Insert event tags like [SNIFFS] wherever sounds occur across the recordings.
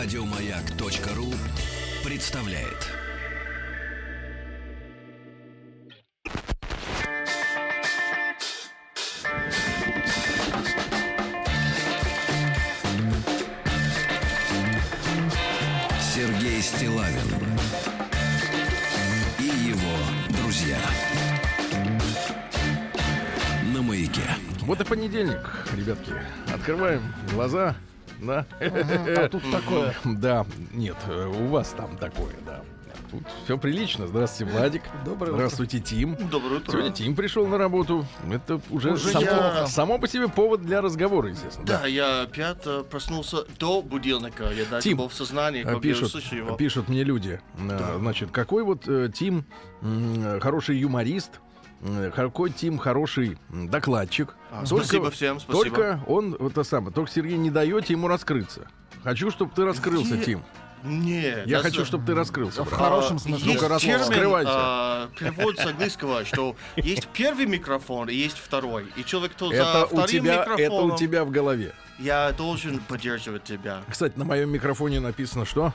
Радиомаяк.ру представляет. Сергей Стилавин и его друзья. На маяке. Вот и понедельник, ребятки. Открываем глаза. Да. А тут такое. Да, нет, э, у вас там такое, да. Тут все прилично. Здравствуйте, Владик. Доброе утро. Здравствуйте, Тим. Доброе утро. Сегодня Тим пришел на работу. Это уже, Уже само, я- само по себе повод для разговора, естественно. Да, я опять э, проснулся до будильника. Я даже Тим, был в сознании, как я Пишут, его. пишут мне люди. э, Значит, какой вот э, Тим м, хороший юморист, э, какой Тим хороший докладчик. А, спасибо всем, спасибо. Только он, вот это самое, только Сергей не даете ему раскрыться. Хочу, чтобы ты раскрылся, Где? Тим. Не, Я хочу, чтобы ты раскрылся. В брат. хорошем А, смысле. Есть раз- термин, раскрывайся. а, перевод с английского, что есть первый микрофон и есть второй. И человек, кто за Это у, вторым тебя, это микрофоном, у тебя в голове. я должен поддерживать тебя. Кстати, на моем микрофоне написано что?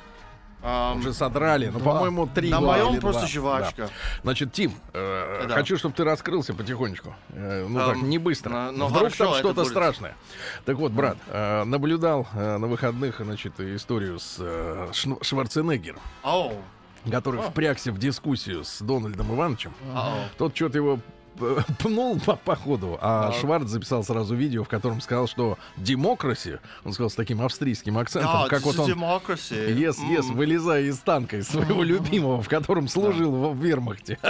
Ам, Уже содрали. Ну, по-моему, три. на моем просто два. жвачка. Да. Значит, Тим, э, Да. хочу, чтобы ты раскрылся потихонечку. Э, ну так, Эм, не быстро. ну, ну, Вдруг хорошо, там что-то страшное. Так вот, брат, э, наблюдал э, на выходных, значит, историю с э, Шварценеггером, Оу, который А. впрягся в дискуссию с Дональдом Ивановичем. ау. Тот что-то его пнул по, по ходу, а Шварц записал сразу видео, в котором сказал, что демокраси, он сказал с таким австрийским акцентом, Да, как вот он democracy. Ес, ес, М. вылезая из танка, из своего любимого, в котором служил в вермахте. [LAUGHS]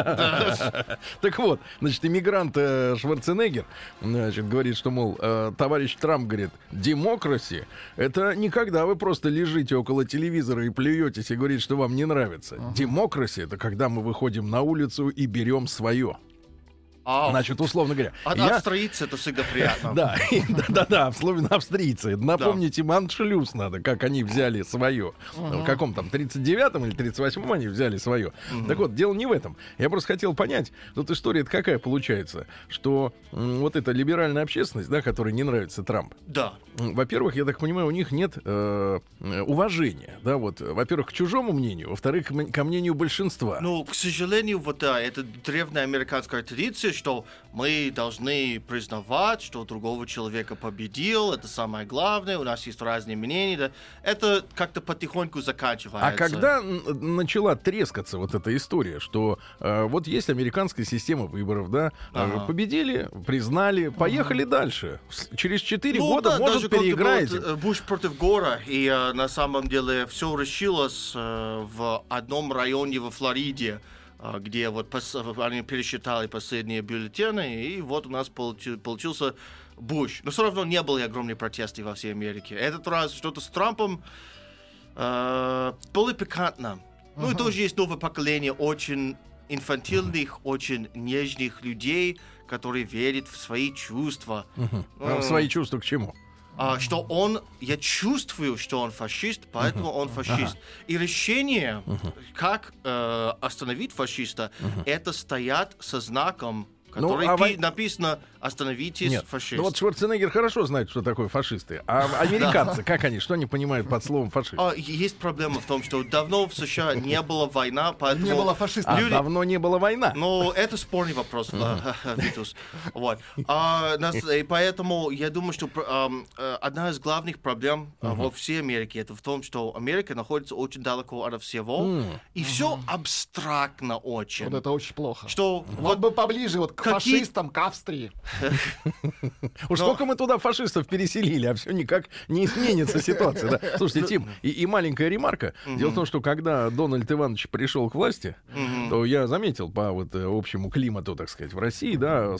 Так вот, значит, иммигрант э, Шварценеггер, значит, говорит, что, мол, э, товарищ Трамп говорит, демокраси — это не когда вы просто лежите около телевизора и плюетесь и говорите, что вам не нравится. Демокраси — это когда мы выходим на улицу и берем свое. Ау. Значит, условно говоря, От я- австрийца это всегда приятно. [LAUGHS] да, да, да, словно австрийцы. Напомните Маншлюс надо, как они взяли свое. В каком там 39-м или 38-м они взяли свое. Так вот, дело не в этом. Я просто хотел понять, тут история какая получается, что вот эта либеральная общественность, да, которой не нравится Трамп, Да. во-первых, я так понимаю, у них нет э, э, уважения, да, вот, во-первых, к чужому мнению, во-вторых, ко мнению большинства. Ну, к сожалению, вот да, это древняя американская традиция, что мы должны признавать, что другого человека победил, это самое главное, у нас есть разные мнения, да. это как-то потихоньку заканчивается. А когда начала трескаться вот эта история, что э, вот есть американская система выборов, да, э, Ага. победили, признали, поехали дальше. С- Через 4 Ну года, да, может, переиграете. был, э, Буш против Гора, и э, на самом деле все решилось э, в одном районе во Флориде, где вот пос- они пересчитали последние бюллетени, и вот у нас получи- получился Буш. Но все равно не было огромных протестов во всей Америке. Этот раз что-то с Трампом э, было пикантно. Ну и тоже есть новое поколение очень инфантильных, очень нежных людей, которые верят в свои чувства. А в свои чувства к чему? А, что он, я чувствую, что он фашист, поэтому он фашист. И решение, как э, остановить фашиста, это стоят со знаком, который а пи- вой- написано «Остановитесь, Нет. фашист». Ну вот Шварценеггер хорошо знает, что такое фашисты. А [LAUGHS] американцы, как они, что они понимают под словом фашист? А, есть проблема в том, что давно в США не было война, поэтому... Не было фашистов. А люди- давно не было война. Ну, это спорный вопрос, [LAUGHS] Витус. Вот. А, нас- и поэтому я думаю, что э, одна из главных проблем э, во всей Америке это в том, что Америка находится очень далеко от всего, и все абстрактно очень. Вот это очень плохо. Что Вот вот бы поближе вот к Какие- фашистам, к Австрии. [LAUGHS] Уж сколько мы туда фашистов переселили, а все никак не изменится ситуация. Да? [LAUGHS] Слушайте, Тим, и, и маленькая ремарка. Дело в том, что когда Дональд Иванович пришел к власти, то я заметил по вот э, общему климату, так сказать, в России, да,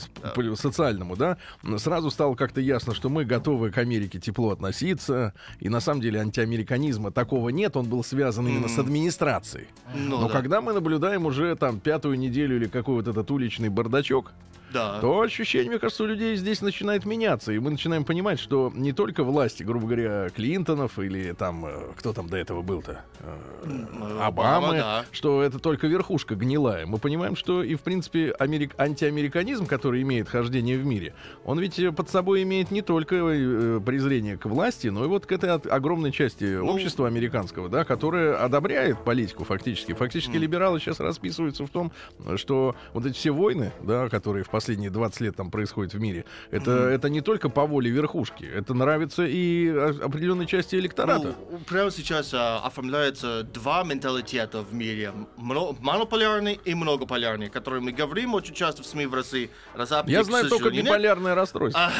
социальному, да, сразу стало как-то ясно, что мы готовы к Америке тепло относиться, и на самом деле антиамериканизма такого нет, он был связан именно с администрацией. Ну Но да. когда мы наблюдаем уже там пятую неделю или какой вот этот уличный бардачок, Да. то ощущение, мне кажется, у людей здесь начинает меняться. И мы начинаем понимать, что не только власти, грубо говоря, Клинтонов или там, э, кто там до этого был-то, э, Обама, Обамы, да. что это только верхушка гнилая. Мы понимаем, что и, в принципе, америк- антиамериканизм, который имеет хождение в мире, он ведь под собой имеет не только э, презрение к власти, но и вот к этой от- огромной части Ну, общества американского, да, которое одобряет политику фактически. Фактически либералы сейчас расписываются в том, что вот эти все войны, да, которые в последние 20 лет там происходят в мире, это, это не только по воле верхушки, это нравится и определенной части электората. Ну, прямо сейчас а, оформляется два менталитета в мире. Мно- монополярный и многополярный, которые мы говорим очень часто в СМИ в России. Разапад, Я знаю только сожалению, нет. биполярное расстройство.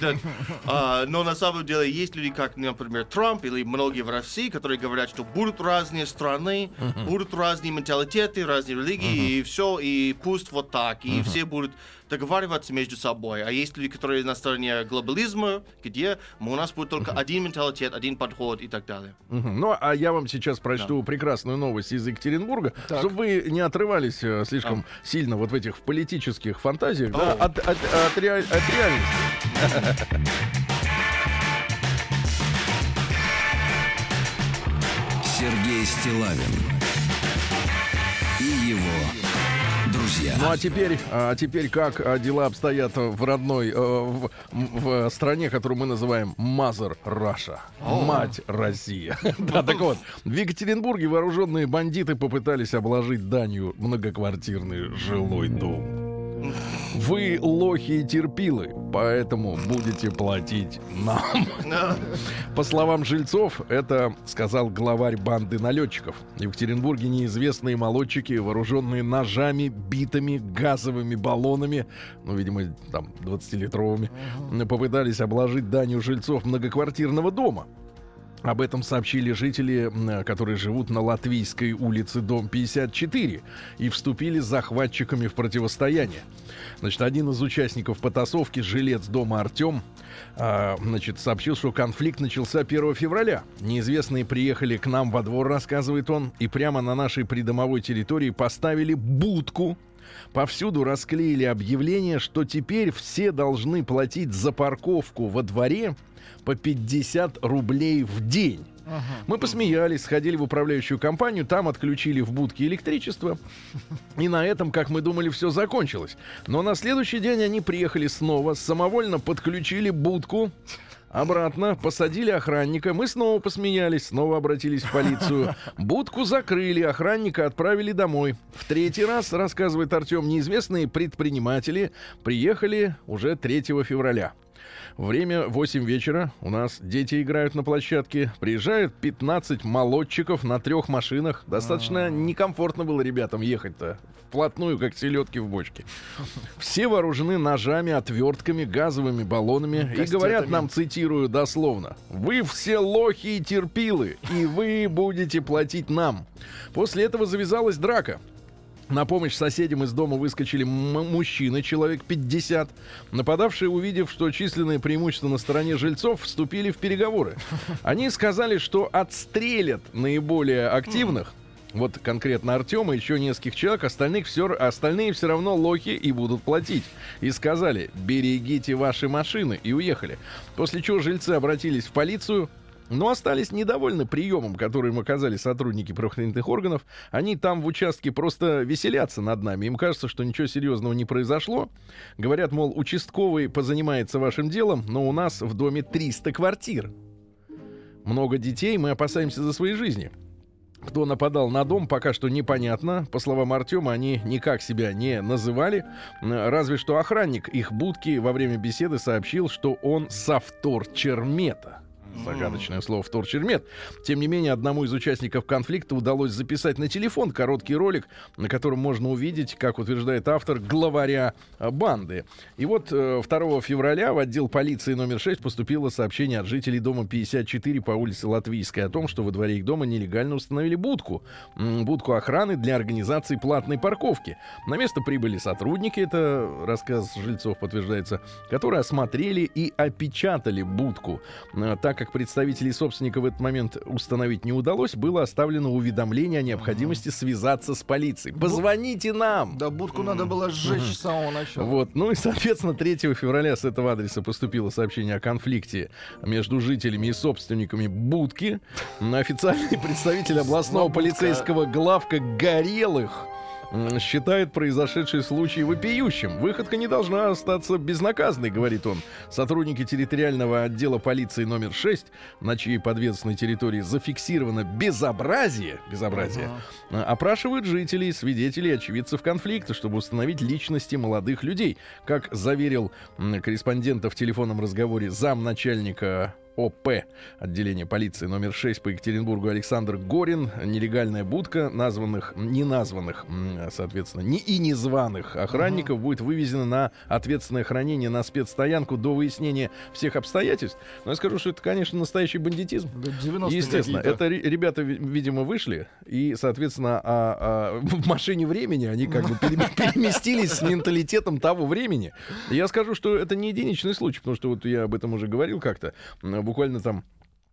А. [LAUGHS] А, но на самом деле есть люди, как, например, Трамп или многие в России, которые говорят, что будут разные страны, будут разные менталитеты, разные религии, и все, и пусть вот так, и все будут договариваться между собой. А есть люди, которые на стороне глобализма, где у нас будет только один менталитет, один подход и так далее. Ну, а я вам сейчас прочту прекрасную новость из Екатеринбурга, Так. чтобы вы не отрывались э, слишком сильно вот в этих в политических фантазиях, да, от, от- от реаль- от реальности. Сергей Стилавин друзья. Ну а теперь, а теперь как а, дела обстоят в родной, э, в, в стране, которую мы называем Мазер Раша, мать Россия. [LAUGHS] Да, так вот, в Екатеринбурге вооруженные бандиты попытались обложить данью многоквартирный жилой дом. Вы лохи и терпилы, поэтому будете платить нам. По словам жильцов, это сказал главарь банды налетчиков. В Екатеринбурге неизвестные молодчики, вооруженные ножами, битами, газовыми баллонами, ну, видимо, там, 20-литровыми, попытались обложить данью жильцов многоквартирного дома. Об этом сообщили жители, м, которые живут на Латвийской улице, дом 54, и вступили с захватчиками в противостояние. Значит, один из участников потасовки, жилец дома Артем, а, значит, сообщил, что конфликт начался 1 февраля. Неизвестные приехали к нам во двор, рассказывает он, и прямо на нашей придомовой территории поставили будку. Повсюду расклеили объявление, что теперь все должны платить за парковку во дворе по 50 рублей в день. Мы посмеялись, сходили в управляющую компанию, там отключили в будке электричество. И на этом, как мы думали, все закончилось. Но на следующий день они приехали снова, самовольно подключили будку. Обратно посадили охранника. Мы снова посмеялись, снова обратились в полицию. [LAUGHS] Будку закрыли, охранника отправили домой. В третий раз, рассказывает Артем, неизвестные предприниматели приехали уже 3 февраля. Время 8 вечера. У нас дети играют на площадке. Приезжают 15 молодчиков на трех машинах. Достаточно некомфортно было ребятам ехать-то. Вплотную, как селедки в бочке. Все вооружены ножами, отвертками, газовыми баллонами. И говорят нам, цитирую дословно, «Вы все лохи и терпилы, и вы будете платить нам». После этого завязалась драка. На помощь соседям из дома выскочили мужчины, человек 50. Нападавшие, увидев, что численное преимущество на стороне жильцов, вступили в переговоры. [LAUGHS] Они сказали, что отстрелят наиболее активных, вот конкретно Артема, еще нескольких человек, остальных все, остальные все равно лохи и будут платить. И сказали, берегите ваши машины, и уехали. После чего жильцы обратились в полицию, но остались недовольны приемом, который им оказали сотрудники правоохранительных органов. Они там в участке просто веселятся над нами. Им кажется, что ничего серьезного не произошло. Говорят, мол, участковый позанимается вашим делом, но у нас в доме 300 квартир. Много детей, мы опасаемся за свои жизни. Кто нападал на дом, пока что непонятно. По словам Артема, они никак себя не называли. Разве что охранник их будки во время беседы сообщил, что он совтор Чермета. Загадочное слово «вторчермет». Тем не менее, одному из участников конфликта удалось записать на телефон короткий ролик, на котором можно увидеть, как утверждает автор, главаря э, банды. И вот э, 2 февраля в отдел полиции номер 6 поступило сообщение от жителей дома 54 по улице Латвийской о том, что во дворе их дома нелегально установили будку. Будку охраны для организации платной парковки. На место прибыли сотрудники, это рассказ жильцов подтверждается, которые осмотрели и опечатали будку, э, так как как представителей собственника в этот момент установить не удалось, было оставлено уведомление о необходимости связаться с полицией. Позвоните нам! Да будку надо было сжечь с самого начала. Вот. Ну и, соответственно, 3 февраля с этого адреса поступило сообщение о конфликте между жителями и собственниками будки. Официальный представитель областного полицейского главка Горелых считает произошедший случай вопиющим. Выходка не должна остаться безнаказанной, говорит он. Сотрудники территориального отдела полиции номер 6, на чьей подведомственной территории зафиксировано безобразие, безобразие, э, опрашивают жителей, свидетелей, очевидцев конфликта, чтобы установить личности молодых людей. Как заверил корреспондента в телефонном разговоре замначальника ОП отделения полиции номер 6 по Екатеринбургу Александр Горин. Нелегальная будка названных, неназванных, соответственно, не и незваных охранников будет вывезена на ответственное хранение на спецстоянку до выяснения всех обстоятельств. Но я скажу, что это, конечно, настоящий бандитизм. Да 90-е Естественно, это ре- ребята, ви- видимо, вышли, и, соответственно, а- а в машине времени они как бы пере- [LAUGHS] переместились с менталитетом того времени. Я скажу, что это не единичный случай, потому что вот я об этом уже говорил как-то, буквально там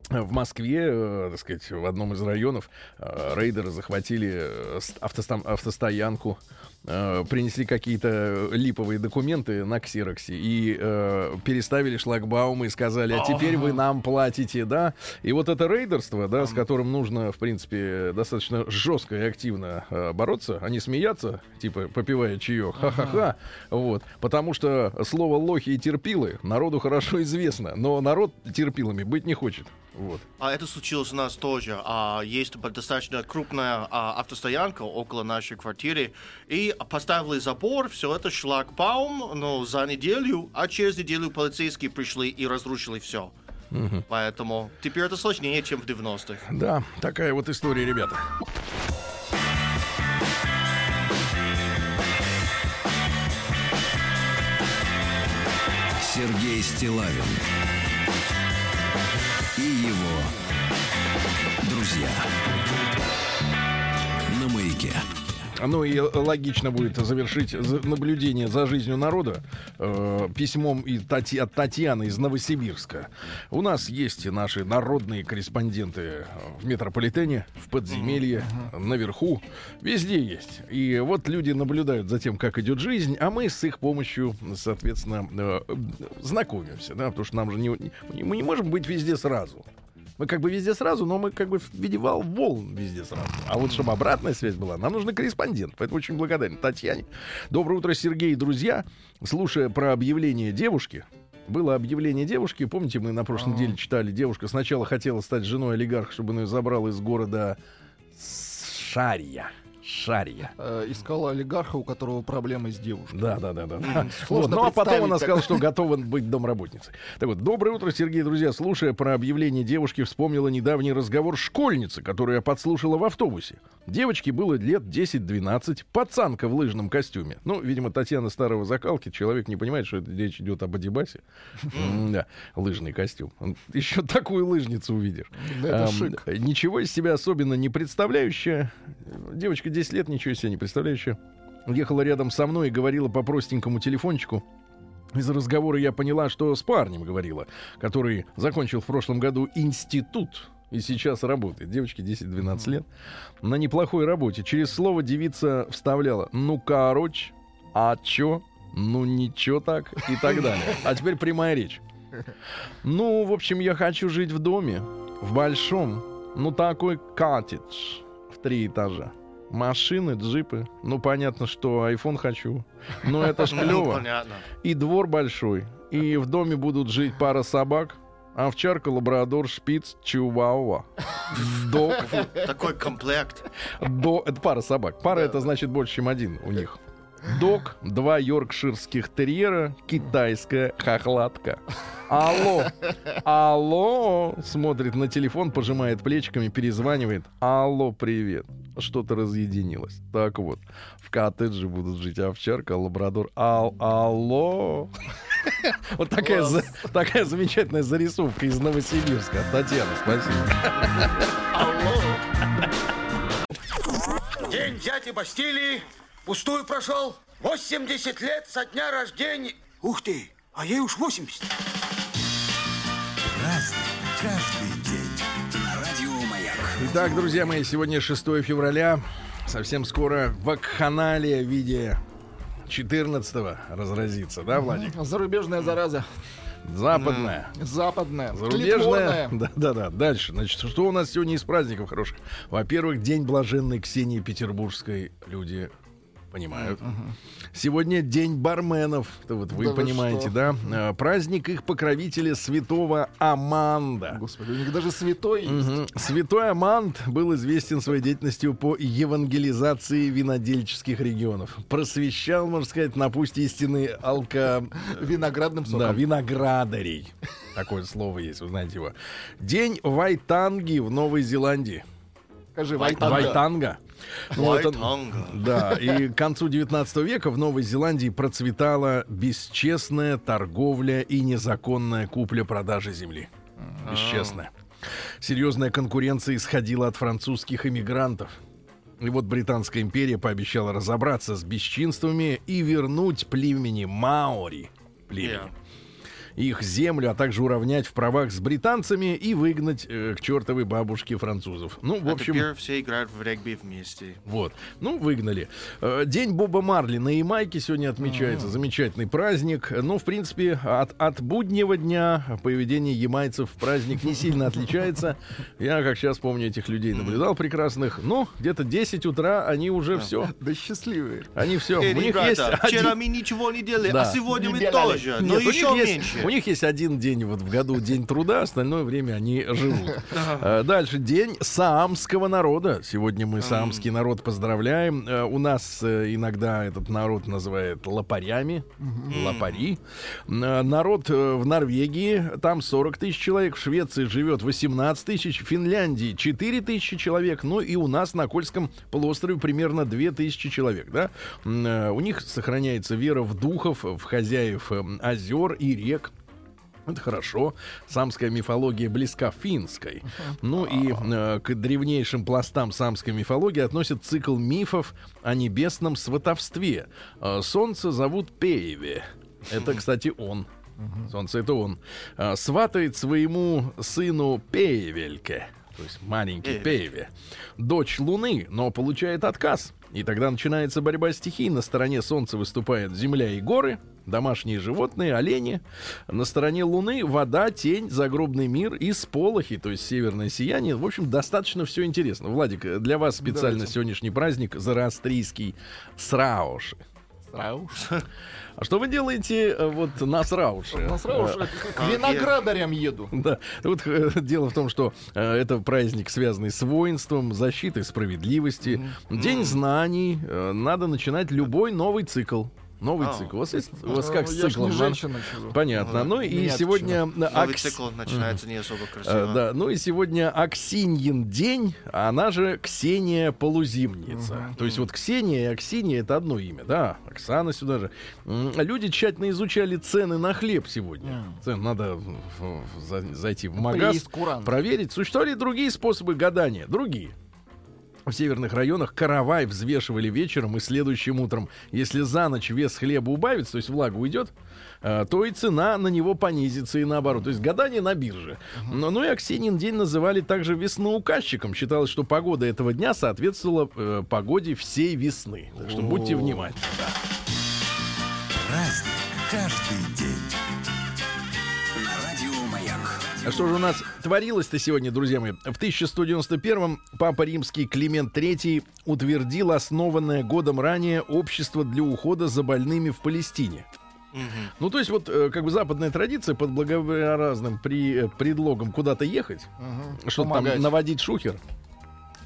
в Москве, э, так сказать, в одном из районов э, рейдеры захватили э, автостоянку, э, принесли какие-то липовые документы на ксероксе и э, переставили шлагбаумы и сказали, а теперь вы нам платите, да? И вот это рейдерство, да, с которым нужно, в принципе, достаточно жестко и активно э, бороться, а не смеяться, типа попивая чаек, ха-ха-ха, вот, потому что слово лохи и терпилы народу хорошо известно, но народ терпилами быть не хочет, вот. А это случилось у нас тоже. А, есть достаточно крупная а, автостоянка около нашей квартиры. И поставили забор, все это шлагбаум, но за неделю, а через неделю полицейские пришли и разрушили все. Поэтому теперь это сложнее, чем в 90-х. Да, такая вот история, ребята. Сергей Стилавин и его друзья на маяке. Ну и логично будет завершить за- наблюдение за жизнью народа э, письмом и Тати- от Татьяны из Новосибирска. У нас есть наши народные корреспонденты э, в метрополитене, в подземелье, наверху, везде есть. И вот люди наблюдают за тем, как идет жизнь, а мы с их помощью, соответственно, э, э, знакомимся, да, потому что нам же не- мы не можем быть везде сразу. Мы как бы везде сразу, но мы как бы в виде волн везде сразу. А вот чтобы обратная связь была, нам нужен корреспондент. Поэтому очень благодарен Татьяне. Доброе утро, Сергей и друзья. Слушая про объявление девушки, было объявление девушки. Помните, мы на прошлой неделе читали, девушка сначала хотела стать женой олигарха, чтобы он ее забрал из города Шария. Шария. Э, Искала олигарха, у которого проблемы с девушкой. Да, да, да, да. Вот. Ну а потом она сказала, что готова быть домработницей. Так вот, доброе утро, Сергей, друзья. Слушая про объявление девушки, вспомнила недавний разговор школьницы, которую я подслушала в автобусе. Девочке было лет 10-12, пацанка в лыжном костюме. Ну, видимо, Татьяна старого закалки, человек не понимает, что речь идет об Адибасе. Да, лыжный костюм. Еще такую лыжницу увидишь. Ничего из себя особенно не представляющая. Девочка 10 лет, ничего из себя не представляющая. Ехала рядом со мной и говорила по простенькому телефончику. Из разговора я поняла, что с парнем говорила, который закончил в прошлом году институт и сейчас работает. Девочке 10-12 лет. На неплохой работе. Через слово девица вставляла «ну короче», «а чё?», «ну ничего так» и так далее. [LAUGHS] А теперь прямая речь. Ну, в общем, я хочу жить в доме, в большом, ну такой коттедж в три этажа. Машины, джипы. Ну, понятно, что iPhone хочу. Но [LAUGHS] это ж Ну, клево. И двор большой. И в доме будут жить пара собак. Овчарка, лабрадор, шпиц, чувауа. Дог. Такой комплект. До... Это пара собак. Пара это значит больше, чем один у них. Дог, два йоркширских терьера, китайская хохлатка. Алло, алло, смотрит на телефон, пожимает плечиками, перезванивает. Алло, привет. Что-то разъединилось. Так вот, в коттедже будут жить овчарка, лабрадор. Ал, алло. [LAUGHS] Вот такая, за- такая замечательная зарисовка из Новосибирска. от Татьяны, спасибо. День дяди Бастилии пустую прошел. 80 лет со дня рождения. Ух ты, а ей уж 80. Разный, Каждый день. На радио Маяк. Итак, друзья мои, сегодня 6 февраля. Совсем скоро вакханалия в виде 14 разразится, да, Владик? Зарубежная зараза. Западная. Западная. Зарубежная. тлетворная. [LAUGHS] Да, да, да. Дальше. Значит, что у нас сегодня из праздников хороших? Во-первых, День блаженной Ксении Петербургской. Люди понимают. Сегодня День барменов. Это вот вы Да вы понимаете, что? да? А, Праздник их покровителя святого Аманда. Господи, у них даже святой есть. Мгм. Святой Амант был известен своей деятельностью по евангелизации винодельческих регионов. Просвещал, можно сказать, на пусть истины алка... Виноградным соком. Да, виноградарей. Такое слово есть, вы знаете его. День Вайтанги в Новой Зеландии. Скажи, Вайтанга. Вайтанга. Ну, это- Вайтанга. да, и к концу 19 века в Новой Зеландии процветала бесчестная торговля и незаконная купля-продажа земли. Бесчестная. Серьезная конкуренция исходила от французских иммигрантов. И вот Британская империя пообещала разобраться с бесчинствами и вернуть племени Маори. Племени. Yeah. Их землю, а также уравнять в правах с британцами и выгнать э, к чертовой бабушке французов. Ну, в А общем, теперь все играют в регби вместе. вот. Ну, выгнали. Э, День Боба Марли на Ямайке сегодня отмечается. Замечательный праздник. Ну, в принципе, от, от буднего дня поведение ямайцев в праздник не сильно отличается. Я, как сейчас помню, этих людей наблюдал прекрасных. Ну, где-то 10 утра они уже все. Да счастливые. Они все. Эй, У них есть ребята, вчера мы ничего не делали, Да. а сегодня Не мы делали. тоже, но Нет, еще меньше. У них есть один день вот в году день труда, остальное время они живут. [LAUGHS] Э, Дальше день саамского народа. Сегодня мы саамский народ поздравляем. Э, У нас э, иногда этот народ называют лопарями. Лопари. Народ в Норвегии, там 40 тысяч человек, в Швеции живет 18 тысяч, в Финляндии 4 тысячи человек, ну и у нас на Кольском полуострове примерно 2 тысячи человек, да. У них сохраняется вера в духов, в хозяев э, озер и рек. Это хорошо. Самская мифология близка финской. Ну и э, к древнейшим пластам самской мифологии относят цикл мифов о небесном сватовстве. Э, Солнце зовут Пееве. Это, кстати, он. Солнце это он. А, Сватает своему сыну Пеевельке, то есть маленький. Пееве, дочь Луны, но получает отказ. И тогда начинается борьба стихий. На стороне Солнца выступают земля и горы, домашние животные, олени. На стороне Луны вода, тень, загробный мир и сполохи, то есть северное сияние. В общем, достаточно все интересно. Владик, для вас специально Давайте. сегодняшний праздник зороастрийский Срауши. Срауш. [LAUGHS] А что вы делаете э, вот на Срауше? На Срауш Э, к виноградарям еду. Да, вот э, дело в том, что это праздник, связанный с воинством, защитой справедливости, день знаний. Надо начинать любой новый цикл. Новый А. цикл. У вас, есть, у вас как с циклом? Ман? женщина. Понятно. Ну и сегодня... Новый цикл начинается не особо Э, красиво. да, ну и сегодня Аксиньин день, а она же Ксения Полузимница. То есть вот Ксения и Аксинья это одно имя, да, Оксана сюда же. Люди тщательно изучали цены на хлеб сегодня. Цен надо зайти в магаз, Преискурант. проверить. Существовали другие способы гадания, другие. В северных районах каравай взвешивали вечером и следующим утром. Если за ночь вес хлеба убавится, то есть влага уйдет, э, то и цена на него понизится и наоборот. То есть гадание на бирже. Но, ну и Аксенин день называли также весноуказчиком. Считалось, что погода этого дня соответствовала э, погоде всей весны. Так что будьте внимательны. да. Праздник каждый день. Что же у нас творилось-то сегодня, друзья мои? В 1191-м Папа Римский Климент III утвердил основанное годом ранее общество для ухода за больными в Палестине. Ну, то есть вот э, как бы западная традиция под благообразным при, э, предлогом куда-то ехать, Мгм. что-то там наводить шухер,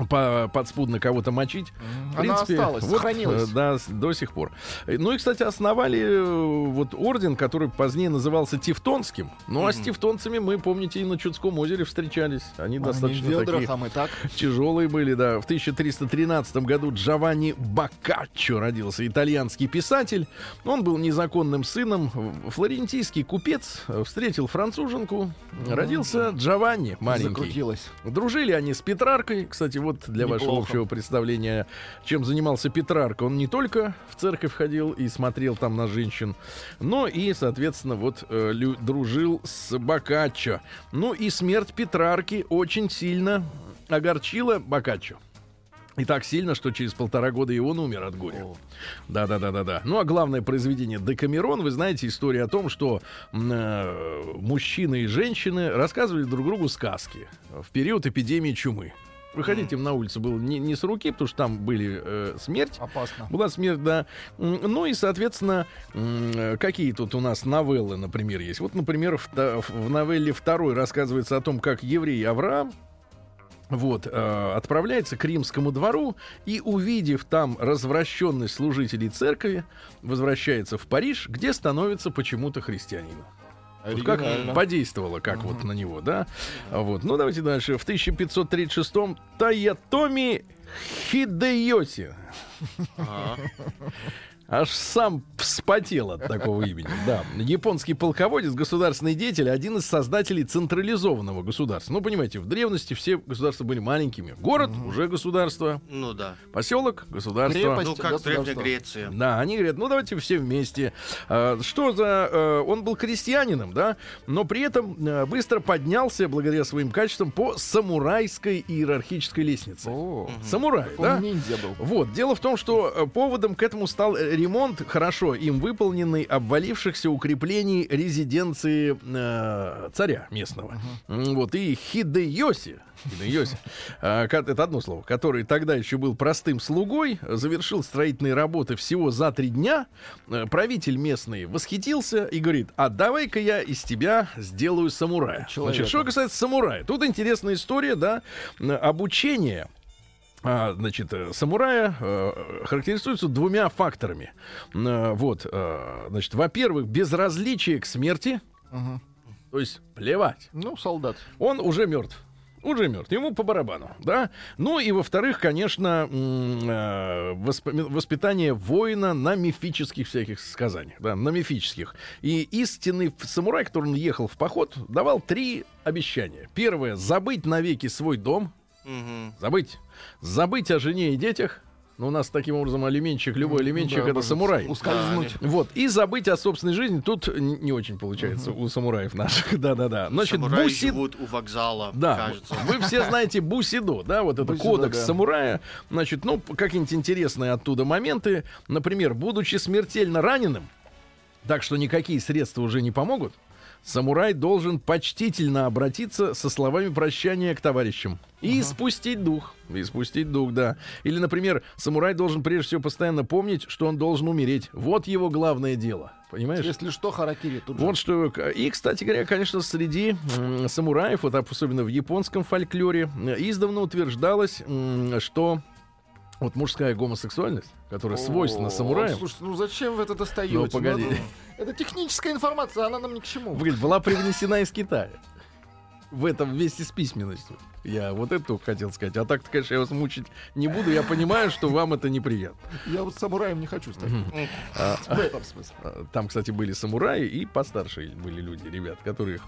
по- подспудно кого-то мочить. В Она осталась, сохранилась. э, Да, до сих пор. Ну и, кстати, основали э, вот орден, который позднее назывался Тевтонским. Ну а с тевтонцами мы, помните, и на Чудском озере встречались. Они Они в достаточно ведрах, такие а мы так. тяжелые были, да. В 1313 году Джованни Боккаччо родился, итальянский писатель. Он был незаконным сыном. Флорентийский купец э, встретил француженку. Родился Джованни маленький. Закрутилась. Дружили они с Петраркой. Кстати, вот для вашего Неплохо. общего представления, чем занимался Петрарка. Он не только в церковь ходил и смотрел там на женщин, но и, соответственно, вот э, лю- дружил с Боккаччо. Ну и смерть Петрарки очень сильно огорчила Боккаччо. И так сильно, что через полтора года и он умер от горя. Да, да, да, да, да. Ну а главное произведение Декамерон, вы знаете историю о том, что э, мужчины и женщины рассказывали друг другу сказки в период эпидемии чумы. Выходить им на улицу было не, не с руки, потому что там были э, смерть. Опасно. Была смерть, да. Ну и, соответственно, какие тут у нас новеллы, например, есть. Вот, например, в, в новелле второй рассказывается о том, как еврей Авраам вот, э, отправляется к римскому двору и, увидев там развращенность служителей церкви, возвращается в Париж, где становится почему-то христианином. Вот как подействовало, как вот на него, да? Вот. Ну, давайте дальше. В 1536-м Таятоми Хидеоси. Аж сам вспотел от такого имени. Да. Японский полководец, государственный деятель, один из создателей централизованного государства. Ну, понимаете, в древности все государства были маленькими. Город уже государство, Ну да. поселок государство. Крепость. Ну, как. Древней Греции. Да, они говорят, ну давайте все вместе. А, что за... э, он был крестьянином, да, но при этом э, быстро поднялся, благодаря своим качествам, по самурайской иерархической лестнице. О, Самурай, да? ниндзя был. Вот, дело в том, что э, поводом к этому стал ремонт, хорошо им выполненный, обвалившихся укреплений резиденции э, царя местного. М, Вот, и Хидеоси, Хидеоси, э, это одно слово, который тогда еще был простым слугой, завершил строительные работы всего за три дня. Э, Правитель местный восхитился и говорит, а давай-ка я из тебя сделаю самурая. Человека. Значит, что касается самурая, тут интересная история, да, э, обучение значит, э, самурая э, характеризуется двумя факторами. Э, Вот, значит, во-первых, безразличие к смерти, Мгм. то есть плевать. Ну, солдат. Он уже мертв. Уже мертв. Ему по барабану, да? Ну и во-вторых, конечно, воспитание воина на мифических всяких сказаниях, да, на мифических. И истинный самурай, который он ехал в поход, давал три обещания. Первое — забыть навеки свой дом, Мгм. Забыть. Забыть о жене и детях. Ну, у нас таким образом алименщик, любой алименщик Да, это самурай. Ускользнуть. Вот. И забыть о собственной жизни. Тут не очень получается у самураев наших. [LAUGHS] Да-да-да. Значит, Самураи буси- живут у вокзала, Да, кажется. вы все знаете Бусидо, да, вот это Бусидо, кодекс да. самурая. Значит, ну, какие-нибудь интересные оттуда моменты. Например, будучи смертельно раненым, так что никакие средства уже не помогут, самурай должен почтительно обратиться со словами прощания к товарищам. И спустить дух. И спустить дух, да. Или, например, самурай должен прежде всего постоянно помнить, что он должен умереть. Вот его главное дело. Понимаешь? Если что, харакири тут же. Вот что. И, кстати говоря, конечно, среди м, самураев, вот особенно в японском фольклоре, э, издавна утверждалось, м, что вот мужская гомосексуальность, которая свойственна О, самураям, Слушайте, ну зачем вы это достаете? Ну, погоди. Ну, Это техническая информация, она нам ни к чему. говорит, была привнесена из Китая. В этом вместе с письменностью. Я вот это хотел сказать. А так-то, конечно, я вас мучить не буду. Я понимаю, что вам это неприятно. Я вот самураем не хочу стать. А, В этом смысле. а, Там, кстати, были самураи и постарше были люди, ребят, которые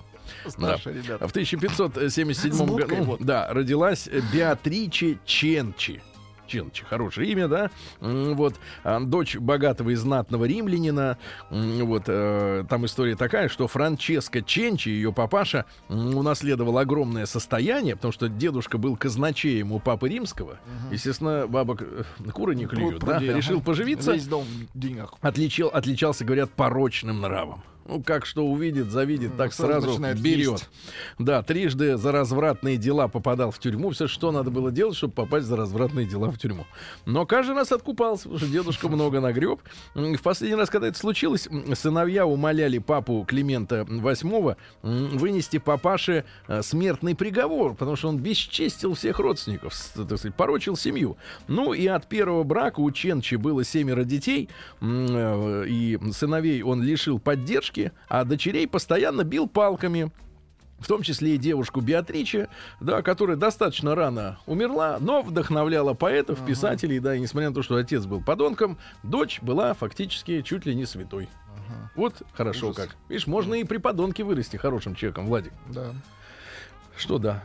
Старшие ребята. В 1577 С будкой году да, родилась Беатриче Ченчи. Ченчи, хорошее имя, да? Вот, а, дочь богатого и знатного римлянина. Вот, э, там история такая, что Франческо Ченчи, ее папаша, унаследовал огромное состояние, потому что дедушка был казначеем у папы римского. Естественно, бабок э, куры не клюют, да? Решил поживиться Весь дом в деньгах. отличил, отличался, говорят, порочным нравом. Ну, как что увидит, завидит, Ну, так сразу берет. есть. Да, трижды за развратные дела попадал в тюрьму. Все, что надо было делать, чтобы попасть за развратные дела в тюрьму. Но каждый раз откупался, потому что дедушка много нагреб. В последний раз, когда это случилось, сыновья умоляли папу Климента VIII вынести папаше э, смертный приговор, потому что он бесчестил всех родственников, так сказать, порочил семью. Ну и от первого брака у Ченчи было семеро детей, э, и сыновей он лишил поддержки, а дочерей постоянно бил палками. В том числе и девушку Беатриче, да, которая достаточно рано умерла, но вдохновляла поэтов, писателей, да, и несмотря на то, что отец был подонком, дочь была фактически чуть ли не святой. Вот хорошо Ужас. как. Видишь, можно и при подонке вырасти хорошим человеком, Владик. Да. Что да?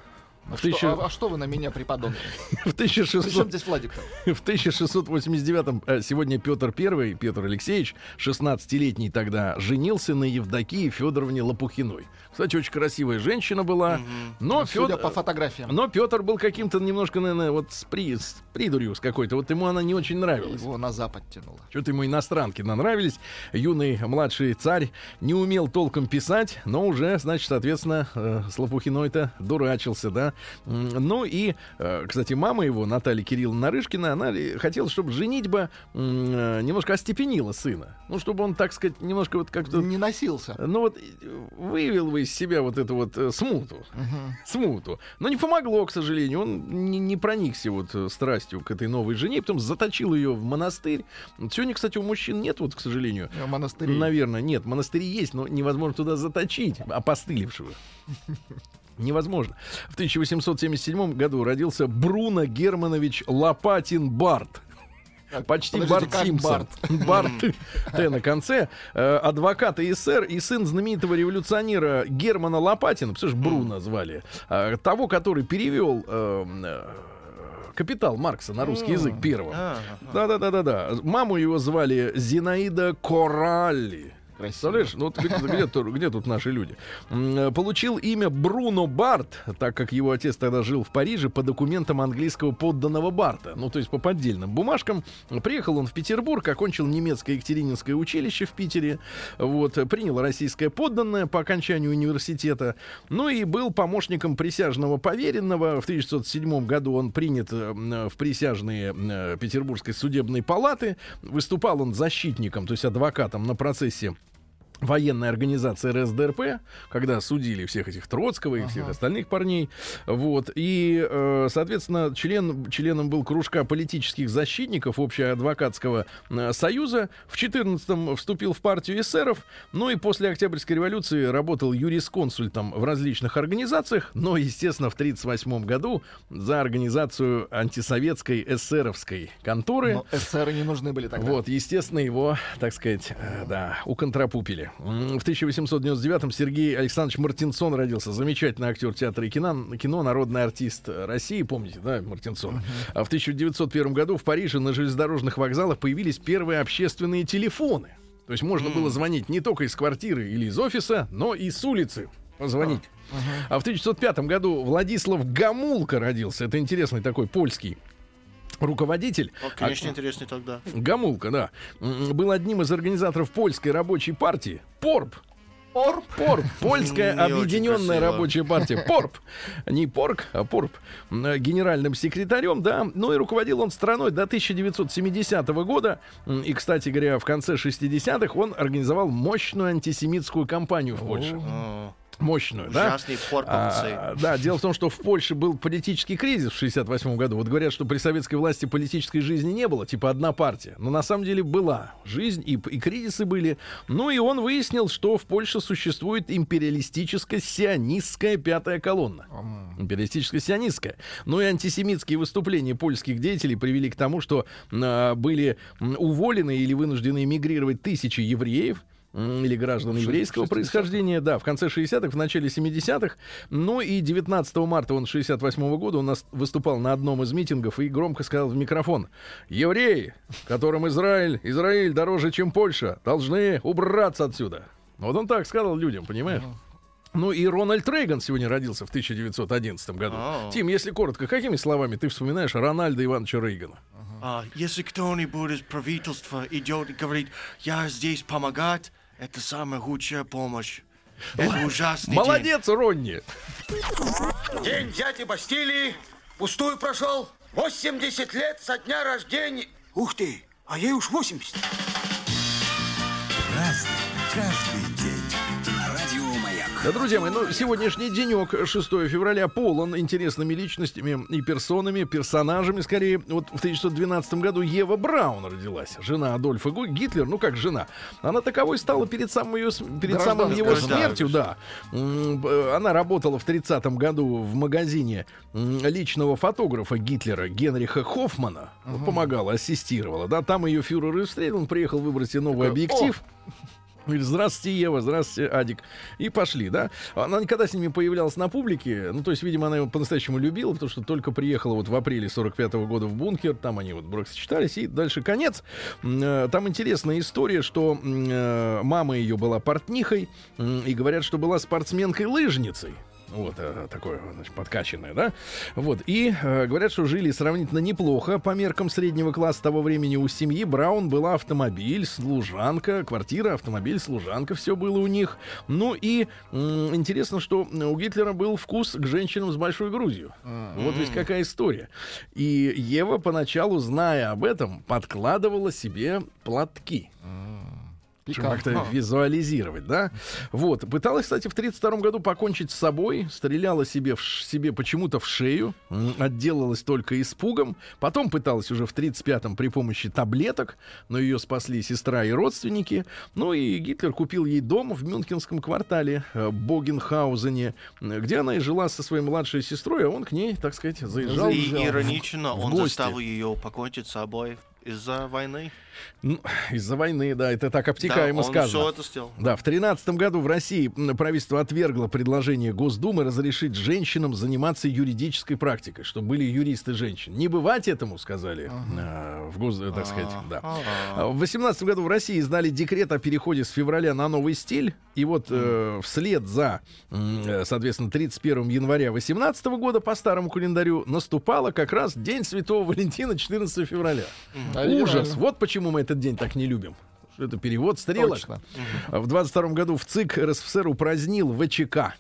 А что, а, а что вы на меня, преподонки? [LAUGHS] В Причем 1600 здесь Владик-то? [LAUGHS] В 1689-м э, сегодня Петр I, Петр Алексеевич, 16-летний тогда, женился на Евдокии Федоровне Лопухиной. Кстати, очень красивая женщина была, но Судя Фёд- по фотографиям. но Петр был каким-то немножко, наверное, вот с, при... с придурью с какой-то. Вот ему она не очень нравилась. Его на запад тянуло. Что-то ему иностранки нравились. Юный младший царь не умел толком писать, но уже, значит, соответственно, э, с Лопухиной-то дурачился, да. Ну и, э, кстати, мама его, Наталья Кирилловна Нарышкина, она хотела, чтобы женитьба э, немножко остепенила сына. Ну, чтобы он, так сказать, немножко вот как-то... Не носился. Ну вот э, выявил бы из себя вот эту вот э, смуту. Мгм. Смуту. Но не помогло, к сожалению. Он не, не проникся вот э, страстью к этой новой жене, потом заточил ее в монастырь. Сегодня, кстати, у мужчин нет, вот, к сожалению, В монастыре. Наверное, нет. Монастыри есть, но невозможно туда заточить опостылевшего. Невозможно. В 1877 году родился Бруно Германович Лопатин Барт. Так, Почти подождите, Барт Симпсон. [LAUGHS] Барт Т на конце. Э, Адвокат и эсер и сын знаменитого революционера Германа Лопатина, представляешь, Бруно звали, э, того, который перевел э, э, «Капитал» Маркса на русский язык первого. А, Да-да-да-да-да. Маму его звали Зинаида Коралли. Красиво. Представляешь, ну где, где где тут наши люди? Э, Получил имя Бруно Барт, так как его отец тогда жил в Париже по документам английского подданного Барта, ну то есть по поддельным бумажкам. Приехал он в Петербург, окончил немецкое Екатерининское училище в Питере, вот, э, принял российское подданное по окончанию университета, ну и был помощником присяжного поверенного. В 1907 году он принят э, м, в присяжные э, Петербургской судебной палаты. Выступал он защитником, то есть адвокатом на процессе военной организации РСДРП, когда судили всех этих Троцкого и всех остальных парней. Вот. И, э, соответственно, член, членом был кружка политических защитников Общеадвокатского э, союза. В 14-м вступил в партию эсеров. Ну и после Октябрьской революции работал юрисконсультом в различных организациях. Но, естественно, в 1938 году за организацию антисоветской эсеровской конторы. Но эсеры не нужны были тогда. Вот, естественно, его, так сказать, э, да, уконтрапупили. В 1899-м Сергей Александрович Мартинсон родился. Замечательный актер театра и кино, кино народный артист России, помните, да, Мартинсон? А в 1901 году в Париже на железнодорожных вокзалах появились первые общественные телефоны. То есть можно было звонить не только из квартиры или из офиса, но и с улицы позвонить. А в 1905 году Владислав Гамулка родился. Это интересный такой польский руководитель. вот, конечно, интереснее тогда. Гамулка, да. Был одним из организаторов польской рабочей партии. ПОРП. Порп. Порп. Польская Не объединенная рабочая партия. Порп. Не Порк, а Порп. Генеральным секретарем, да. Ну и руководил он страной до 1970 года. И, кстати говоря, в конце 60-х он организовал мощную антисемитскую кампанию в Польше. А, Мощную, да? Порповцы. А, да, дело в том, что в Польше был политический кризис в 68 году. Вот говорят, что при советской власти политической жизни не было, типа одна партия. Но на самом деле была жизнь, и, и кризисы были. Ну и он выяснил, что в Польше существует империалистическая сионистская пятая колонна. Империалистическая сионистская. Ну и антисемитские выступления польских деятелей привели к тому, что а, были уволены или вынуждены эмигрировать тысячи евреев, или граждан еврейского происхождения, да, в конце 60-х, в начале 70-х. Ну и 19 марта он 68 года у нас выступал на одном из митингов и громко сказал в микрофон, евреи, которым Израиль, Израиль дороже, чем Польша, должны убраться отсюда. Вот он так сказал людям, понимаешь? Ну и Рональд Рейган сегодня родился в 1911 году. А. Тим, если коротко, какими словами ты вспоминаешь Рональда Ивановича Рейгана? А, если кто-нибудь из правительства идет и говорит, я здесь помогать, это самая худшая помощь. Это ужасный день. Молодец, Ронни! День дяди Бастилии пустую прошел. 80 лет со дня рождения. Ух ты, а ей уж 80. Разный, Да, друзья мои, ну, сегодняшний денек, 6 февраля, полон интересными личностями и персонами, персонажами, скорее. Вот в 1912 году Ева Браун родилась, жена Адольфа Гитлер, ну как жена. Она таковой стала перед, самым ее, перед самым его смертью, да. Она работала в 30 году в магазине личного фотографа Гитлера Генриха Хоффмана. Вот Помогала, ассистировала, да. Там ее фюрер и встретил, он приехал выбрать ей новый объектив. Говорит, здравствуйте, Ева, здравствуйте, Адик. И пошли, да. Она никогда с ними появлялась на публике. Ну, то есть, видимо, она его по-настоящему любила, потому что только приехала вот в апреле 45 -го года в бункер. Там они вот бракосочетались. И дальше конец. Э, Там интересная история, что э, мама ее была портнихой. И говорят, что была спортсменкой-лыжницей. Вот, э, такое, значит, подкачанное, да? Вот, и э, говорят, что жили сравнительно неплохо по меркам среднего класса того времени. У семьи Браун была автомобиль, служанка, квартира, автомобиль, служанка, все было у них. Ну и интересно, что у Гитлера был вкус к женщинам с большой грудью. Вот ведь какая история. И Ева поначалу, зная об этом, подкладывала себе платки. Чтобы как-то визуализировать, да? Вот. Пыталась, кстати, в 32 году покончить с собой, стреляла себе, в, ш- себе почему-то в шею, отделалась только испугом. Потом пыталась уже в 35-м при помощи таблеток, но ее спасли сестра и родственники. Ну и Гитлер купил ей дом в Мюнхенском квартале э, Богенхаузене, где она и жила со своей младшей сестрой, а он к ней, так сказать, заезжал. И иронично, в он гости. заставил ее покончить с собой из-за войны. Ну, [SNIFFS] из-за войны, да, это так Да, обтекаемо он сказано. все это сделал. Да, в 2013 году в России правительство отвергло предложение Госдумы разрешить женщинам заниматься юридической практикой, чтобы были юристы женщин. Не бывать этому, сказали э, в Гос, э, так сказать, да. А В 2018 году в России издали декрет о переходе с февраля на новый стиль. И вот э, вслед за, э, соответственно, 31 января 2018 года по старому календарю наступало как раз День Святого Валентина 14 февраля. Ужас. Вот почему мы этот день так не любим. Это перевод стрелок. Точно. В 22 году в ЦИК РСФСР упразднил ВЧК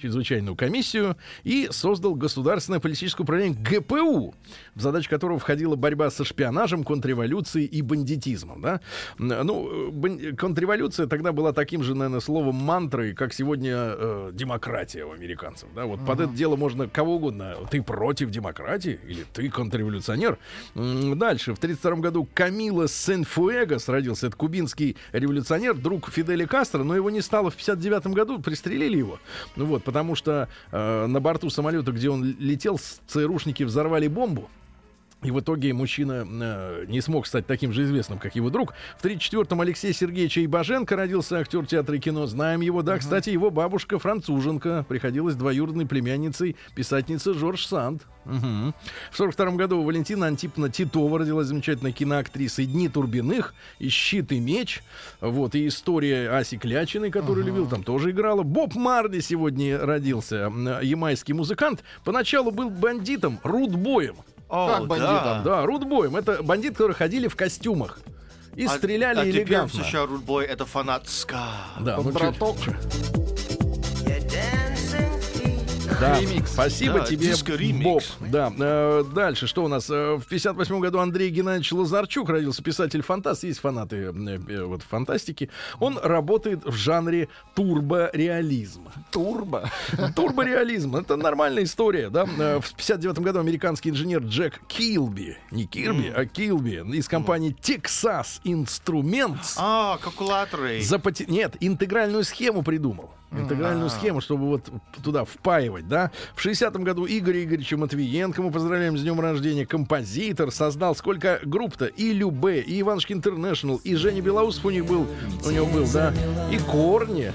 чрезвычайную комиссию и создал государственное политическое управление ГПУ, в задачу которого входила борьба со шпионажем, контрреволюцией и бандитизмом. Да? Ну, бан- контрреволюция тогда была таким же, наверное, словом мантрой, как сегодня э, демократия у американцев. Да? Вот под это дело можно кого угодно. Ты против демократии или ты контрреволюционер. Дальше. В 1932 году Камила Сен-Фуэгас родился. Это кубинский революционер, друг Фиделя Кастро, но его не стало в 59 году, пристрелили его. Ну вот, потому что э, на борту самолета, где он летел, ЦРУшники взорвали бомбу. И в итоге мужчина э, не смог стать таким же известным, как его друг. В 1934-м Алексей Сергеевич Ибаженко родился актер театра и кино. Знаем его, да. Кстати, его бабушка француженка приходилась двоюродной племянницей писательницы Жорж Санд. Мгм. В 1942 году Валентина Антиповна Титова родилась замечательной киноактрисой «Дни Турбиных» и «Щит и меч». Вот, и история Аси Клячиной, которую любил, там тоже играла. Боб Марли сегодня родился, ямайский музыкант. Поначалу был бандитом, рудбоем. О, Как бандитом? Да, рудбоем. Это бандиты, которые ходили в костюмах. И А- стреляли а теперь в элегантно. США Рудбой это фанат ска. Да, ну, Браток. чё- Да, Ремикс. спасибо Да, тебе. Боб. Да, э, дальше, что у нас? Э, в 58 году Андрей Геннадьевич Лазарчук родился, писатель-фантаст. Есть фанаты э, вот, фантастики. Он работает в жанре турбореализм. Турбо. [LAUGHS] Турбореализм. Это нормальная история, да? В 59 году американский инженер Джек Килби, не Кирби, а Килби, из компании Texas Instruments А, калькуляторы. запати- Нет, интегральную схему придумал. Интегральную схему, чтобы вот туда впаивать, да. В 60-м году Игорь Игоревича Матвиенко, мы поздравляем с днем рождения, композитор, создал сколько групп-то? И Любе, и Иванушки Интернешнл, и Женя Белоусов у них был, у него был, да, и Корни.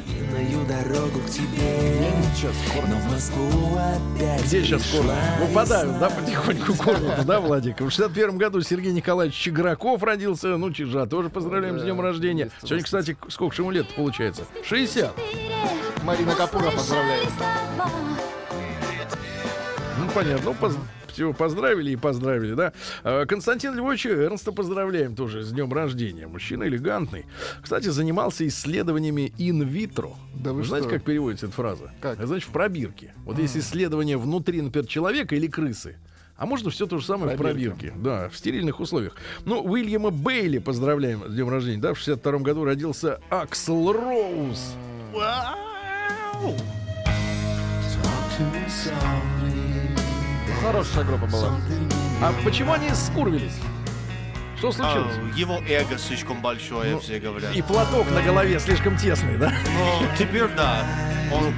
Дорогу к тебе в Москву опять Где сейчас Корни? Выпадают, да, потихоньку Корни, да, Владик? В 61 году Сергей Николаевич Чиграков родился, ну, Чижа, тоже поздравляем с днем рождения. Сегодня, кстати, сколько ему лет получается? 60. Марина Капура поздравляет. Ну, понятно. Ну, поз- всего поздравили и поздравили, да. А, Константин Львович Эрнста поздравляем тоже с днем рождения. Мужчина элегантный. Кстати, занимался исследованиями инвитро. Да вы знаете, что? как переводится эта фраза? Как? Это значит в пробирке. Вот есть исследование внутри, например, человека или крысы. А можно все то же самое Пробирка. в пробирке. Да, в стерильных условиях. Ну, Уильяма Бейли поздравляем с днем рождения. Да, в 62 году родился Аксел Роуз. Хорошая группа была. А почему они скурвились? Что случилось? А, его эго слишком большое, Ну, все говорят. И платок на голове слишком тесный, да? Ну, теперь да. Он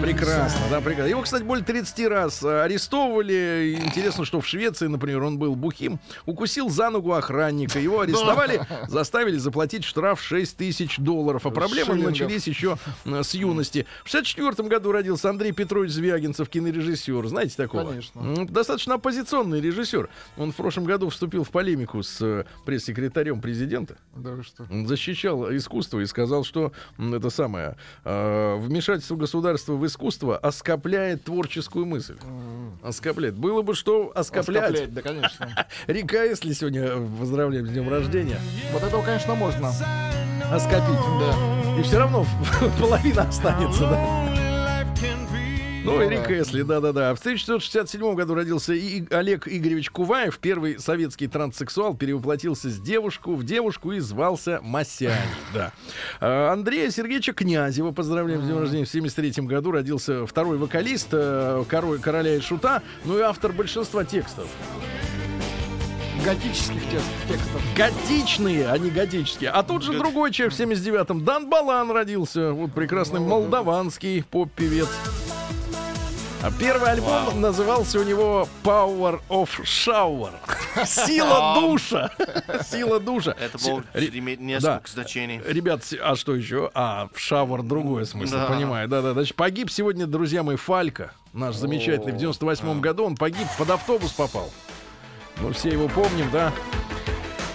прекрасно, да, прекрасно. Его, кстати, более 30 раз э, арестовывали. Интересно, что в Швеции, например, он был бухим, укусил за ногу охранника. Его арестовали, заставили заплатить штраф 6 тысяч долларов. А проблемы Шиллингов. начались еще с юности. В 64 году родился Андрей Петрович Звягинцев, кинорежиссер. Знаете такого? Конечно. Достаточно оппозиционный режиссер. Он в прошлом году вступил в полемику с э, пресс-секретарем президента. Да вы что? Он защищал искусство и сказал, что это самое э, вмешательство государства в искусство оскопляет творческую мысль. Оскопляет. Было бы что оскоплять. Оскоплять, да, конечно. [LAUGHS] Река, если сегодня поздравляем с днем рождения, Вот этого, конечно, можно. оскопить. Да. И все равно [LAUGHS] половина останется, да. Ну, Ну Эрик. Эсли, да-да-да. В 1967 году родился и Олег Игоревич Куваев, первый советский транссексуал, перевоплотился с девушку в девушку и звался Масяни, [LAUGHS] да. А, Андрея Сергеевича Князева, поздравляем с днем рождения, в 73 году родился второй вокалист э, короля и шута, ну и автор большинства текстов. Готических текст- текстов. Готичные, а не готические. А тут же другой человек в 79-м. Дан Балан родился. Вот прекрасный молдаванский поп-певец. А первый альбом назывался у него Power of Shower. Сила душа. [LAUGHS] Сила душа. Это иметь несколько значений. Ребят, а что еще? А, в шавар другой смысл, Да. понимаю. Да-да, значит, погиб сегодня, друзья мои, Фалька, наш замечательный, в 98 году. Он погиб, под автобус попал. Ну, все его помним, да.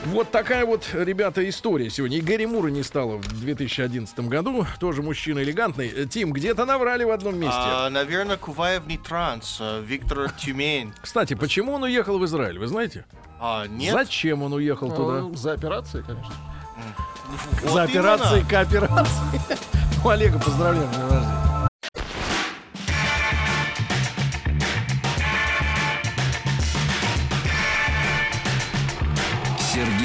Вот такая вот, ребята, история сегодня. И Гэри Мура не стало в 2011 году. Тоже мужчина элегантный. Тим, где-то наврали в одном месте. А, наверное, Куваев не транс, а Виктор [LAUGHS] Тюмень. Кстати, почему он уехал в Израиль, вы знаете? А, нет? Зачем он уехал туда? Ну, За операцией, конечно. Вот За операцией именно. кооперации. [LAUGHS] Ну, Олега поздравляем днем рождения.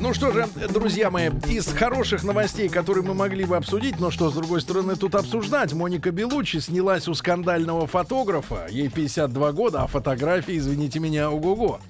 Ну что же, друзья мои, из хороших новостей, которые мы могли бы обсудить, но что, с другой стороны, тут обсуждать, Моника Белучи снялась у скандального фотографа. Ей 52 года, а фотографии, извините меня, ого-го.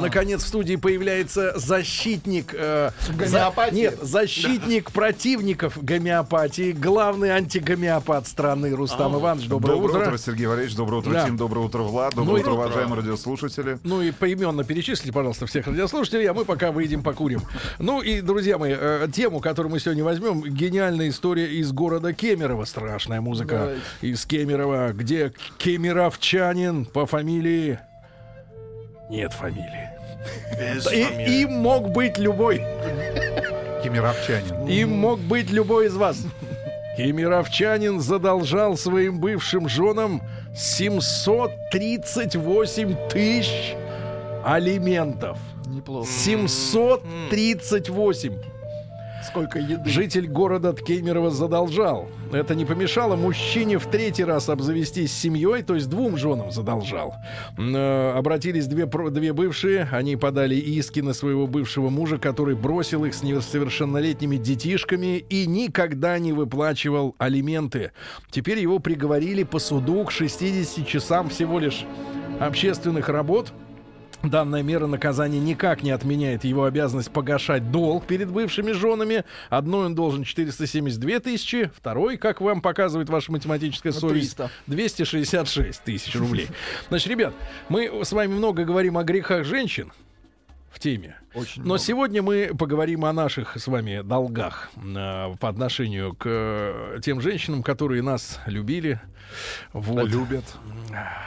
Наконец в студии появляется защитник... э, Гомеопатии? Нет, защитник противников гомеопатии, главный антигомеопат страны Рустам Иванович. Доброе, утро. Сергей Валерьевич. Доброе утро, Да. Тим. Доброе утро, Влад. Доброе Ну утро, утро. уважаемые радиослушатели. Ну и поименно перечислите, пожалуйста, всех радиослушателей, а мы пока выйдем покурим. Ну и, друзья мои, э, тему, которую мы сегодня возьмем, гениальная история из города Кемерово. Страшная музыка Давайте. из Кемерово, где кемеровчанин по фамилии... Нет фамилии. Без И, фамилии. им мог быть любой. Кемеровчанин. Им мог быть любой из вас. Кемеровчанин задолжал своим бывшим женам 738 тысяч алиментов. Неплохо. 738. Сколько еды. Житель города Ткемерово задолжал. Это не помешало мужчине в третий раз обзавестись семьей, то есть двум женам задолжал. Э, Обратились две, две бывшие, они подали иски на своего бывшего мужа, который бросил их с несовершеннолетними детишками и никогда не выплачивал алименты. Теперь его приговорили по суду к 60 часам всего лишь общественных работ. Данная мера наказания никак не отменяет его обязанность погашать долг перед бывшими женами. Одной он должен 472 тысячи, второй, как вам показывает ваша математическая Ну, совесть, 300. 266 тысяч рублей. Значит, ребят, мы с вами много говорим о грехах женщин в теме. Очень Но много. сегодня мы поговорим о наших с вами долгах э, по отношению к э, тем женщинам, которые нас любили. Вот. Любят.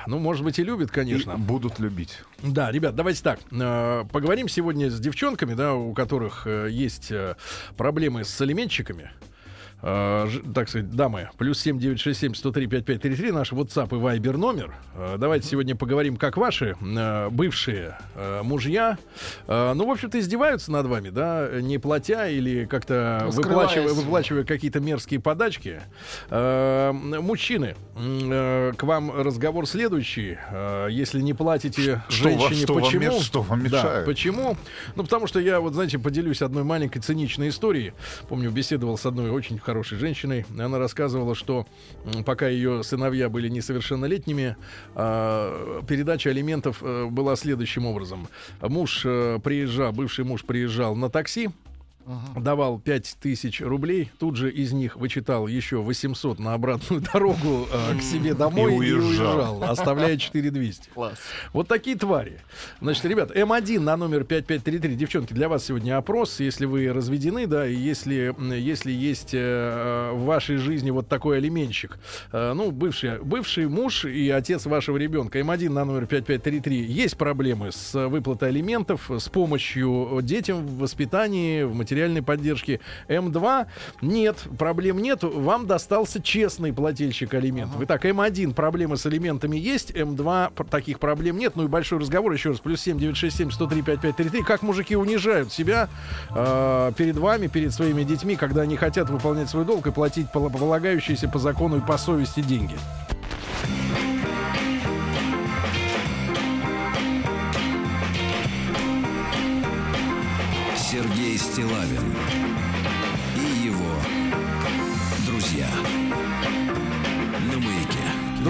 Ну, может быть, и любят, И конечно. будут любить. Да, ребят, давайте так. э, Поговорим сегодня с девчонками, да, у которых э, есть э, проблемы с алиментчиками. Э, ж- так сказать, дамы, плюс 7967 103 5533, наш WhatsApp и Viber номер. Э, Давайте сегодня поговорим, как ваши э, бывшие э, мужья, э, ну, в общем-то, издеваются над вами, да, не платя или как-то Ну, выплачивая, выплачивая какие-то мерзкие подачки. Э, Мужчины, э, к вам разговор следующий. Э, Если не платите Что вам- женщине, что вам почему? меш- что вам Да, мешает? почему? Ну, потому что я, вот, знаете, поделюсь одной маленькой циничной историей. Помню, беседовал с одной очень хорошей женщиной. Она рассказывала, что пока ее сыновья были несовершеннолетними, а, передача алиментов э, была следующим образом. Муж э, приезжал, бывший муж приезжал на такси, давал 5 тысяч рублей, тут же из них вычитал еще 800 на обратную [LAUGHS] дорогу э, к себе домой и И уезжал, уезжал. оставляя [LAUGHS] 4200. Класс. Вот такие твари. Значит, ребят, М1 на номер 5533. Девчонки, для вас сегодня опрос. Если вы разведены, да, и если, если есть э, в вашей жизни вот такой алименщик, э, ну, бывший, бывший муж и отец вашего ребенка, М1 на номер 5533, есть проблемы с э, выплатой алиментов, с помощью детям в воспитании, в материальной поддержке. М2 нет, проблем нет. Вам достался честный плательщик алиментов. Итак, М1 проблемы с алиментами есть, М2 пр- таких проблем нет. Ну и большой разговор еще раз. Плюс 7 967 103 5533. Как мужики унижают себя э, перед вами, перед своими детьми, когда они хотят выполнять свой долг и платить пол- полагающиеся по закону и по совести деньги. Стилавин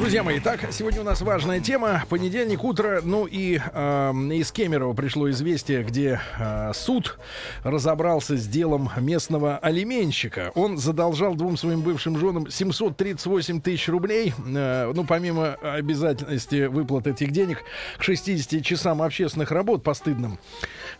Друзья мои, так, сегодня у нас важная тема. Понедельник, утро. Ну и э, из Кемерово пришло известие, где э, суд разобрался с делом местного алименщика. Он задолжал двум своим бывшим женам 738 тысяч рублей. Э, ну, помимо обязательности выплаты этих денег к 60 часам общественных работ постыдным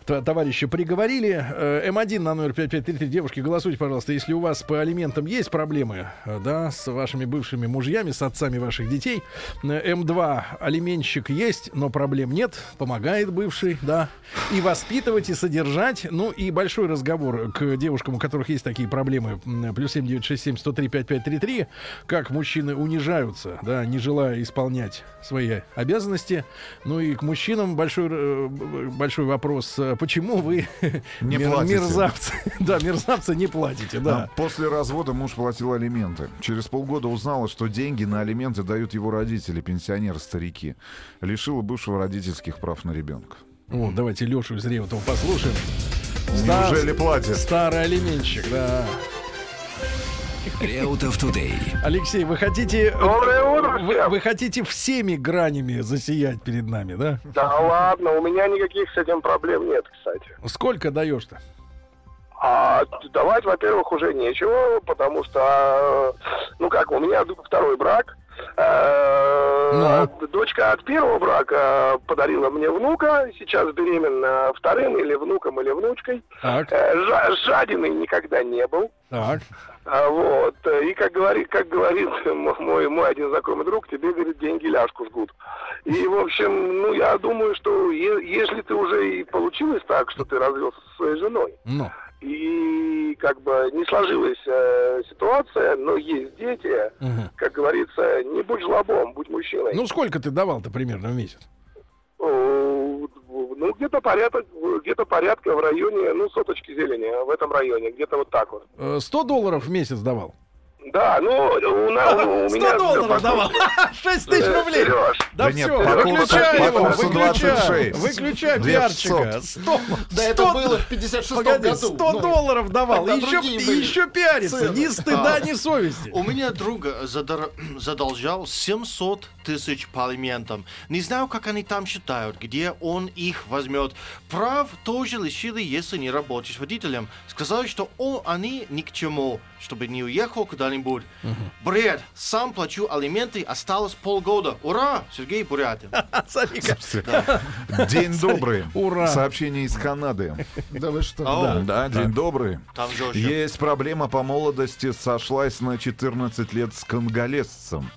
товарища приговорили. Э, М1 на номер 5533. Девушки, голосуйте, пожалуйста, если у вас по алиментам есть проблемы, э, да, с вашими бывшими мужьями, с отцами ваших детей. Э, М2 алименщик есть, но проблем нет. Помогает бывший, да. И воспитывать, и содержать. Ну и большой разговор к девушкам, у которых есть такие проблемы. Плюс 7967 103 5533. Как мужчины унижаются, да, не желая исполнять свои обязанности. Ну и к мужчинам большой, э, большой вопрос. Почему вы [LAUGHS] Не мер- платите. мерзавцы? [LAUGHS] Да, мерзавцы не платите, да. А После развода муж платил алименты. Через полгода узнала, что деньги на алименты дают его родители, пенсионеры-старики. Лишила бывшего родительских прав на ребенка. Вот, давайте Лешу из Реутова послушаем. Стар- Неужели платят? Старый алименщик, да. Реутов Тудей. Алексей, вы хотите... Доброе утро Вы, вы хотите всеми гранями засиять перед нами, да? Да ладно, у меня никаких с этим проблем нет, кстати. Сколько даешь-то? А давать, во-первых, уже нечего, потому что, э, ну как, у меня второй брак. Э, Дочка от первого брака подарила мне внука, сейчас беременна вторым или внуком, или внучкой. Так, Э, жа- Жадиной никогда не был. так. А, Вот. И как говорит, как говорит мой, мой один знакомый друг, тебе, говорит, деньги ляжку жгут. И, в общем, ну, я думаю, что е- если ты уже и получилось так, что ты развелся со своей женой, Ну, и как бы не сложилась э, ситуация, но есть дети, мгм. как говорится, не будь жлобом, будь мужчиной. ну сколько ты давал-то примерно в месяц? Э, Ну, где-то порядок, где-то порядка в районе, ну, соточки зелени, в этом районе, где-то вот так вот. Э, 100 долларов в месяц давал? Да, ну, у, нас, у 100 [LAUGHS] меня... долларов давал! [LAUGHS] 6 тысяч Э, рублей! Серёж, Да, Да нет, все, выключай его, потом выключай, 126. выключай пиарчика. пятьсот. 100, Да это было в 56 Погоди, году. 100 Ну, долларов давал, тогда еще, еще пиарится, цены. ни стыда, ни совести. У меня друг задар- [CLEARS THROAT] задолжал 700 тысяч по алиментам. Не знаю, как они там считают, где он их возьмет. Прав тоже лишили, если не работаешь водителем. Сказали, что он, они ни к чему, чтобы не уехал куда-нибудь. Бред. Сам плачу алименты, осталось полгода. Ура! Сергей Бурятин. [LAUGHS] День добрый. Ура. Сообщение из Канады. Да вы что? Да, день добрый. Есть проблема по молодости. Сошлась на 14 лет с конголезцем.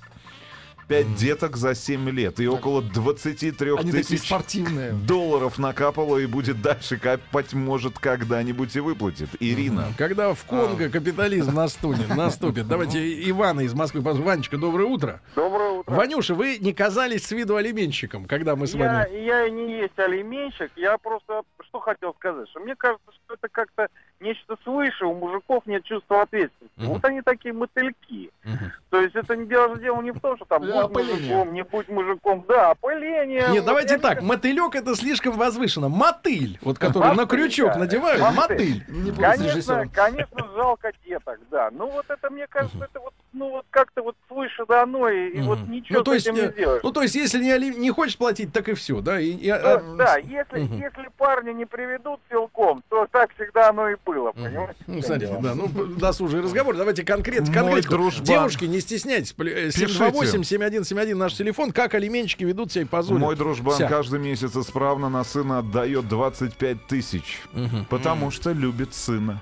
Пять деток за 7 лет и около 23 Они тысяч спортивные. долларов накапало и будет дальше капать, может, когда-нибудь и выплатит. Ирина. Когда в Конго капитализм наступит, наступит. Давайте Ивана из Москвы. Ванечка, доброе утро. доброе утро. Ванюша, вы не казались с виду алименщиком, когда мы с Я, вами... я и не есть алименщик, я просто что хотел сказать, что мне кажется, что это как-то нечто свыше, у мужиков нет чувства ответственности. Мгм. Вот они такие мотыльки. Мгм. То есть это не дело, дело не в том, что там Да, будь опыление. мужиком, не будь мужиком, да, опыление. Нет, Вот давайте так, не- мотылек это слишком возвышенно. Мотыль, вот который на крючок да. надевают, Мотыль. Конечно, конечно, жалко деток, да. Ну вот это, мне кажется, это вот ну вот как-то вот свыше дано, и, и вот ничего ну, то с этим э, не сделаешь. ну, то есть, если не, не хочешь платить, так и все, да? И, и, Да, а, да, если, если парня не приведут силком, то так всегда оно и было, Мгм. понимаете? Ну, смотрите, да, ну, досужий разговор. Давайте конкрет, Мой конкретику. дружбан. Девушки, не стесняйтесь. Плю- э, 728-7171 наш телефон. Как алименщики ведут себя и позорят. Мой дружбан Вся. каждый месяц исправно на сына отдает 25 тысяч. Мгм. Потому что любит сына.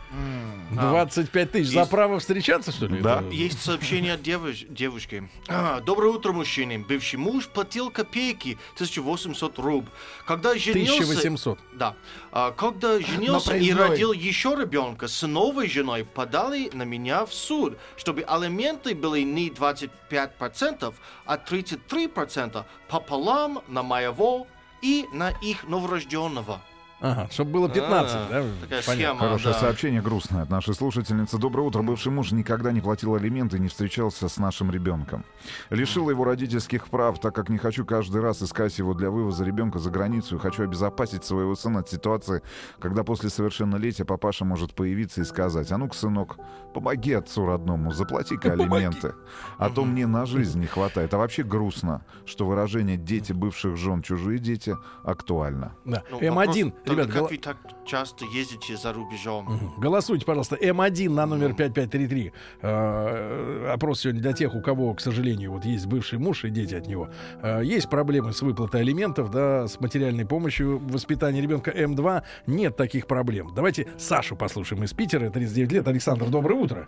25 тысяч за Есть- право встречаться, что ли? Да. Это- Есть сообщение от девуш- девушки. А, Доброе утро, мужчины. Бывший муж платил копейки, 1800 руб. Когда женился... 1800. Да. А, когда женился и родил еще ребенка, с новой женой подали на меня в суд, чтобы алименты были не 25%, а 33% пополам на моего и на их новорожденного. Ага, чтобы было 15, А, да? Такая Понятно. схема. Хорошее да. сообщение, грустное от нашей слушательницы. Доброе утро. Бывший муж никогда не платил алименты и не встречался с нашим ребенком. Лишил его родительских прав, так как не хочу каждый раз искать его для вывоза ребенка за границу и хочу обезопасить своего сына от ситуации, когда после совершеннолетия папаша может появиться и сказать, а ну-ка, сынок, помоги отцу родному, заплати-ка алименты. А то мне на жизнь не хватает. А вообще грустно, что выражение «дети бывших жен, чужие дети» актуально. Да. Ну, М1, вопрос ребят, только гол- как вы так часто ездите за рубежом? Голосуйте, пожалуйста. М1 на номер 5533. Э, Опрос сегодня для тех, у кого, к сожалению, вот есть бывший муж и дети от него. Э, Есть проблемы с выплатой алиментов, да, с материальной помощью в воспитании ребенка. М2 нет таких проблем. Давайте Сашу послушаем из Питера, 39 лет. Александр, доброе утро.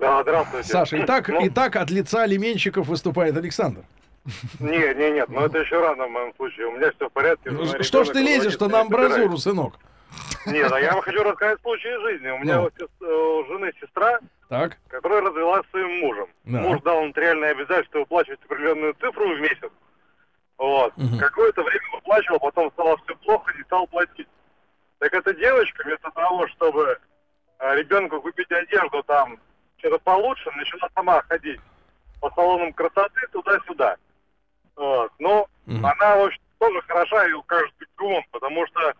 Да, здравствуйте. Саша, итак, Ну, итак от лица алименщиков выступает Александр. Нет, нет, нет, но это еще рано в моем случае. У меня все в порядке. Ну, Что ж ты лезешь-то на амбразуру, сынок? Нет, а я вам хочу рассказать случай из жизни. У меня Ну. э, у жены сестра, Так. которая развелась с своим мужем. Да. Муж дал нотариальное обязательство выплачивать определенную цифру в месяц. Вот. Мгм. Какое-то время выплачивал, потом стало все плохо, не стал платить. Так эта девочка, вместо того, чтобы э, ребенку купить одежду, там, что-то получше, начала сама ходить по салонам красоты туда-сюда. Вот. Но Мгм. она, в общем, тоже хороша и укажет бегун, потому что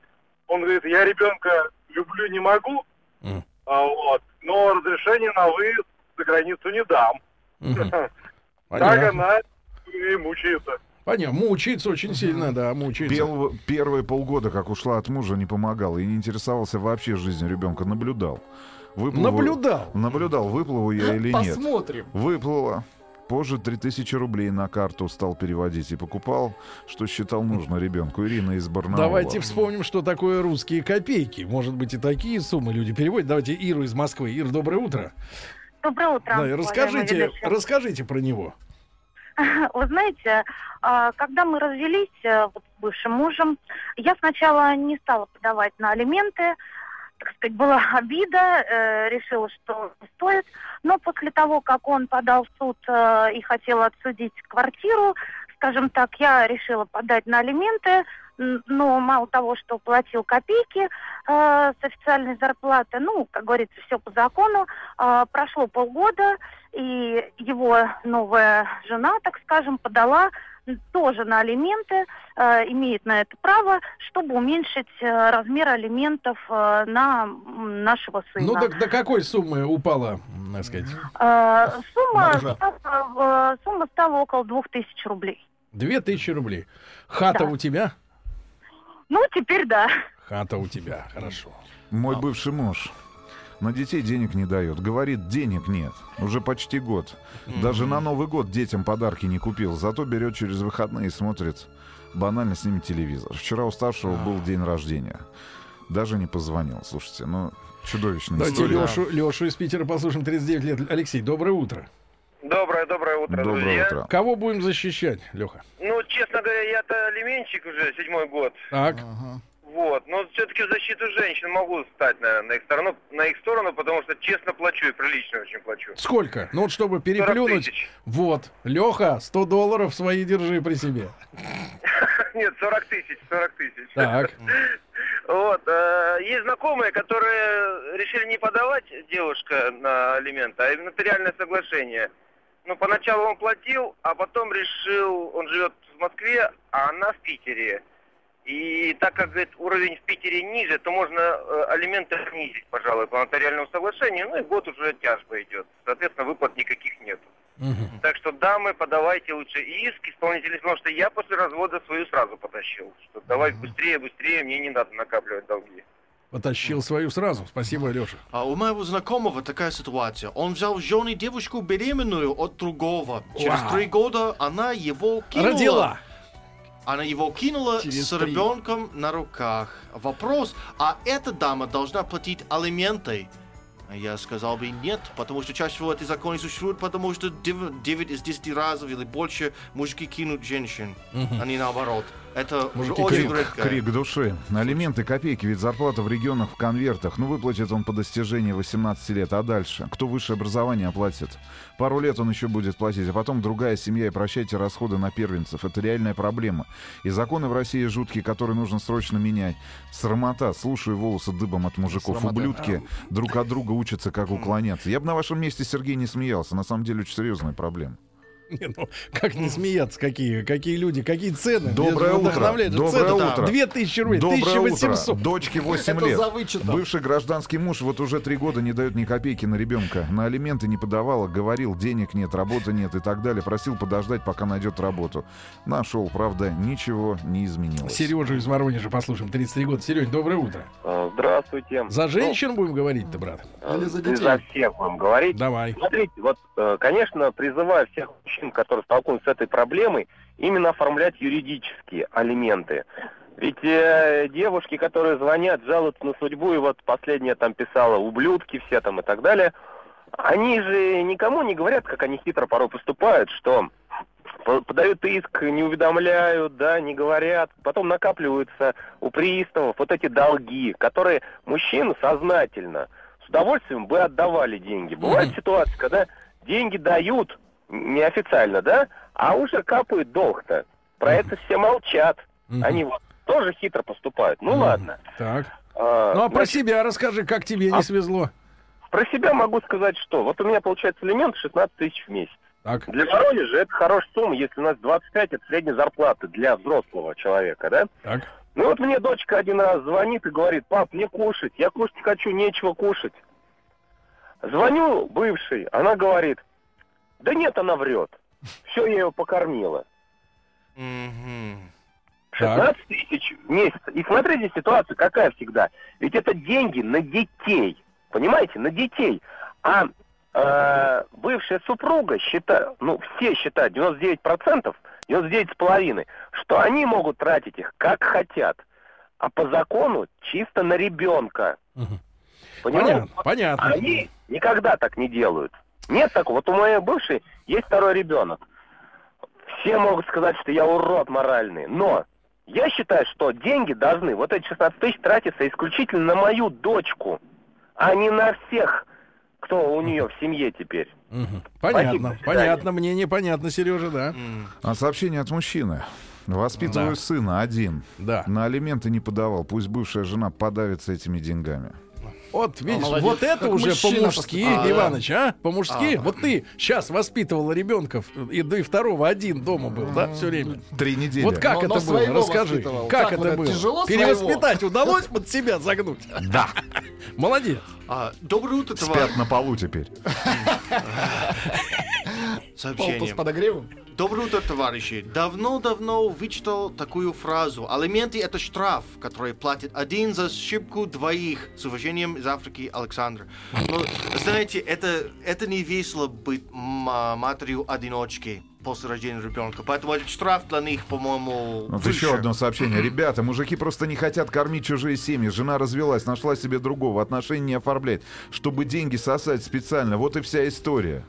он говорит, я ребенка люблю не могу, а, вот, но разрешение на выезд за границу не дам. Мгм. [LAUGHS] Так она и мучается. Понятно. Мучается очень сильно, да, мучается. Пел- первые полгода, как ушла от мужа, не помогал и не интересовался вообще жизнью ребенка. Наблюдал. Выплыву- Наблюдал. Наблюдал, выплыву я или нет. Посмотрим. Выплыла. Позже 3000 рублей на карту стал переводить и покупал, что считал нужно ребенку. Ирина из Барнаула. Давайте вспомним, что такое русские копейки. Может быть, и такие суммы люди переводят. Давайте Иру из Москвы. Ир, доброе утро. Доброе утро. Да, расскажите, расскажите про него. [LAUGHS] Вы знаете, а, когда мы развелись э, вот с бывшим мужем, я сначала не стала подавать на алименты, так сказать, была обида, э, решила, что не стоит. Но после того, как он подал в суд э, и хотел отсудить квартиру, скажем так, я решила подать на алименты, но мало того, что платил копейки э, с официальной зарплаты, ну, как говорится, все по закону, э, прошло полгода, и его новая жена, так скажем, подала тоже на алименты, э, имеет на это право, чтобы уменьшить э, размер алиментов э, на нашего сына. Ну, так до какой суммы упала, так сказать? Э, сумма, стала, э, сумма стала около двух тысяч рублей. Две тысячи рублей. Хата Да. у тебя? Ну, теперь да. Хата у тебя, хорошо. Мой бывший муж на детей денег не дает. Говорит, денег нет. Уже почти год. Даже на Новый год детям подарки не купил. Зато берет через выходные и смотрит банально с ними телевизор. Вчера у старшего был день рождения. Даже не позвонил. Слушайте, ну, чудовищная Давайте история. Лешу, Лешу из Питера послушаем, 39 лет. Алексей, доброе утро. Доброе, доброе утро, Доброе друзья. утро. Кого будем защищать, Леха? Ну, честно говоря, я-то алименщик уже седьмой год. Так. Вот, но все-таки в защиту женщин могу стать, наверное, на их сторону, на их сторону, потому что честно плачу и прилично очень плачу. Сколько? Ну вот чтобы 40 переплюнуть. тысяч. Вот. Леха, 100 долларов свои держи при себе. [LAUGHS] Нет, 40 тысяч, 40 тысяч. Так. [LAUGHS] Вот, э, есть знакомые, которые решили не подавать девушка на алименты, а нотариальное соглашение. Ну, поначалу он платил, а потом решил, он живет в Москве, а она в Питере. И так как говорит, уровень в Питере ниже, то можно э, алименты снизить, пожалуй, по нотариальному соглашению, ну и год уже тяжба идет. Соответственно, выплат никаких нет. Так что, дамы, подавайте лучше иск исполнителей, потому что я после развода свою сразу потащил. Что давай быстрее, быстрее, мне не надо накапливать долги. Потащил свою сразу. Спасибо, Леша. А у моего знакомого такая ситуация. Он взял в жены девушку беременную от другого. Через Вау. три года она его кинула. Родила. Она его кинула Через с ребенком на руках. Вопрос, а эта дама должна платить алименты? Я сказал бы нет, потому что чаще всего эти законы существуют, потому что 9 из 10 раз или больше мужики кинут женщин, Мгм. а не наоборот. Это Мужики, очень крик, редко. крик души. Алименты копейки, ведь зарплата в регионах в конвертах. Ну, выплатит он по достижении 18 лет. А дальше? Кто высшее образование оплатит? Пару лет он еще будет платить, а потом другая семья, и прощайте расходы на первенцев. Это реальная проблема. И законы в России жуткие, которые нужно срочно менять. Срамота. Слушаю волосы дыбом от мужиков. Срамота. Ублюдки друг от друга учатся, как уклоняться. Я бы на вашем месте, Сергей, не смеялся. На самом деле, очень серьезная проблема. [LAUGHS] Не, ну, как не смеяться, какие, какие люди, какие цены. Доброе утро. Доброе цены. утро. 2000 рублей, Доброе 1800. утро. Дочке 8 Это лет. за. Бывший гражданский муж вот уже три года не дает ни копейки на ребенка. На алименты не подавала, говорил, денег нет, работы нет и так далее. Просил подождать, пока найдет работу. Нашел, правда, ничего не изменилось. Сережу из Воронежа послушаем, 33 года. Сереж, доброе утро. А, Здравствуйте. За женщин будем говорить-то, брат? Ну, за всех будем говорить. Давай. Смотрите, вот, э, конечно, призываю всех мужчин, которые столкнулись с этой проблемой, именно оформлять юридические алименты. Ведь э, девушки, которые звонят, жалуются на судьбу, и вот последняя там писала ублюдки все там и так далее, они же никому не говорят, как они хитро порой поступают, что по- подают иск, не уведомляют, да, не говорят, потом накапливаются у приставов вот эти долги, которые мужчины сознательно с удовольствием бы отдавали деньги. Бывает ситуация, когда деньги дают неофициально, да, а уже капает долг-то. Про это все молчат. Они вот тоже хитро поступают. Ну ладно. Так. А, Ну а про значит, себя расскажи, как тебе не А- свезло. про себя могу сказать, что вот у меня получается элемент 16 тысяч в месяц. Так. Для Воронежа это хорошая сумма, если у нас 25 это средняя зарплата для взрослого человека, да? Так. Ну вот мне дочка один раз звонит и говорит, пап, мне кушать, я кушать хочу, нечего кушать. Звоню бывшей, она говорит, да нет, она врет. Все, я ее покормила. 16 тысяч в месяц. И смотрите, ситуация какая всегда. Ведь это деньги на детей. Понимаете, на детей. А э, бывшая супруга считает, ну, все считают, 99%, 99,5%, что они могут тратить их как хотят. А по закону чисто на ребенка. Понимаете? Понятно, понятно. Они никогда так не делают. Нет такого. Вот у моей бывшей есть второй ребенок. Все могут сказать, что я урод моральный. Но я считаю, что деньги должны, вот эти 16 тысяч тратиться исключительно на мою дочку, а не на всех, кто у нее в семье теперь. Понятно, Спасибо, понятно, мне непонятно, Сережа, да. А сообщение от мужчины. Воспитываю Да. сына один. Да. На алименты не подавал. Пусть бывшая жена подавится этими деньгами. Вот, видишь, молодец. вот это Как уже по-мужски. А, Иваныч, а? По-мужски. А. Вот ты сейчас воспитывала ребенка, и до и второго один дома был, да, все время? Три недели. Вот как Но- но это было? своего Расскажи. воспитывал. Как, это было? тяжело Перевоспитать удалось под себя загнуть? Да. [LAUGHS] Молодец. А, доброе утро, Спят товарищ. на полу теперь. [LAUGHS] Сообщение. Пол с подогревом? Доброе утро, товарищи. Давно-давно вычитал такую фразу. Алименты — это штраф, который платит один за ошибку двоих. С уважением из Африки, Александр. Но, знаете, это, это не весело быть а, матерью-одиночки после рождения ребенка. Поэтому этот штраф для них, по-моему, Вот выше. еще одно сообщение. Ребята, мужики просто не хотят кормить чужие семьи. Жена развелась, нашла себе другого, отношения не оформлять, чтобы деньги сосать специально. Вот и вся история.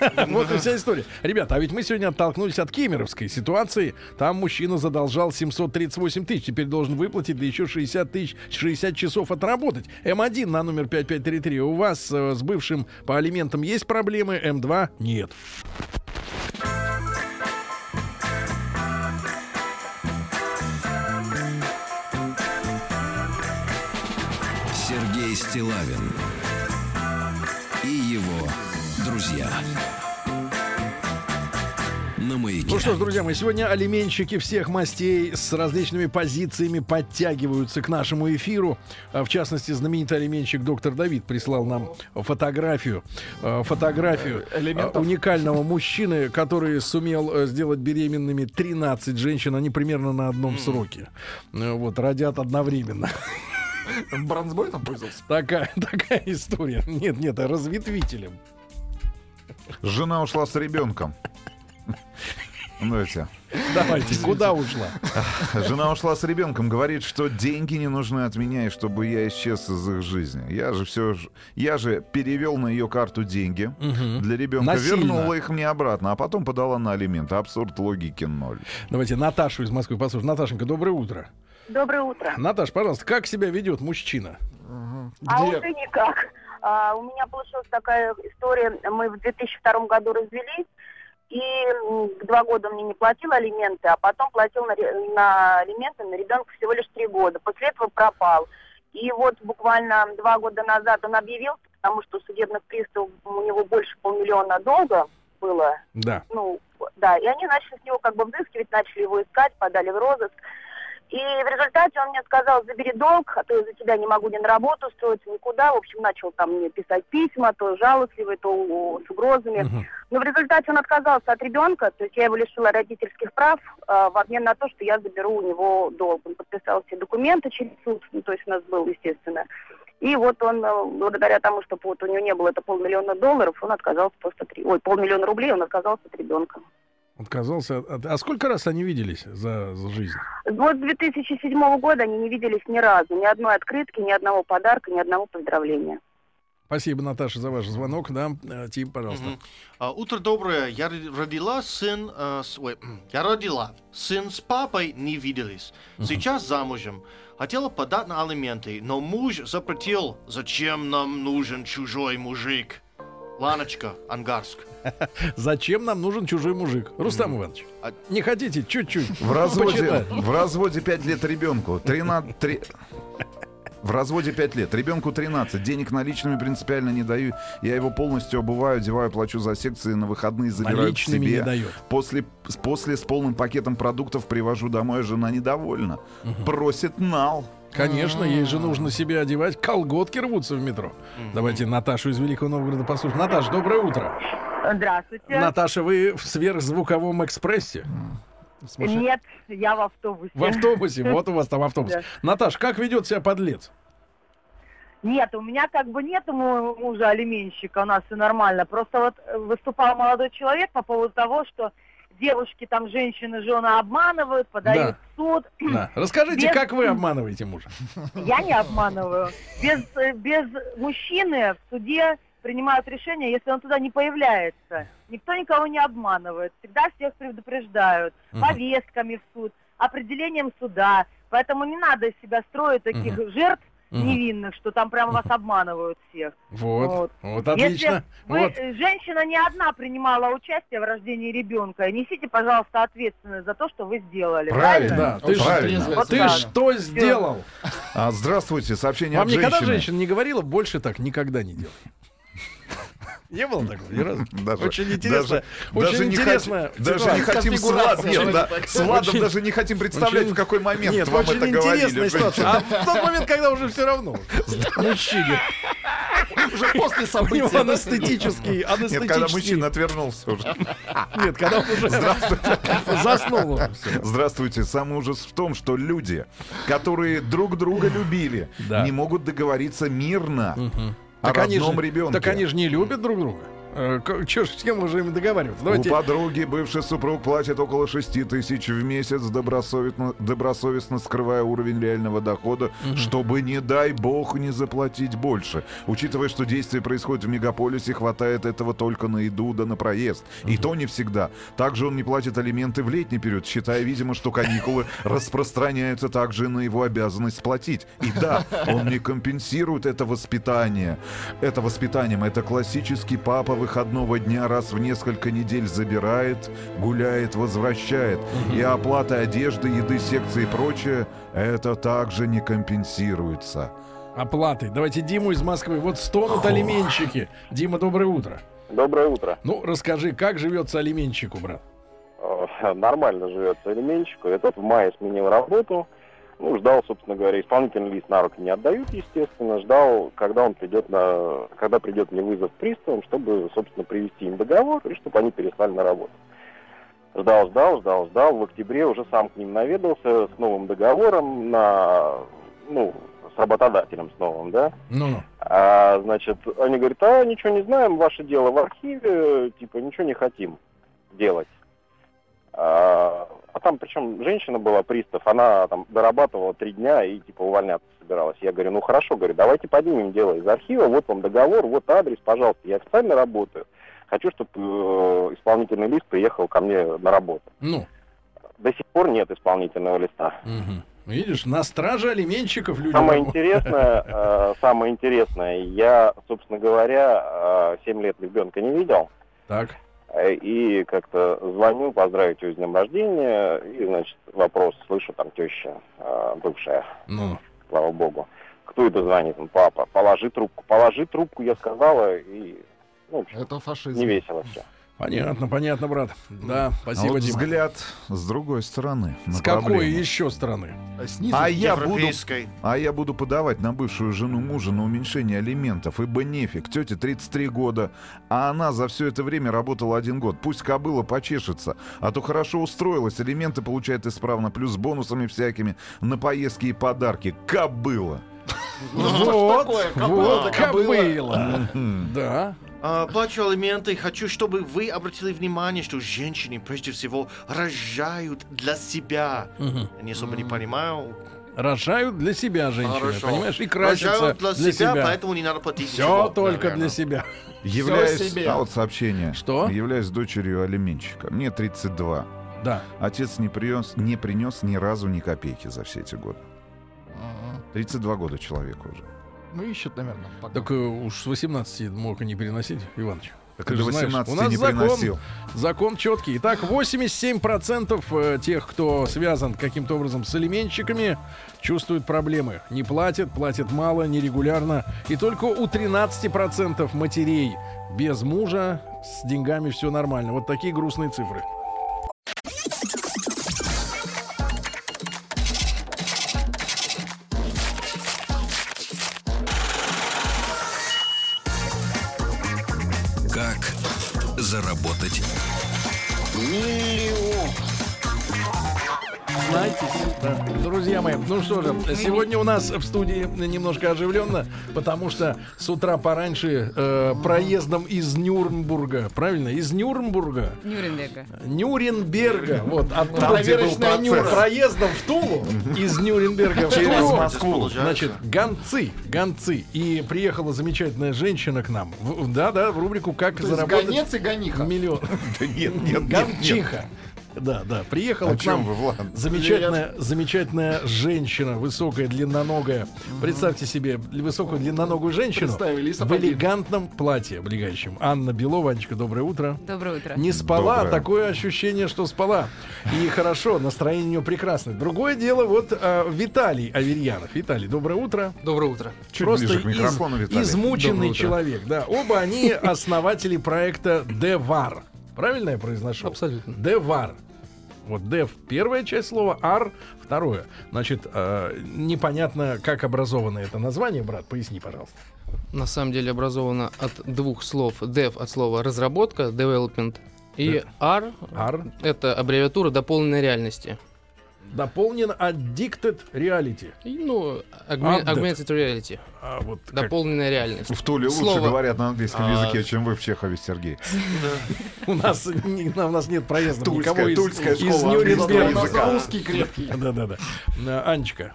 [LAUGHS] Вот и вся история. Ребята, а ведь мы сегодня оттолкнулись от кемеровской ситуации. Там мужчина задолжал 738 тысяч, теперь должен выплатить, да еще 60 тысяч, 60 часов отработать. М1 на номер 5533. У вас э, с бывшим по алиментам есть проблемы, М2 нет. Сергей Стилавин что ж, друзья мои, сегодня алименщики всех мастей с различными позициями подтягиваются к нашему эфиру. А, В частности, знаменитый алименщик доктор Давид прислал нам фотографию, э, фотографию Элементов. э, уникального мужчины, который сумел э, сделать беременными 13 женщин. Они примерно на одном сроке. Э, Вот, родят одновременно. Бронзбой там пользовался? Такая, [LAUGHS] такая история. Нет, нет, разветвителем. Жена ушла с ребенком. Давайте. Давайте, куда ушла? [LAUGHS] Жена ушла с ребенком, говорит, что деньги не нужны от меня, и чтобы я исчез из их жизни. Я же все, я же перевел на ее карту деньги Мгм. для ребенка, Насильно. вернула их мне обратно, а потом подала на алименты. Абсурд логики ноль. Давайте Наташу из Москвы послушаем. Наташенька, доброе утро. Доброе утро. Наташ, пожалуйста, как себя ведет мужчина? А уже никак. А, у меня получилась такая история. Мы в 2002 году развелись, и два года он мне не платил алименты, а потом платил на, на алименты на ребенка всего лишь три года. После этого пропал. И вот буквально два года назад он объявился, потому что судебных приставов у него больше полмиллиона долга было. Да. Ну, да, и они начали с него как бы взыскивать, начали его искать, подали в розыск. И в результате он мне сказал, забери долг, а то я за тебя не могу ни на работу устроиться, никуда. В общем, начал там мне писать письма, то жалостливые, то с угрозами. Но в результате он отказался от ребенка, то есть я его лишила родительских прав э, в обмен на то, что я заберу у него долг. Он подписал все документы через суд, ну, то есть у нас был, естественно. И вот он, э, благодаря тому, что вот у него не было это полмиллиона долларов, он отказался просто от... ре- Ой, полмиллиона рублей, он отказался от ребенка. Отказался. от- А сколько раз они виделись за, за жизнь? Вот с 2007 года они не виделись ни разу. Ни одной открытки, ни одного подарка, ни одного поздравления. Спасибо, Наташа, за ваш звонок. Да, э, Тим, пожалуйста. Мгм. А, утро доброе. Я родила сын, э, с- ой, [CLEARS THROAT] я родила. Сын с папой не виделись. Сейчас замужем. Хотела подать на алименты, но муж запретил. Зачем нам нужен чужой мужик? Ланочка, Ангарск. [LAUGHS] Зачем нам нужен чужой мужик? Рустам Иванович, А- не хотите чуть-чуть? В разводе, в разводе 5 лет ребенку. 13, три- [LAUGHS] В разводе 5 лет. Ребенку 13. Денег наличными принципиально не даю. Я его полностью обуваю, одеваю, плачу за секции на выходные, забираю Наличными к себе. не дает. После, с- после с полным пакетом продуктов привожу домой, а жена недовольна. Просит нал. Конечно, ей же нужно себе одевать. Колготки рвутся в метро. Давайте Наташу из Великого Новгорода послушаем. Наташа, доброе утро. Здравствуйте. Наташа, вы в сверхзвуковом экспрессе? Нет, я в автобусе. В автобусе, вот у вас там автобус. Да. Наташ, как ведет себя подлец? Нет, у меня как бы нет му- мужа алименщика, у нас все нормально. Просто вот выступал молодой человек по поводу того, что девушки, там, женщины, жены обманывают, подают Да. в суд. Да. Расскажите, Без- как вы обманываете мужа? Я не обманываю. Без, э, без мужчины в суде принимают решение, если он туда не появляется. Никто никого не обманывает. Всегда всех предупреждают. Мгм. Повестками в суд, определением суда. Поэтому не надо из себя строить таких Мгм. жертв Мгм. невинных, что там прямо вас обманывают всех. Вот, вот, Если отлично. вы, Вот. э, женщина не одна принимала участие в рождении ребенка, несите, пожалуйста, ответственность за то, что вы сделали. Правильно, Да, ты, правильно. ты Вот так. что сделал? А, здравствуйте, сообщение Вам от никогда женщины. женщина не говорила, больше так никогда не делай. [LAUGHS] Не было такого ни разу? Даже- очень интересно. даже- очень даже не интересно. хотим- даже не хотим с Владом- нет, да, с Владом даже не хотим представлять, в какой момент Нет, вам очень это интересная говорили, ситуация. А в тот момент, когда уже все равно. Мужчине. Уже после У него события. анестетический, Нет, когда анестетический. мужчина отвернулся уже. Нет, когда он уже заснул. всё. Здравствуйте. Самый ужас в том, что люди, которые друг друга любили, Да. не могут договориться мирно о Так они родном же- ребенке. Так они же не любят друг друга. Э, Чё ж, с кем мы же им договариваться? Давайте. У подруги бывший супруг платит около 6 тысяч в месяц, добросовестно, добросовестно скрывая уровень реального дохода, чтобы, не дай бог, не заплатить больше. Учитывая, что действие происходит в мегаполисе, хватает этого только на еду да на проезд. И то не всегда. Также он не платит алименты в летний период, считая, видимо, что каникулы [LAUGHS] распространяются также на его обязанность платить. И да, он не компенсирует это воспитание. Это воспитанием. Это классический папа выходного дня раз в несколько недель забирает, гуляет, возвращает. И оплата одежды, еды, секции и прочее, это также не компенсируется. Оплаты. Давайте Диму из Москвы. Вот стонут алименщики. Дима, доброе утро. Доброе утро. Ну, расскажи, как живется алименщику, брат? нормально живется элементчику. И тот в мае сменил работу. Ну, ждал, собственно говоря, исполнительный лист на руки не отдают, естественно. Ждал, когда он придет на... Когда придет мне вызов приставом, чтобы, собственно, привести им договор и чтобы они перестали на работу. Ждал, ждал, ждал, ждал. В октябре уже сам к ним наведался с новым договором на... Ну, с работодателем с новым, да? Ну-ну. А, значит, они говорят, а, ничего не знаем, ваше дело в архиве, типа, ничего не хотим делать. А, а там, причем, женщина была, пристав, она там дорабатывала три дня и, типа, увольняться собиралась. Я говорю, ну хорошо, говорю, давайте поднимем дело из архива, вот вам договор, вот адрес, пожалуйста, я официально работаю. Хочу, чтобы э, исполнительный лист приехал ко мне на работу. Ну. До сих пор нет исполнительного листа. Мгм. Видишь, на страже алименщиков люди. Самое интересное, [LAUGHS] э, самое интересное, я, собственно говоря, 7 лет ребенка не видел. Так. Э, И как-то звоню, поздравить ее с днем рождения, и, значит, вопрос, слышу, там теща э, бывшая, Ну. слава богу. Кто это звонит? Он, папа, положи трубку. Положи трубку, я сказала, и, ну, Это фашизм. не весело все. Понятно, понятно, брат. Да, А спасибо, вот Дима. взгляд с другой стороны. на С какой проблему. еще стороны? А я, буду, а я буду подавать на бывшую жену мужа на уменьшение алиментов, ибо нефиг, тете 33 года, а она за все это время работала один год. Пусть кобыла почешется, а то хорошо устроилась, алименты получает исправно, плюс бонусами всякими на поездки и подарки. Кобыла. Вот? Кобыла вот, кобыла. кобыла. Да. А, плачу алименты. Хочу, чтобы вы обратили внимание, что женщины прежде всего рожают для себя. Я не особо не понимаю. Рожают для себя женщины, Хорошо. понимаешь? И красятся Рожают для, для себя, себя. поэтому не надо платить Все ничего, только наверное. для себя. [LAUGHS] Являюсь, себе. а вот сообщение. Что? Являюсь дочерью алименщика. Мне 32. Да. Отец не принес, не принес ни разу ни копейки за все эти годы. Ага. 32 года человеку уже. Ну, ищет, наверное. пока. Так э, уж с 18 мог и не переносить, Иваныч. Так же до знаешь, 18 у нас не закон, приносил. закон четкий. Итак, 87% э, тех, кто связан каким-то образом с алименщиками, чувствуют проблемы. Не платят, платят мало, нерегулярно. И только у 13% матерей без мужа с деньгами все нормально. Вот такие грустные цифры. Друзья мои, ну что же, сегодня у нас в студии немножко оживленно, потому что с утра пораньше э, проездом из Нюрнбурга, правильно, из Нюрнбурга, Нюрнберга. Нюрнберга, вот оттуда, где был Проверочная процесс, Нюра. проездом в Тулу из Нюрнберга в Через Тулу. Москву. Значит, гонцы, гонцы. И приехала замечательная женщина к нам. Да-да, в рубрику «Как То есть заработать гонец и гониха. миллион». [LAUGHS] Да нет, нет, нет, нет. Гончиха. Да, да, приехала О к нам вы, Влад? замечательная, замечательная женщина, высокая, длинноногая. Представьте себе высокую, длинноногую женщину в элегантном платье облегающем. Анна Белова, Анечка, доброе утро. Доброе утро. Не спала, Доброе. такое ощущение, что спала. И хорошо, настроение у нее прекрасное. Другое дело, вот э, Виталий Аверьянов. Виталий, доброе утро. Доброе утро. Чуть Просто ближе к из- микрофону, Виталий. измученный Доброе утро. человек. Да, оба они [LAUGHS] основатели проекта Девар. Правильно я произношу? Абсолютно. Девар. Вот Дев первая часть слова, Ар второе. Значит, э, непонятно, как образовано это название, брат. Поясни, пожалуйста. На самом деле образовано от двух слов. Dev от слова разработка, development, и R, R это аббревиатура дополненной реальности. Дополнен Addicted Reality. Ну, augmen- Update. augmented reality. А вот как- Дополненная реальность. В Туле лучше Слово- говорят на английском А, языке, чем вы в Чехове, Сергей. у нас у нас нет проезда Тульская- никого из, Тульская из школа Нюрнберга. Русский крепкий. Да-да-да. А, Анечка.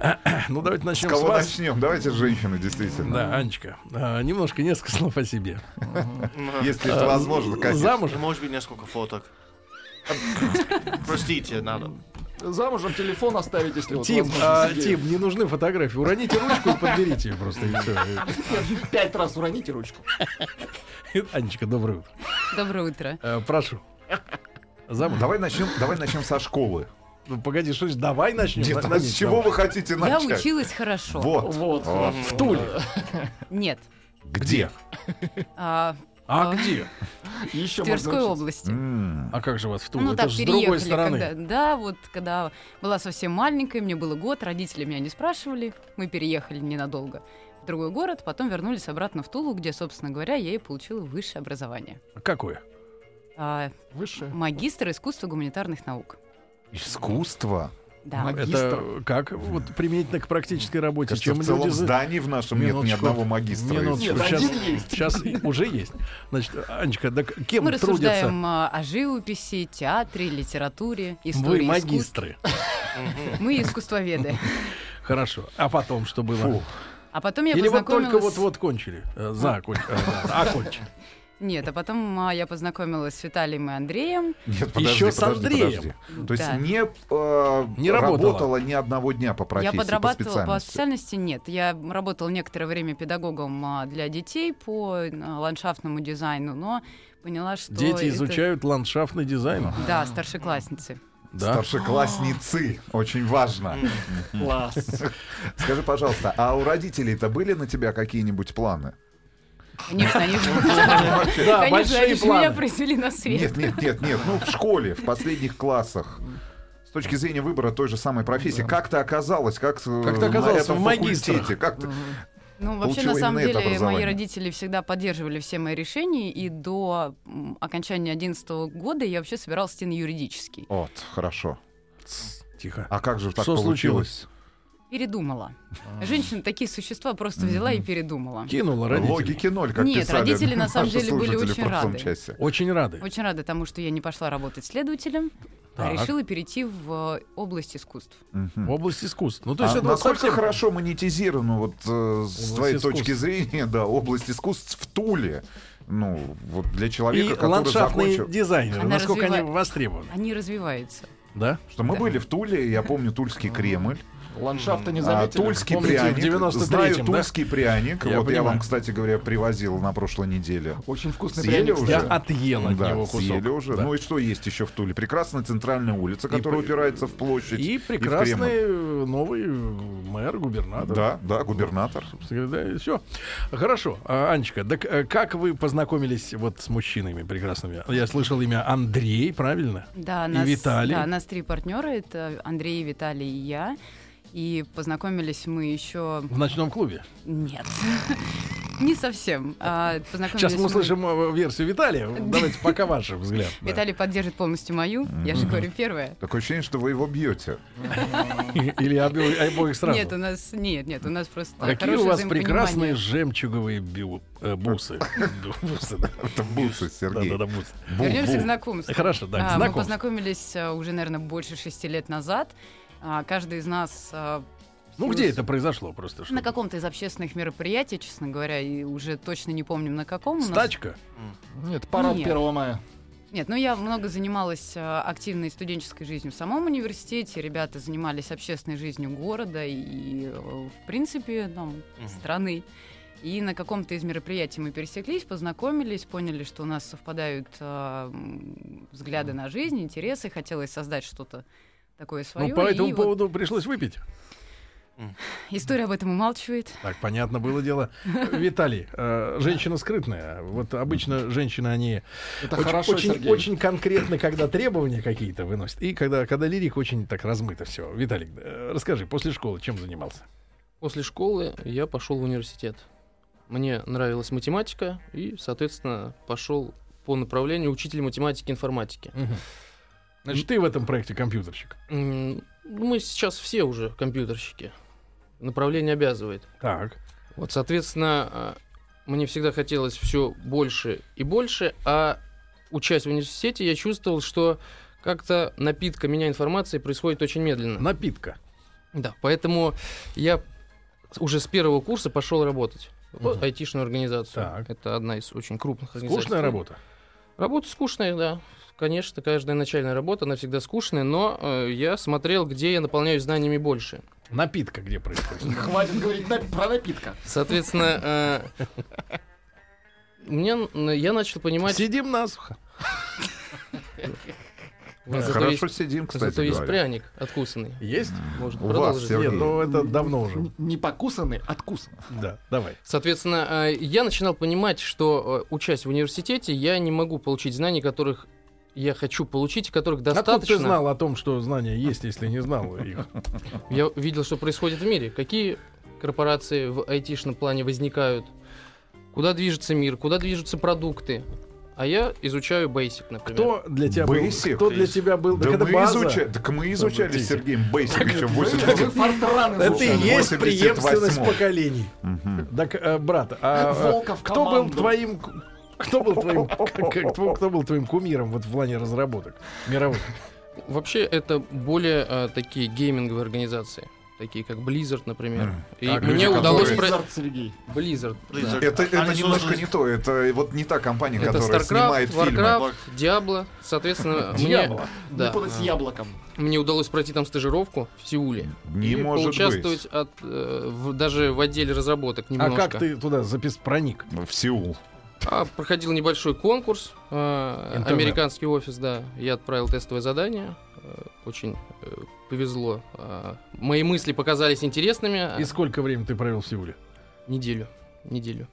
[CLEARS THROAT] Ну, давайте С начнем с, кого вас. начнем? Давайте с женщины, действительно. Да, Анечка. а, немножко, несколько слов о себе. Если это А, возможно, конечно. Замужем? Может быть, несколько фоток. Простите, надо. Замужем телефон оставить, если вот Тим, а. Тим, не нужны фотографии. Уроните ручку и подберите ее просто. Пять раз уроните ручку. Анечка, доброе утро. Доброе утро. Э, Прошу. Замуж? Давай начнем, давай начнем со школы. Ну, погоди, что ж, давай начнем. Нет, На- а с чего вы хотите Я начать? училась хорошо. Вот. Вот. В Туле. Нет. Где? А, А А, где? Еще В Тверской области. А как же вас в Тулу? Ну, Это так же с другой переехали, стороны. когда, да, вот когда была совсем маленькой, мне было год, родители меня не спрашивали, мы переехали ненадолго в другой город, потом вернулись обратно в Тулу, где, собственно говоря, я и получила высшее образование. Какое? А, Высшее. магистр искусства гуманитарных наук. Искусство. Да. Это как вот применительно к практической работе? Кажется, чем в целом люди здании в нашем нет ни Минуточку. одного магистра. Минуточку. Нет, Сейчас, один есть. сейчас уже есть. Значит, Анечка, да кем Мы трудятся? рассуждаем а, о живописи, театре, литературе, Вы истории искусств. магистры. [LAUGHS] Мы искусствоведы. Хорошо. А потом что было? А потом я Или вот только вот-вот кончили? Э, Закончили. э, да, Окончили. Нет, а потом а, я познакомилась с Виталием и Андреем. Нет, подожди, Еще с Андреем. подожди. То есть Да. не, э, Не работала. работала ни одного дня по профессии, я по подрабатывала по специальности. специальности нет. Я работала некоторое время педагогом а, для детей по а, ландшафтному дизайну, но поняла, что Дети это- изучают ландшафтный дизайн. Да, старшеклассницы. Да. Старшеклассницы. Очень важно. Класс. Скажи, пожалуйста, а у родителей-то были на тебя какие-нибудь планы? Конечно, они же Да, Конечно, большие они же меня планы. произвели на свет. Нет, нет, нет, нет. Ну, в школе, в последних классах. С точки зрения выбора той же самой профессии. Как ты оказалась? Как, э, Как ты на оказалась этом в магистрах? факультете? Как ты... Ну, вообще, на самом деле, мои родители всегда поддерживали все мои решения, и до окончания 11 года я вообще собиралась идти на юридический. Вот, хорошо. Тихо. А как же так Что получилось? Передумала. Женщины такие существа просто взяла и передумала. Кинула родителей. Логики ноль, как Нет, писали родители на самом деле были очень рады. часе. Очень рады. Очень рада тому, что я не пошла работать следователем, а Так. решила перейти в э, область искусств. В области искусств. Ну, то есть а это насколько совсем... хорошо монетизирована вот э, с Область твоей искусств. точки зрения, да, область искусств в Туле? Ну, вот для И человека, который ландшафтные закончил... дизайнеры, Она насколько они развива- востребованы. Они развиваются. Да? Что мы Да. были в Туле, я помню Тульский Кремль, Ландшафта не а, заметили. Тульский Помните, в пряник, 93-м, знаю да? Тульский пряник, Я вот я понимаю. вам, кстати говоря, привозил на прошлой неделе. Очень вкусный Съели пряник. уже? Я отъел от да, него кусок. съели уже. Да. Ну и что есть еще в Туле? Прекрасная центральная улица, которая при- упирается в площадь. И в прекрасный э, новый мэр, губернатор. Да, да, губернатор. Собственно говоря, да, все. Хорошо. А, Анечка, так э, как вы познакомились вот с мужчинами прекрасными? Я слышал имя Андрей, правильно? Да, И нас, Виталий. Да, нас три партнера. Это Андрей, Виталий и я. И познакомились мы еще... В ночном клубе. Нет. [LAUGHS] Не совсем. А, Сейчас мы услышим э, версию Виталия. Давайте пока ваш взгляд. да. [LAUGHS] Виталий поддержит полностью мою. Я же говорю первое. Такое ощущение, что вы его бьете. [LAUGHS] Или обоих сразу. Нет, у нас нет, нет, у нас просто Какие у вас прекрасные жемчуговые э, бусы. Бусы, да. Это бусы, Сергей. Да-да-да, бусы. Вернемся к знакомству. Хорошо, да, А, мы познакомились а, уже, наверное, больше шести лет назад. А, Каждый из нас... а, Ну, где это произошло просто? На чтобы- каком-то из общественных мероприятий, честно говоря, и уже точно не помним на каком. У нас- Стачка? Нет, парад Нет. 1 мая. Нет, ну я много занималась а, активной студенческой жизнью в самом университете. Ребята занимались общественной жизнью города и, э, в принципе, там, страны. И на каком-то из мероприятий мы пересеклись, познакомились, поняли, что у нас совпадают м, взгляды на жизнь, интересы. Хотелось создать что-то такое свое. Ну, по этому и вот поводу пришлось выпить. история об этом умалчивает. Так, понятно было дело. [LAUGHS] Виталий, э, женщина скрытная. Вот обычно женщины, они Это очень, хорошо, очень, Сергей. очень конкретны, когда требования какие-то выносят. И когда, когда лирик очень так размыто все. Виталик, э, расскажи, после школы чем занимался? После школы я пошел в университет. Мне нравилась математика, и, соответственно, пошел по направлению учитель математики и информатики. Значит, ты в этом проекте компьютерщик. Ну, Мы сейчас все уже компьютерщики. Направление обязывает. Так. Вот, соответственно, а, мне всегда хотелось все больше и больше, а учась в университете, я чувствовал, что как-то напитка меня информации происходит очень медленно. Напитка. Да, поэтому я уже с первого курса пошел работать в Мгм. айтишную организацию. Так. Это одна из очень крупных организаций. Скучная работа. Работа скучная, да. Конечно, каждая начальная работа, она всегда скучная, но э, я смотрел, где я наполняюсь знаниями больше. Напитка где происходит? [LAUGHS] Хватит говорить на- про напитка. Соответственно, э, мне, я начал понимать... Сидим насухо. вас зато Хорошо есть- сидим, кстати Зато есть пряник откусанный. Есть? Может, У вас, продолжить? Сергей. Нет, ну это давно уже. Не покусанный, откусан. Да, давай. Соответственно, э, я начинал понимать, что, э, учась в университете, я не могу получить знаний, которых я хочу получить, которых Откуда достаточно. ты знал о том, что знания есть, если не знал их? Я видел, что происходит в мире. Какие корпорации в айтишном плане возникают, куда движется мир, куда движутся продукты. А я изучаю Basic, например. Кто для тебя был? Basic? Кто для тебя был? Да Так это мы, база. изуча- так мы изучали с. Сергеем Basic еще в Вы 80 фортраны Это и есть 88-м. преемственность поколений. Так, э, брат, а э, кто был твоим... Кто был твоим, как- как- кто, был твоим кумиром вот в плане разработок мировых? Вообще, это более э, такие гейминговые организации. Такие как Blizzard, например. Мгм. И Так, мне люди, удалось... которые- Blizzard, Сергей. Blizzard. да. Blizzard. Это, это Они немножко не то, это вот не та компания, Это которая StarCraft, снимает фильмы. Warcraft, Diablo. Соответственно, [LAUGHS] мне, Диабло. да, Не с яблоком. мне удалось пройти там стажировку в Сеуле. Не и может поучаствовать быть. от, э, в- даже в отделе разработок А немножко. как ты туда запис проник? В Сеул. А, проходил небольшой конкурс, э, американский офис, да. Я отправил тестовое задание. э, Очень э, повезло. А, Мои мысли показались интересными. И сколько времени ты провел в Сеуле? Неделю. Неделю.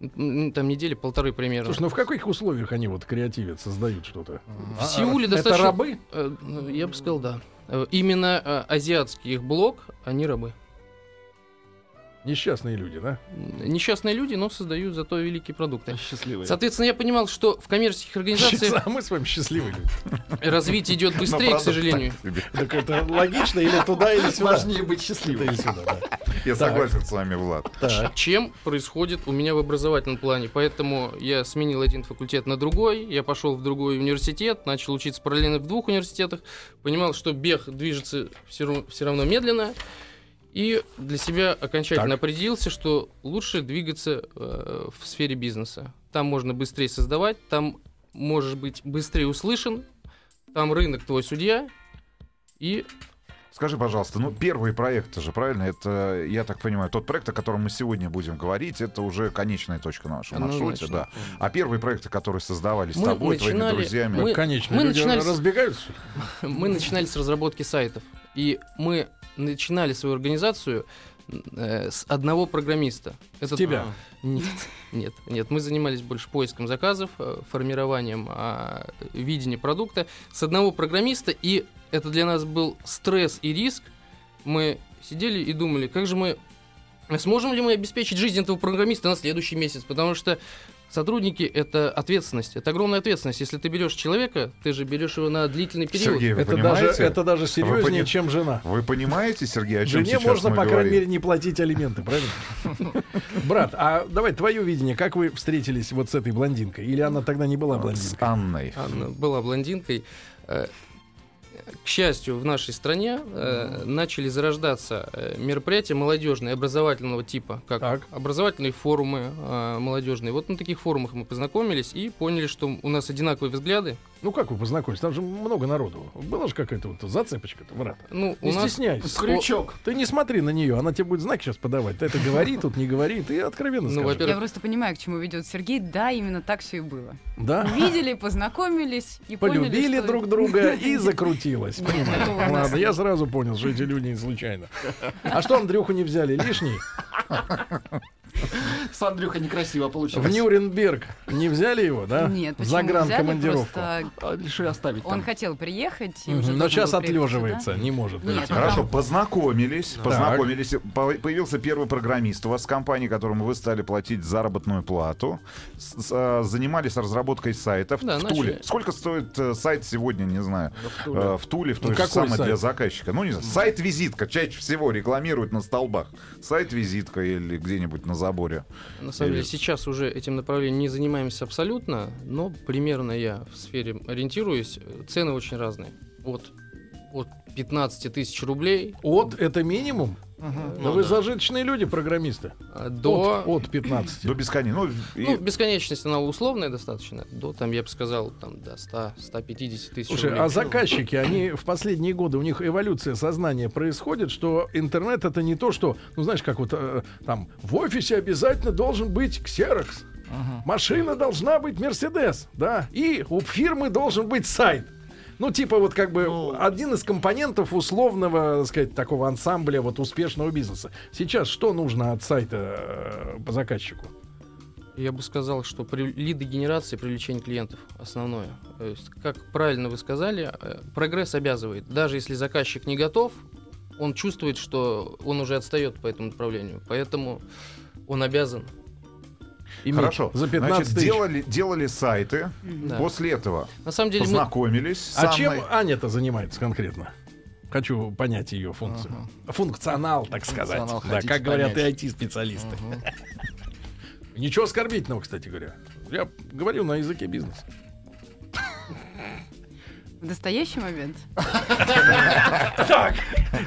Там недели полторы примерно. Слушай, ну в каких условиях они вот креативят, создают что-то? В Сеуле Это достаточно... рабы? Э, Я бы сказал, да. Именно азиатский их блок, они рабы. Несчастные люди, да? Несчастные люди, но создают зато великие продукты. [LAUGHS] Счастливые. Соответственно, я понимал, что в коммерческих организациях [LAUGHS] А мы с вами счастливые люди. развитие идет Но, быстрее, к сожалению. так это логично или туда, или сюда? Важнее быть счастливым. или сюда, да. Я согласен с вами, Влад. Чем происходит у меня в образовательном плане. Поэтому я сменил один факультет на другой, я пошел в другой университет, начал учиться параллельно в двух университетах, понимал, что бег движется все, равно медленно, и для себя окончательно Так. определился, что лучше двигаться э, в сфере бизнеса. Там можно быстрее создавать, там можешь быть быстрее услышан, там рынок твой судья, и Скажи, пожалуйста, ну первый проект же, правильно? Это, я так понимаю, тот проект, о котором мы сегодня будем говорить, это уже конечная точка на нашем маршруте, Однозначно. да. А первые проекты, которые создавались с Мы тобой, твоими начинали- друзьями, мы- Конечно, мы люди начинали с- разбегаются. [LAUGHS] мы начинали с разработки сайтов. И мы начинали свою организацию э, с одного программиста. С тебя? Нет, нет, нет. Мы занимались больше поиском заказов, э, формированием а, видения продукта с одного программиста, и это для нас был стресс и риск. Мы сидели и думали, как же мы сможем ли мы обеспечить жизнь этого программиста на следующий месяц, потому что Сотрудники это ответственность, это огромная ответственность. Если ты берешь человека, ты же берешь его на длительный период. Сергей, вы Это понимаете? даже, это даже серьезнее, пони- чем жена. Вы понимаете, Сергей, о чем Жене сейчас можно, мы по крайней говорим? мере, не платить алименты, правильно? [LAUGHS] Брат, а давай твое видение, как вы встретились вот с этой блондинкой? Или она тогда не была С блондинкой? Анной. Она была блондинкой. К счастью, в нашей стране э, начали зарождаться э, мероприятия молодежные, образовательного типа, как Так. образовательные форумы э, молодежные. Вот на таких форумах мы познакомились и поняли, что у нас одинаковые взгляды. Ну как вы познакомились? Там же много народу. Была же какая-то вот зацепочка-то, брат. Ну, Не у нас стесняйся. Крючок. Ты не смотри на нее, она тебе будет знаки сейчас подавать. Ты это говори, тут не говори, ты откровенно Ну, скажи. Я просто понимаю, к чему ведет Сергей. Да, именно так все и было. Да? Увидели, познакомились и поняли, Полюбили что- друг друга [LAUGHS] и закрутилось. Ладно, я сразу понял, что эти люди не случайно. А что Андрюху не взяли? Лишний? [LAUGHS] С Андрюха некрасиво получилось. В Нюрнберг не взяли его, да? Нет, почему За взяли? гран-командировку. Просто А, Решили оставить он хотел приехать. Но сейчас отлеживается, сюда. не может. Ну, Хорошо, там- познакомились, познакомились. По- Появился первый программист у вас с компанией, которому вы стали платить заработную плату. А, занимались разработкой сайтов Да, в начали. Туле. Сколько стоит э, сайт сегодня, не знаю, в Туле. э, в Туле, в той Ну, же самой сайт? для заказчика? Ну, не знаю, сайт-визитка чаще всего рекламируют на столбах. Сайт-визитка или где-нибудь на заборе. На самом деле сейчас уже этим направлением не занимаемся абсолютно, но примерно я в сфере ориентируюсь. Цены очень разные. От, от 15 тысяч рублей От это минимум? Мгм. Да Ну вы да. зажиточные люди, программисты. а, до... От, от 15. До бесконечности. Ну, и- Ну, бесконечность она условная достаточно. До, там, я бы сказал, там, до 100-150 тысяч Слушай, рублей. а заказчики, они в последние годы, у них эволюция сознания происходит, что интернет это не то, что, ну знаешь, как вот э, там в офисе обязательно должен быть ксерокс, машина должна быть Мерседес, да, и у фирмы должен быть сайт. Ну, типа вот как бы один из компонентов условного, так сказать, такого ансамбля вот успешного бизнеса. Сейчас что нужно от сайта э, по заказчику? Я бы сказал, что при лидогенерации, привлечение клиентов основное. То есть, как правильно вы сказали, э, прогресс обязывает. Даже если заказчик не готов, он чувствует, что он уже отстает по этому направлению. Поэтому он обязан иметь. Хорошо. За 15 Значит, тысяч. делали, делали сайты. Да. После этого На самом деле мы- познакомились с А чем Аня-то занимается конкретно? Хочу понять ее функцию. Функционал, так сказать. Функционал Да, как говорят понять. и IT-специалисты. Ничего оскорбительного, кстати говоря. Я говорю на языке бизнеса. В настоящий момент. Так,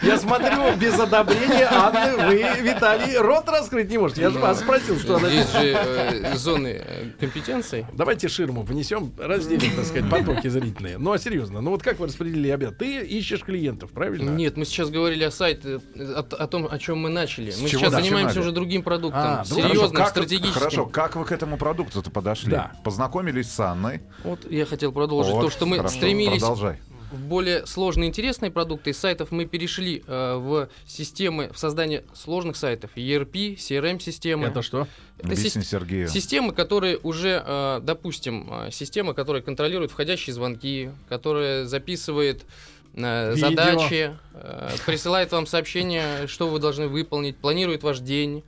я смотрю, без одобрения Анны вы, Виталий, рот раскрыть не можете. Я же вас спросил, что она... Есть же э, зоны э, компетенций. Давайте ширму внесем, разделим, так сказать, потоки зрительные. Ну, а серьезно, ну вот как вы распределили обед? Ты ищешь клиентов, правильно? Нет, мы сейчас говорили о сайте, э, о, том, о чем мы начали. Мы сейчас занимаемся уже другим продуктом, А, серьезным, Хорошо, как- стратегическим. Хорошо, как вы к этому продукту-то подошли? Да. Познакомились с Анной. Вот я хотел продолжить то, что мы стремились Продолжай. в более сложные интересные продукты. Из сайтов мы перешли э, в системы, в создание сложных сайтов. ERP, CRM-системы. Это что? Это Объясни сис- Сергею. Системы, которые уже, э, допустим, э, система, которая контролирует входящие звонки, которая записывает э, задачи, э, присылает вам сообщение, что вы должны выполнить, планирует ваш день,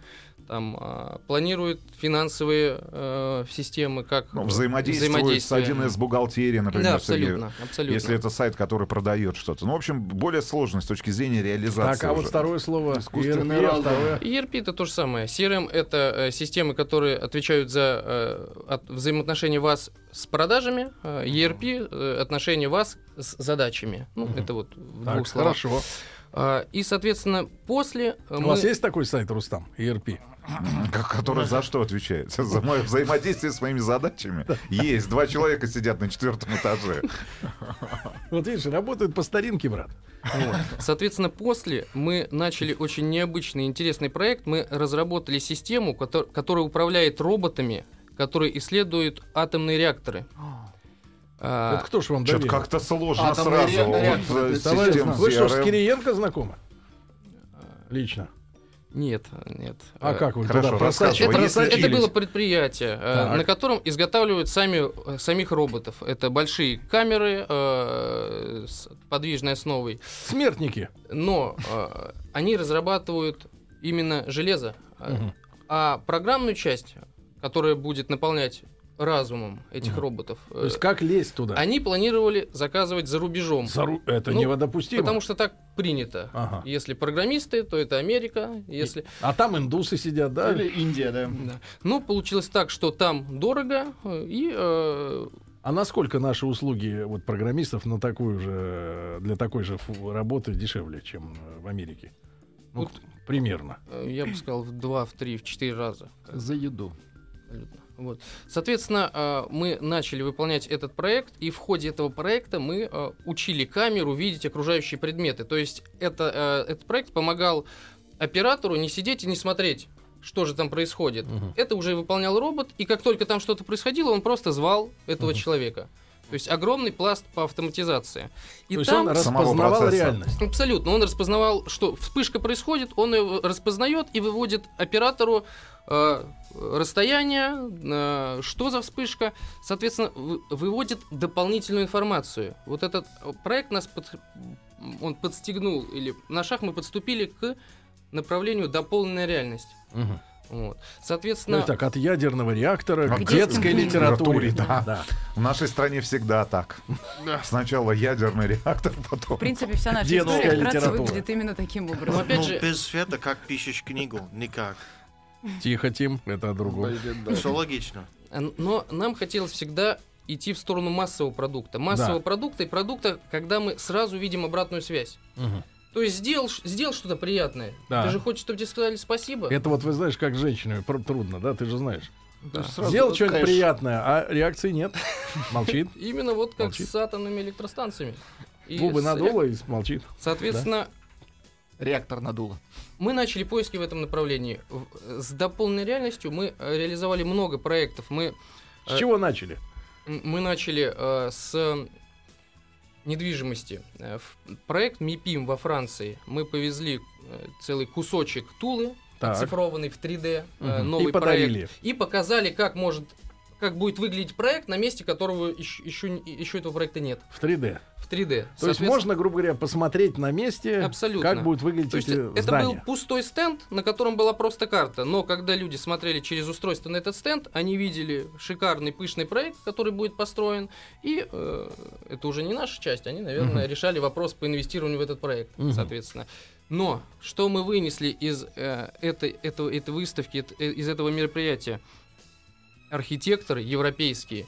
там, э, планирует финансовые э, системы, как Ну, взаимодействует с взаимодействие. 1С бухгалтерией, например, Да, Сергей. абсолютно, абсолютно. Если это сайт, который продает что-то. Ну, в общем, более сложный с точки зрения реализации. Так, а вот уже. второе слово. Искусственный ERP, второе. ERP это то же самое. CRM это э, системы, которые отвечают за э, от- взаимоотношения вас с продажами. Э, ERP э, отношения вас с задачами. Ну, это вот в Так, двух словах. хорошо. А, и, соответственно, после э, У мы- вас есть такой сайт, Рустам? ERP? Который за что отвечает? [LAUGHS] За мое взаимодействие с моими задачами? Есть. Два человека сидят на четвертом этаже. Вот видишь, работают по старинке, брат. Вот. Соответственно, после мы начали очень необычный, интересный проект. Мы разработали систему, котор- которая управляет роботами, которые исследуют атомные реакторы. А, Это кто ж вам Что-то как-то сложно Атомные сразу. ре- Вот, реакторы, э, Товарищ, вы что, с. Кириенко знакомы? Лично. Нет, нет. А Э, как вы хорошо, туда рассказывай. Это, это было предприятие, э, Так. на котором изготавливают сами, э, самих роботов. Это большие камеры э, с подвижной основой. Смертники. Но э, они разрабатывают именно железо. Э, Мгм. А программную часть, которая будет наполнять разумом этих роботов, э, То есть как лезть туда? они планировали заказывать за рубежом. Зару- Это Ну, недопустимо. Потому что так принято. Ага. Если программисты, то это Америка. Если А там индусы сидят, да? Или Индия, да. Да. Ну, получилось так, что там дорого, э, и э, А насколько наши услуги вот программистов на такую же для такой же фу- работы дешевле, чем э, в Америке? Ну, Вот. примерно. э, я бы сказал, в два, в три, в четыре раза. За еду. Абсолютно. Вот. Соответственно, э, мы начали выполнять этот проект, и в ходе этого проекта мы э, учили камеру видеть окружающие предметы. То есть это, э, этот проект помогал оператору не сидеть и не смотреть, что же там происходит. Мгм. Это уже выполнял робот, и как только там что-то происходило, он просто звал этого Мгм. человека. То есть огромный пласт по автоматизации. И То есть там он Самого распознавал реальность. Абсолютно. Он распознавал, что вспышка происходит, он ее распознает и выводит оператору э, расстояние, э, что за вспышка, соответственно, вы- выводит дополнительную информацию. Вот этот э, проект нас под- он подстегнул, или на шаг мы подступили к направлению дополненная реальность. Мгм. Вот. Ну, Соответственно, итак, от ядерного реактора к к детской литературе. литературе, да. да. В нашей стране всегда так. Сначала ядерный реактор, потом... В принципе, вся наша Детская литература. выглядит именно таким но образом. опять Ну, же, без света как пишешь книгу? Никак. Тихо, Тим, это о другом. Все логично. А, Но нам хотелось всегда идти в сторону массового продукта. Массового Да. продукта и продукта, когда мы сразу видим обратную связь. Мгм. То есть сделал, сделал что-то приятное. Да. Ты же хочешь, чтобы тебе сказали спасибо. Это вот вы знаешь, как с женщинами трудно, да, ты же знаешь. Да. Сделал что-нибудь приятное, а реакции нет. Молчит. [LAUGHS] Именно вот как Молчит. с атомными электростанциями. И Губы с надуло и молчит. Соответственно, Реактор надуло. мы начали поиски в этом направлении. С дополненной реальностью мы э, реализовали много проектов. Мы, С э, чего начали? мы начали э, с недвижимости. Э, в проект МИПИМ во Франции мы повезли э, целый кусочек Тулы, Так. оцифрованный в 3D, э, Мгм. новый И подарили. проект. И показали, как может как будет выглядеть проект на месте, которого еще, еще, еще этого проекта нет. В 3D. В 3D. То есть можно, грубо говоря, посмотреть на месте, Абсолютно. как будут выглядеть То есть эти это здания. был пустой стенд, на котором была просто карта. Но когда люди смотрели через устройство на этот стенд, они видели шикарный пышный проект, который будет построен. И э, это уже не наша часть. Они, наверное, Мгм. решали вопрос по инвестированию в этот проект, Мгм. соответственно. Но что мы вынесли из э, этой, этого, этой выставки, э, из этого мероприятия? Архитекторы европейские,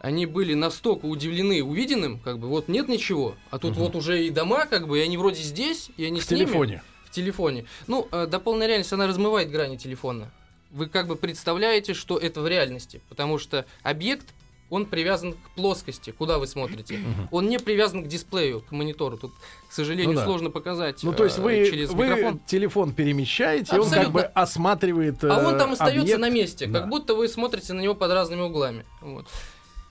они были настолько удивлены увиденным, как бы вот нет ничего, а тут Мгм. вот уже и дома, как бы, и они вроде здесь, и они В с ними. телефоне. В телефоне. Ну, э, дополненная реальность, она размывает грани телефона. Вы как бы представляете, что это в реальности, потому что объект, он привязан к плоскости, куда вы смотрите. Мгм. Он не привязан к дисплею, к монитору. Тут, к сожалению, Ну да. сложно показать Ну, то есть э, вы, через вы микрофон. телефон перемещаете, и он как Абсолютно. бы осматривает А он э, там остается объект. на месте, Да. как будто вы смотрите на него под разными углами. Вот.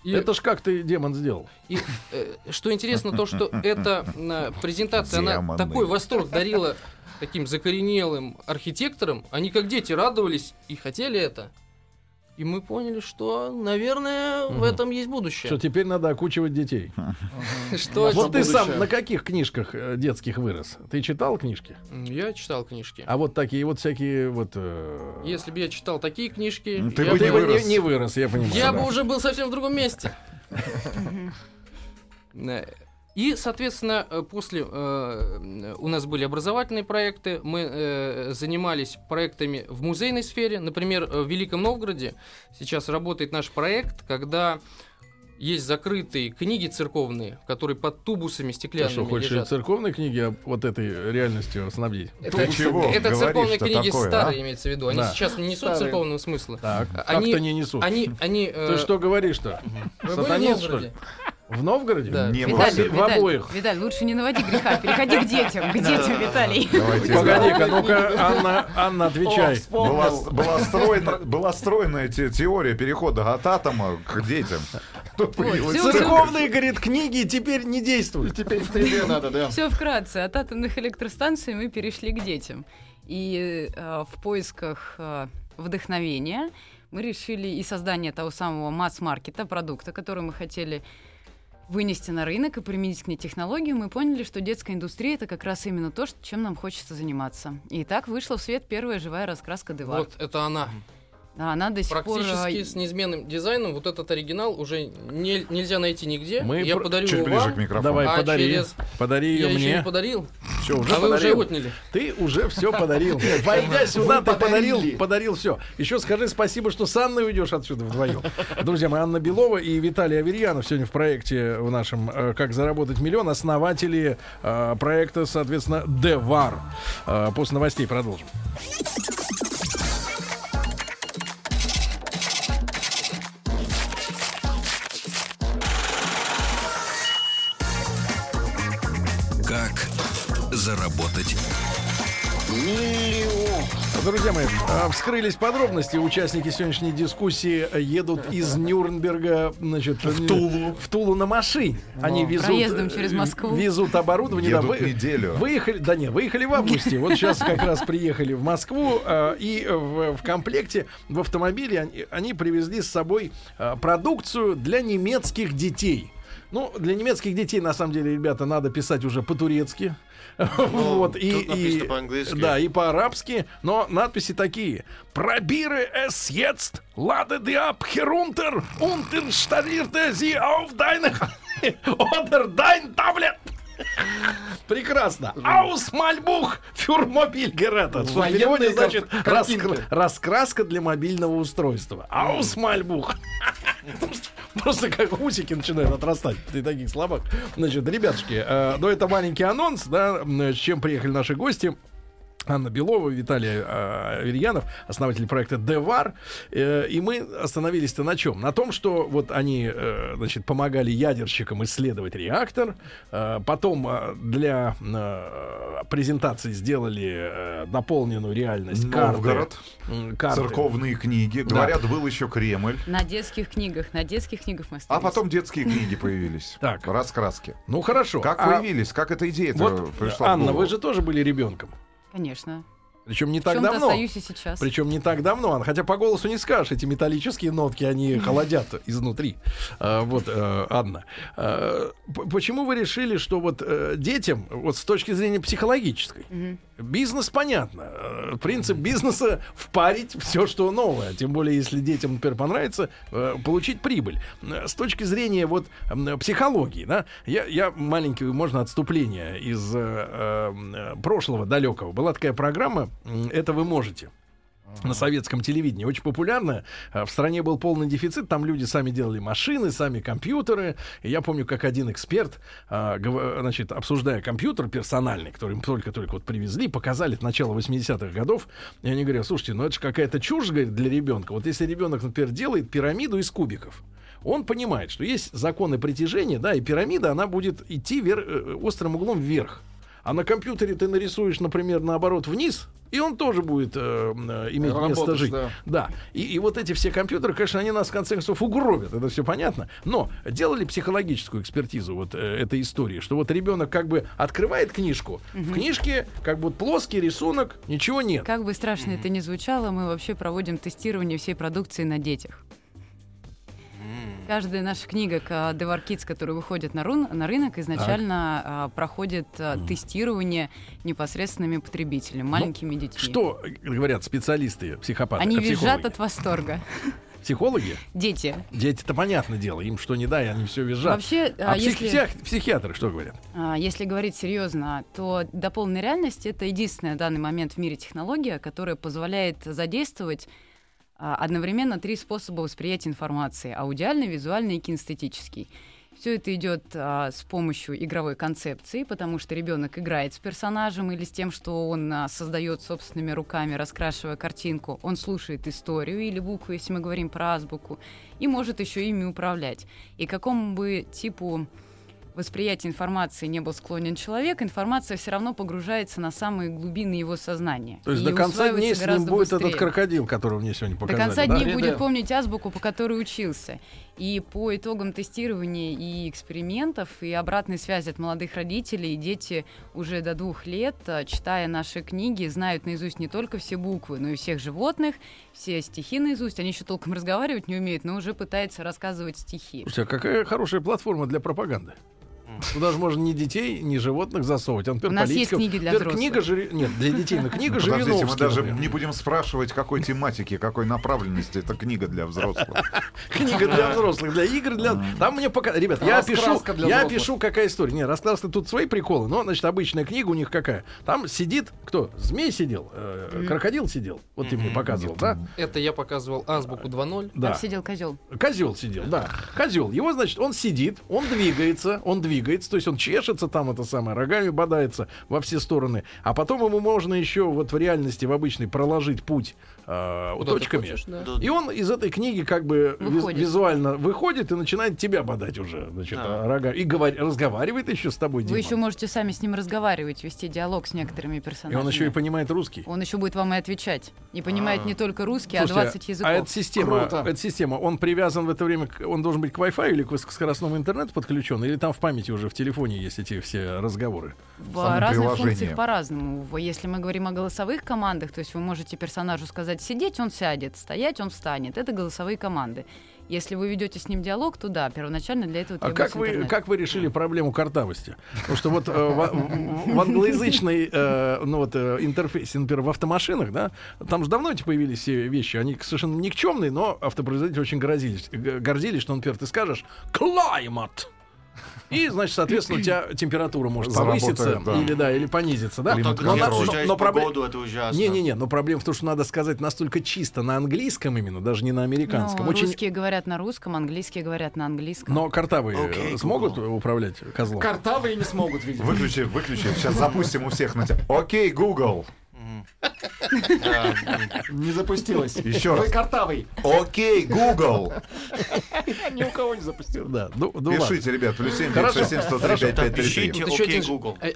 И- Это ж как ты, демон, сделал? И э, что интересно, то, что эта э, презентация, она Демоны. такой восторг дарила таким закоренелым архитекторам. Они как дети радовались и хотели это. И мы поняли, что, наверное, в Мгм. этом есть будущее. Что теперь надо окучивать детей. Что вот ты сам на каких книжках э, детских вырос? Ты читал книжки? Я читал книжки. А вот такие вот всякие вот... э, Если бы я читал такие книжки, ты я бы не бы- вырос. не вырос, я понимаю, Я бы уже был совсем в другом месте. [LAUGHS] Э, И, соответственно, э, после э, у нас были образовательные проекты, мы э, занимались проектами в музейной сфере. Например, э, в Великом Новгороде сейчас работает наш проект, когда есть закрытые книги церковные, которые под тубусами Ты стеклянными что, хочешь лежат. церковные книги об вот этой реальностью снабдить? Это, это церковные книги старые, имеется в виду. Они а? Да. сейчас не несут Старые. церковного смысла. Так, они, как-то не несут. Они, они, Ты э, что говоришь-то? Сатанист, что ли? В Новгороде? Да. Не Виталий, в, в Виталий, обоих. Виталий, лучше не наводи греха, переходи к детям, к детям, Виталий. Погоди-ка, ну-ка, Анна, Анна, отвечай. Была, была, стройна- была стройная те- теория перехода от атома к детям. Церковные, говорит, книги теперь не действуют. Теперь в 3D надо, да. Все вкратце. От атомных электростанций мы перешли к детям. И э, в поисках э, вдохновения мы решили и создание того самого масс-маркета, продукта, который мы хотели вынести на рынок и применить к ней технологию, мы поняли, что детская индустрия это как раз именно то, чем нам хочется заниматься. И так вышла в свет первая живая раскраска Девар. Вот это она. Да, она до сих пор... Практически э, с неизменным дизайном. Вот этот оригинал уже не- нельзя найти нигде. Мы я про- подарю Чуть его ближе вам, к микрофону. Давай, а подари. через- Подари ее я еще мне. не подарил. Все, уже а вы уже подарил. отняли. Ты уже все [LAUGHS] подарил. Войдя сюда, ты подарил, подарил все. Еще скажи спасибо, что с Анной уйдешь отсюда вдвоем. Друзья мои, Анна Белова и Виталий Аверьянов сегодня в проекте в нашем э, «Как заработать миллион» основатели э, проекта, соответственно, «Девар». Э, После новостей продолжим. Заработать Друзья мои, э, вскрылись подробности. Участники сегодняшней дискуссии едут из Нюрнберга, значит, в Тулу, в Тулу на машине. Они везут, Проездом через э, Москву. везут оборудование. Едут неделю. Выехали, да не, выехали в августе. Вот сейчас как раз приехали в Москву э, и в, в комплекте в автомобиле они, они привезли с собой э, продукцию для немецких детей. Ну, для немецких детей, на самом деле, ребята, надо писать уже по-турецки. Вот, и, Ну, и- по-английски. Да, и по-арабски, но надписи такие. Пробиры es jetzt, lade die ab herunter und installierte sie auf deine oder dein Tablet. Прекрасно. Аус Мальбух für Mobilgeräte. Что в переводе значит раскраска для мобильного устройства. Аус Мальбух. [LAUGHS] Просто как усики начинают отрастать при таких словах. Значит, ребятушки, э, ну это маленький анонс, да, с чем приехали наши гости. Анна Белова, Виталий э, Аверьянов, основатель проекта Девар. Э, и мы остановились-то на чем? На том, что вот они, э, значит, помогали ядерщикам исследовать реактор. Потом для презентации сделали наполненную реальность Новгород, карты. Карты. церковные книги. Да. Говорят, был еще Кремль. На детских книгах, на детских книгах мы А остались. потом детские книги появились. [LAUGHS] Так. Раскраски. Ну хорошо. Как А появились? Как эта идея Вот, пришла Анна, вы же тоже были ребенком. Конечно. Причем не так давно. остаюсь и сейчас. Причем не так давно. Хотя по голосу не скажешь, эти металлические нотки, они [LAUGHS] холодят изнутри. А, вот, э, Анна. а, почему вы решили, что вот э, детям, вот с точки зрения психологической, бизнес понятно. Э, Принцип бизнеса [LAUGHS] впарить все, что новое. Тем более, если детям, например, понравится, получить прибыль. С точки зрения вот психологии, да, я, я маленькое, можно отступление из прошлого далекого. Была такая программа «Это вы можете» на советском телевидении, очень популярная. А В стране был полный дефицит, там люди сами делали машины, сами компьютеры. И я помню, как один эксперт, а, значит, обсуждая компьютер персональный, который им только-только вот привезли, показали начало 80-х годов, и они говорят, слушайте, ну это же какая-то чушь, говорит, для ребенка. Вот если ребенок, например, делает пирамиду из кубиков, он понимает, что есть законы притяжения, да, и пирамида, она будет идти вер- э, острым углом вверх. А на компьютере ты нарисуешь, например, наоборот вниз, и он тоже будет э, э, иметь место Работать, жить. да. Да. И, и вот эти все компьютеры, конечно, они нас в конце концов угробят, это все понятно. Но делали психологическую экспертизу вот э, этой истории, что вот ребенок как бы открывает книжку, в Мгм. книжке как бы плоский рисунок, ничего нет. Как бы страшно это ни звучало, мы вообще проводим тестирование всей продукции на детях. Каждая наша книга Devar Kids, которая выходит на, рун- на рынок, изначально а, проходит а, тестирование непосредственными потребителями, маленькими детьми. Ну, Что э, говорят специалисты, психопаты? Они э, визжат психологи? от восторга. Психологи? Дети. Дети-то понятное дело, им что не дай, они все визжат. Вообще, а а, если- псих- психиатры что говорят? А, Если говорить серьезно, то дополненная реальность это единственная в данный момент в мире технология, которая позволяет задействовать одновременно три способа восприятия информации: аудиальный, визуальный и кинестетический. Все это идет а, с помощью игровой концепции, потому что ребенок играет с персонажем или с тем, что он а, создает собственными руками, раскрашивая картинку. Он слушает историю или буквы, если мы говорим про азбуку, и может еще ими управлять. И какому бы типу восприятия информации не был склонен человек, информация все равно погружается на самые глубины его сознания. То есть до конца дней с ним будет быстрее. этот крокодил, которого мне сегодня До показали. конца да? дней будет помнить азбуку, по которой учился. И по итогам тестирования и экспериментов, и обратной связи от молодых родителей, дети уже до двух лет, а, читая наши книги, знают наизусть не только все буквы, но и всех животных, все стихи наизусть. Они еще толком разговаривать не умеют, но уже пытаются рассказывать стихи. Слушайте, а какая хорошая платформа для пропаганды? Туда же можно ни детей, ни животных засовывать. А, например, У нас есть политиков. книги для Например, взрослых. книга Жири- Нет, для детей. Но книга Подождите, мы даже например. не будем спрашивать, какой тематики, какой направленности это книга для взрослых. [LAUGHS] Книга для взрослых, для игр, для... Там мне пока... Ребят, я пишу, я пишу, какая история. Не, раскраска тут свои приколы, но, значит, обычная книга у них какая. Там сидит, кто? Змей сидел, э, крокодил сидел. Вот ты мне показывал, да? Это я показывал азбуку 2.0. Да. Там сидел козел. Козел сидел, да. Козел. Его, значит, он сидит, он двигается, он двигается, то есть он чешется там, это самое, рогами бодается во все стороны. А потом ему можно еще вот в реальности, в обычной, проложить путь э, Куда точками. хочешь, да. И он из этой книги как бы Выходит. визуально выходит и начинает тебя бодать уже, значит, Да. рога. И говор- разговаривает еще с тобой, Вы Дима. еще можете сами с ним разговаривать, вести диалог с некоторыми И персонажами. он еще и понимает русский. Он еще будет вам и отвечать. Не понимает А. не только русский, а Слушайте, 20 языков. А эта система, Круто. эта система, он привязан в это время, к- он должен быть к Wi-Fi или к высокоскоростному интернету подключен, или там в памяти уже в телефоне есть эти все разговоры? В разных функциях по-разному. Если мы говорим о голосовых командах, то есть вы можете персонажу сказать сидеть, он сядет, стоять, он встанет. Это голосовые команды. Если вы ведете с ним диалог, то да, первоначально для этого А как вы, как вы решили проблему картавости? Потому что вот э, в, в- англоязычной э, ну, вот, э, интерфейсе, например, в автомашинах, да, там же давно эти появились все вещи, они совершенно никчемные, но автопроизводители очень гордились, гордились, что, например, ты скажешь «climate», и, значит, соответственно, у тебя температура может повыситься да. или да, или понизиться, да. Только Но, не но- но проблем- погоду, это ужасно. Не-не-не, но проблема в том, что надо сказать настолько чисто на английском именно, даже не на американском. Но Очень... Русские говорят на русском, английские говорят на английском. Но картавые э, Окей, смогут Google. управлять козлом? Картавые не смогут, видимо. Выключи, выключи. Сейчас запустим у всех на тебя. Окей, Google. Не запустилось. Еще Вы раз. картавый. Окей, Google. Ни у кого не запустил. Да, ну, ну Пишите, ребят, плюс 7 Хорошо, 967 103 хорошо. 5533. Вот еще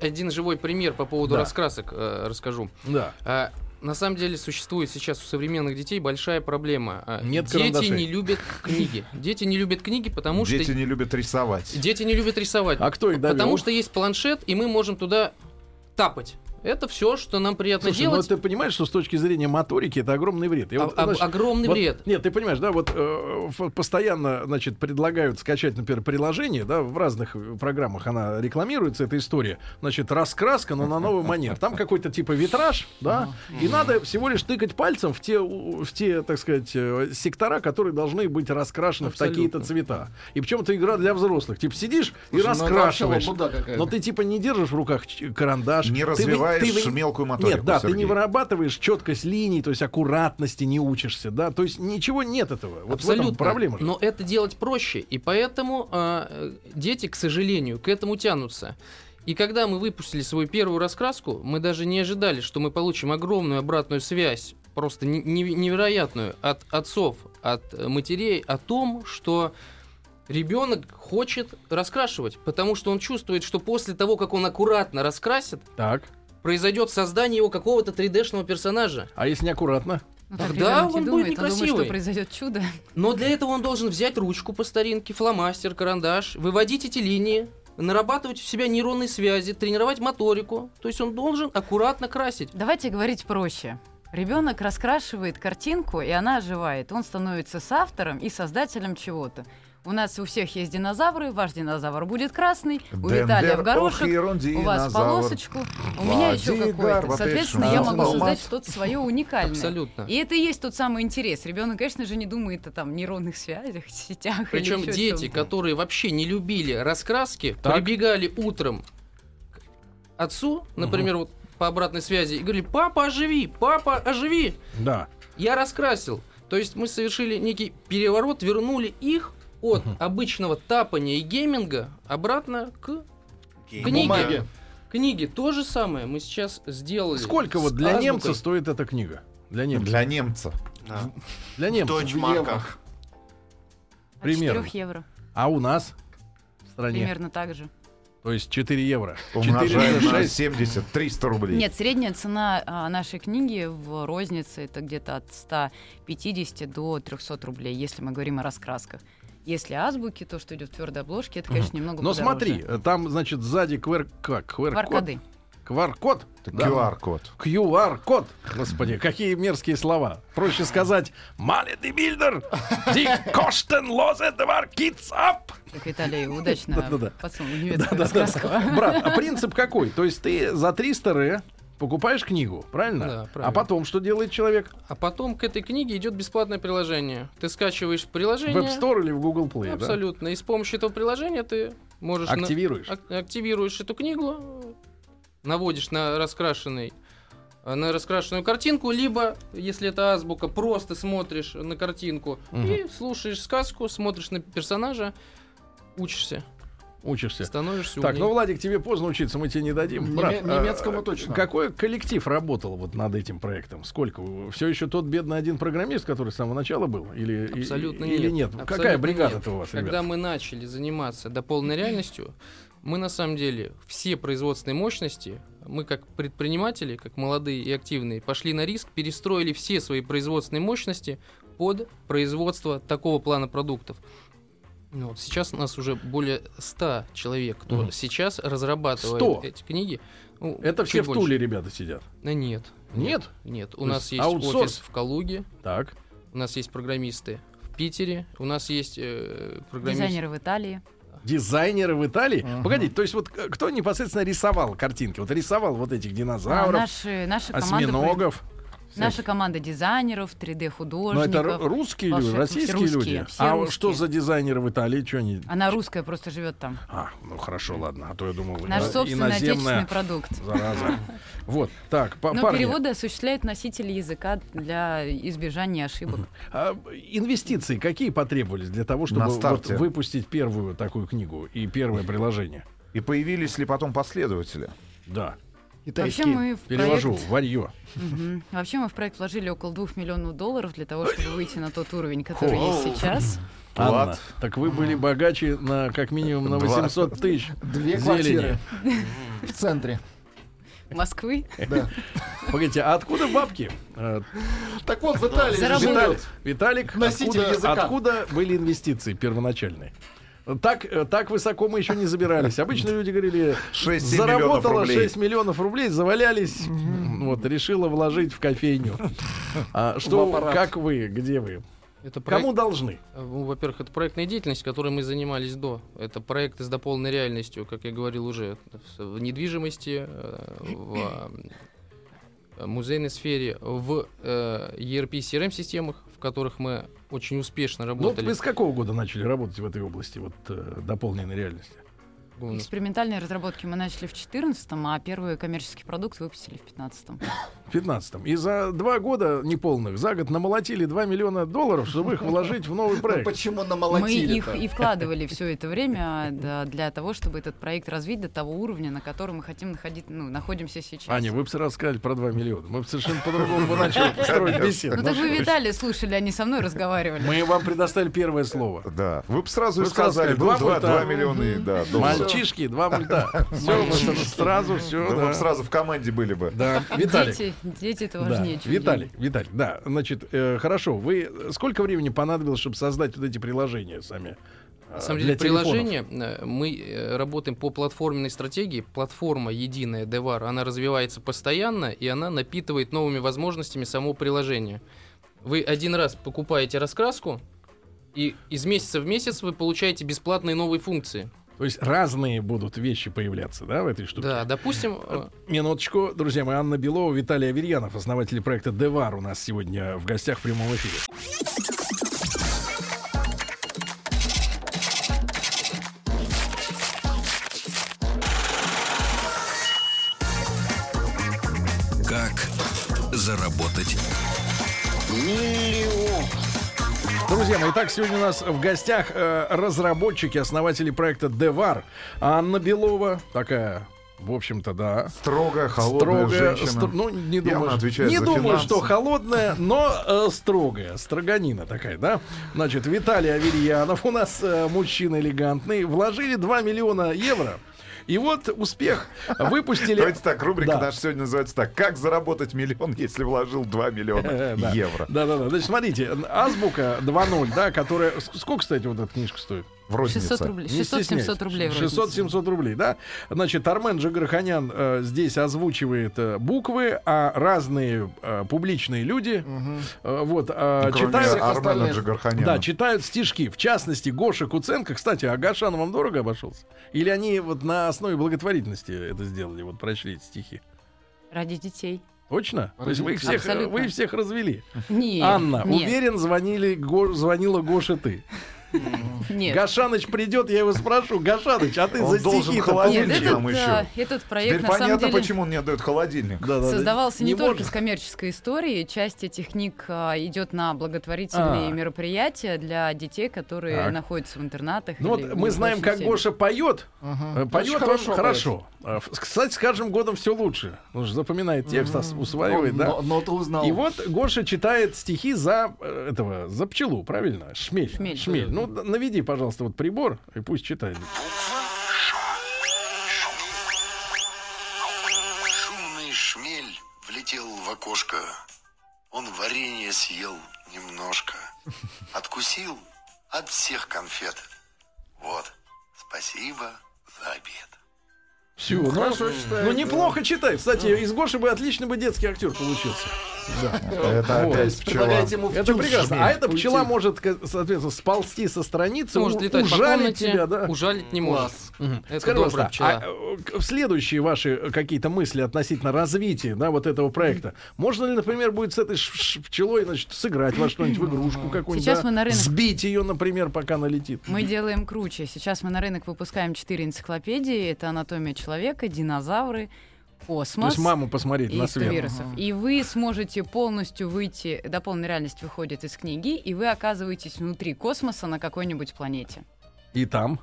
один, э, живой пример по поводу Да. раскрасок э, расскажу. Да. А, на самом деле существует сейчас у современных детей большая проблема. А, Нет Дети карандашей. не любят книги. Дети не любят книги, потому что... Дети не любят рисовать. Дети не любят рисовать. А кто их довел? Потому что есть планшет, и мы можем туда тапать. Это все, что нам приятно Слушай, ну делать. ты понимаешь, что с точки зрения моторики это огромный вред. И А- об- огромный вот- вред. Нет, ты понимаешь, да, вот э, постоянно, значит, предлагают скачать, например, приложение, да, в разных программах она рекламируется, эта история. Значит, раскраска, но на новый манер. Там какой-то типа витраж, да, и надо всего лишь тыкать пальцем в те, в те, так сказать, э, сектора, которые должны быть раскрашены в такие-то цвета. И причем это игра для взрослых. Типа сидишь и Слушай, ну это вообще раскрашиваешь. Но ты типа не держишь в руках карандаш. Не Ты вы- развиваешь ты мелкую моторику, Нет, да, ты Сергей. не вырабатываешь четкость линий, то есть аккуратности не учишься, да, то есть ничего нет этого. Вот этом проблема. же. Но это делать проще. И поэтому э, дети, к сожалению, к этому тянутся. И когда мы выпустили свою первую раскраску, мы даже не ожидали, что мы получим огромную обратную связь, просто не- не- невероятную, от отцов, от матерей, о том, что ребенок хочет раскрашивать, потому что он чувствует, что после того, как он аккуратно раскрасит, Так. Произойдет создание его какого-то 3D-шного персонажа. А если неаккуратно? Ну, Тогда он будет думает, он думает, некрасивый. что произойдет чудо. Но для этого он должен взять ручку по старинке, фломастер, карандаш, выводить эти линии, нарабатывать в себя нейронные связи, тренировать моторику. То есть он должен аккуратно красить. Давайте говорить проще. Ребенок раскрашивает картинку, и она оживает. Он становится соавтором и создателем чего-то. У нас у всех есть динозавры, ваш динозавр будет красный, у Дендер, Виталия в горошек, у вас динозавр. полосочку, у меня еще какой-то. Соответственно, я могу создать что-то свое уникальное. Абсолютно. И это и есть тот самый интерес. Ребенок, конечно же, не думает о там нейронных связях, [LAUGHS] сетях. Причем дети, которые вообще не любили раскраски, Так. прибегали утром к отцу, например, вот по обратной связи, и говорили, папа, оживи, папа, оживи. Да. Я раскрасил. То есть мы совершили некий переворот, вернули их от обычного тапания и гейминга обратно к книге. Бумаге. Книги то же самое мы сейчас сделали. Сколько вот для азбукой. немца стоит эта книга? Для немца. Для немца. Да. Для немца. В дойчмарках. От Примерно. 4 евро. А у нас в стране? Примерно так же. То есть 4 евро. 4 Умножаем на 6. 70, 300 рублей. Нет, средняя цена а, нашей книги в рознице это где-то от 150 до 300 рублей, если мы говорим о раскрасках. Если азбуки, то, что идет в твердой обложке, это, конечно, немного Но подороже. смотри, там, значит, сзади QR, как? QR-код. QR-коды. QR-код? Да. QR-код. QR-код. Господи, какие мерзкие слова. Проще сказать «Money the builder, die kostenlose war kids up». Как Виталий удачно [LAUGHS] подсунул немецкую Да-да-да. раскраску. Брат, а принцип какой? То есть ты за 300 ре покупаешь книгу, правильно? Да, А правильно. потом что делает человек? А потом к этой книге идет бесплатное приложение. Ты скачиваешь В приложение. App Store или в Google Play, да? Абсолютно. И с помощью этого приложения ты можешь... на- Активируешь. ак- активируешь эту книгу, наводишь на раскрашенный на раскрашенную картинку, либо, если это азбука, просто смотришь на картинку и слушаешь сказку, смотришь на персонажа, учишься, Учишься. становишься Так, умнее. ну, Владик, тебе поздно учиться, мы тебе не дадим. Неме- Брат, а, немецкому точно. Какой коллектив работал вот над этим проектом? Сколько? Все еще тот бедный один программист, который с самого начала был? Или, и- Абсолютно или нет. нет? Абсолютно Какая бригада нет. у вас, Когда ребят? мы начали заниматься до полной реальностью, мы на самом деле все производственные мощности, мы как предприниматели, как молодые и активные, пошли на риск, перестроили все свои производственные мощности под производство такого плана продуктов. Ну, вот сейчас у нас уже более 100 человек, кто Мгм. сейчас разрабатывает 100? эти книги. Ну, Это все в больше. Туле ребята сидят? Да нет. Нет? Нет. У То нас есть аутсорс? офис в Калуге. Так. У нас есть программисты в Питере. У нас есть э, программисты. Дизайнеры в Италии. Дизайнеры в Италии? Погодите, то есть вот кто непосредственно рисовал картинки? Вот рисовал вот этих А динозавров, наши, наша команда осьминогов? Наша команда дизайнеров, 3D-художников. Но это ру- русские люди, российские русские, люди. а русские. что за дизайнеры в Италии? Что они? Она русская, просто живет там. А, ну хорошо, ладно. А то я думал, Наш ино- собственный отечественный продукт. Зараза. Вот, так, па- Но парни. переводы осуществляет носитель языка для избежания ошибок. А инвестиции какие потребовались для того, чтобы вот выпустить первую такую книгу и первое приложение? И появились ли потом последователи? Да. Вообще мы в Перевожу, проект- варье. Мгм. Вообще мы в проект вложили около 2 миллионов долларов для того, чтобы выйти на тот уровень, который есть сейчас. Анна, Влад. так вы были богаче на как минимум на Два. 800 тысяч Две зелени. квартиры [LAUGHS] в центре. Москвы. Да. Погодите, а откуда бабки? Э, Так вот, в Италии. Виталик. Виталик откуда, откуда были инвестиции первоначальные? Так, э, так высоко мы еще не забирались. Обычно люди говорили, 6-7 миллионов заработала рублей. 6 миллионов рублей, завалялись, вот, решила вложить в кофейню. А [LAUGHS] что, В как вы, где вы? Это Кому проект- должны? Э, ну, Во-первых, это проектная деятельность, которой мы занимались до. Это проекты с дополненной реальностью, как я говорил уже, в недвижимости, э, в музейной сфере, в ERP CRM-системах, в которых мы очень успешно Ну, вот работали. вы с какого года начали работать в этой области вот, э, дополненной реальности? Нас Экспериментальные разработки мы начали в 2014 а первый коммерческий продукт выпустили в 2015 В 15 И за два года неполных, за год намолотили 2 миллиона долларов, чтобы их вложить в новый Ну проект. почему Мы намолотили их и вкладывали все это время да, для того, чтобы этот проект развить до того уровня, на котором мы хотим находить, ну, находимся сейчас. Аня, вы бы сразу сказали про 2 миллиона. Мы бы совершенно по-другому бы начали [LAUGHS] строить беседу. Ну так вы Виталия слушали, они со мной разговаривали. Мы вам предоставили первое слово. Да. Вы бы сразу и сказали, сказали, ну, два 2, мульта. миллиона да, долларов. Мальчишки, два мульта. [LAUGHS] Все, сразу все. Вы бы сразу в команде были бы. Да, Виталик. [LAUGHS] Дети, дети это Да, важнее, чем Виталий. Виталий, да, значит, э, хорошо. Вы сколько времени понадобилось, чтобы создать вот эти приложения сами? э, На самом для деле, приложение, э, мы э, работаем по платформенной стратегии. Платформа единая Devar, она развивается постоянно, и она напитывает новыми возможностями само приложение. Вы один раз покупаете раскраску, и из месяца в месяц вы получаете бесплатные новые функции. То есть разные будут вещи появляться, да, в этой штуке? Да, допустим, э, Минуточку, друзья мои, Анна Белова, Виталий Аверьянов, основатели проекта Девар у нас сегодня в гостях в прямом эфире. Как заработать Друзья мои, итак, сегодня у нас в гостях э, разработчики, основатели проекта Девар. Анна Белова, такая, в общем-то, да. Строгая, холодная Строгая, женщина. стр- ну, не думаю, отвечает не думаю, финансы. что холодная, но э, строгая, строганина такая, да. Значит, Виталий Аверьянов у нас э, мужчина элегантный, вложили 2 миллиона евро. И вот успех. Выпустили... Давайте так, рубрика Да. наша сегодня называется так. Как заработать миллион, если вложил 2 миллиона Э, да. евро? Да, да, да. Значит, смотрите, азбука 2.0, да, которая. Сколько, кстати, вот эта книжка стоит? В рознице. 600 рублей. Не 600-700 стесняйтесь. рублей. в рознице. 600-700 рублей, да? Значит, Армен Джигарханян э, здесь озвучивает э, буквы, а разные э, публичные люди э, вот, э, Кроме читают... Армена. Джигарханяна. Да, читают стишки. В частности, Гоша Куценко. Кстати, а Гашан вам дорого обошелся? Или они вот на основе благотворительности это сделали, вот прочли эти стихи? Ради детей. Точно? То есть вы их всех, Абсолютно. вы их всех развели. Нет, Анна, нет, уверен, звонили, Го- звонила Гоша ты. Нет. Гашаныч придет, я его спрошу. Гашаныч, а ты Он за должен стихи холодильник Нет, нам этот, еще. этот проект Теперь на самом понятно, деле почему он не отдает холодильник. создавался не, Не только с коммерческой историей. Часть этих книг а, идет на благотворительные А. мероприятия для детей, которые Так. находятся в интернатах. Ну вот мы знаем, как Гоша поет. Э, Поет он хорошо хорошо. А, Кстати, с каждым годом все лучше. Он же запоминает текст, ос- усваивает, Ну, да? но- но ты узнал. И вот Гоша читает стихи за э, этого, за пчелу, правильно? Шмель. Шмель. Ну, д- наведи, пожалуйста, вот прибор и пусть читает. Шумный шмель влетел в окошко. Он варенье съел немножко. Откусил от всех конфет. Вот, спасибо за обед. Все, ну, хорошо читает, ну да. неплохо читает. Кстати, из Гоши бы отлично бы детский актер получился. Да. Это Вот. опять пчела. Ему Это прекрасно. А эта уйти. пчела может, соответственно, сползти со страницы, может летать по ужалить комнате, тебя, да? ужалить не может. Это Скажите, добрая пожалуйста, пчела. а, следующие ваши э, какие-то мысли относительно развития, да, вот этого проекта, можно ли, например, будет с этой пчелой, значит, сыграть во что-нибудь, в игрушку какую-нибудь, Сейчас да? мы на рынок- сбить ее, например, пока она летит? Мы делаем круче. Сейчас мы на рынок выпускаем четыре энциклопедии. Это анатомия человека, динозавры, То космос. есть маму посмотреть и на 100 свет. вирусов. И вы сможете полностью выйти, дополненная реальность выходит из книги, и вы оказываетесь внутри космоса на какой-нибудь планете. И там.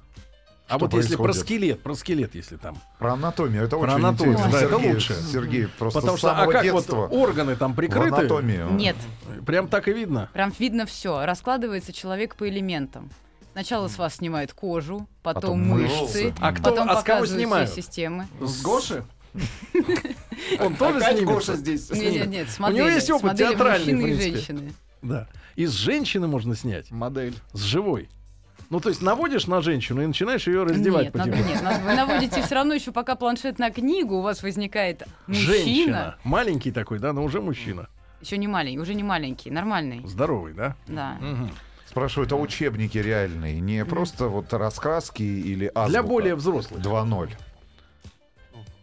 А Что вот если про происходит? скелет, про скелет, если там. Про анатомию. Это Про очень анатомию, интересно. да, это лучше. Сергей просто Потому с что, а как детства вот органы там в прикрыты? анатомию. Нет. Прям так и видно. Прям видно все. Раскладывается человек по элементам. Сначала с вас снимают кожу, потом, Потом мышцы, мышцы. А кто- потом а с кого снимают? все системы. С Гоши? [LAUGHS] Он тоже снимется? Гоша здесь. Нет, нет, нет, с У него есть опыт театральный, в мужчины и принципе. женщины. Да. И с женщины можно снять. Модель. С живой. Ну, то есть наводишь на женщину и начинаешь ее раздевать Нет, надо- потихоньку. нет, надо- вы наводите все равно еще пока планшет на книгу, у вас возникает мужчина, Женщина. Маленький такой, да, но уже мужчина. еще не маленький, уже не маленький, нормальный. Здоровый, да? Да. Спрашиваю, это учебники реальные, не просто вот раскраски или азбука? Для более взрослых. 2.0.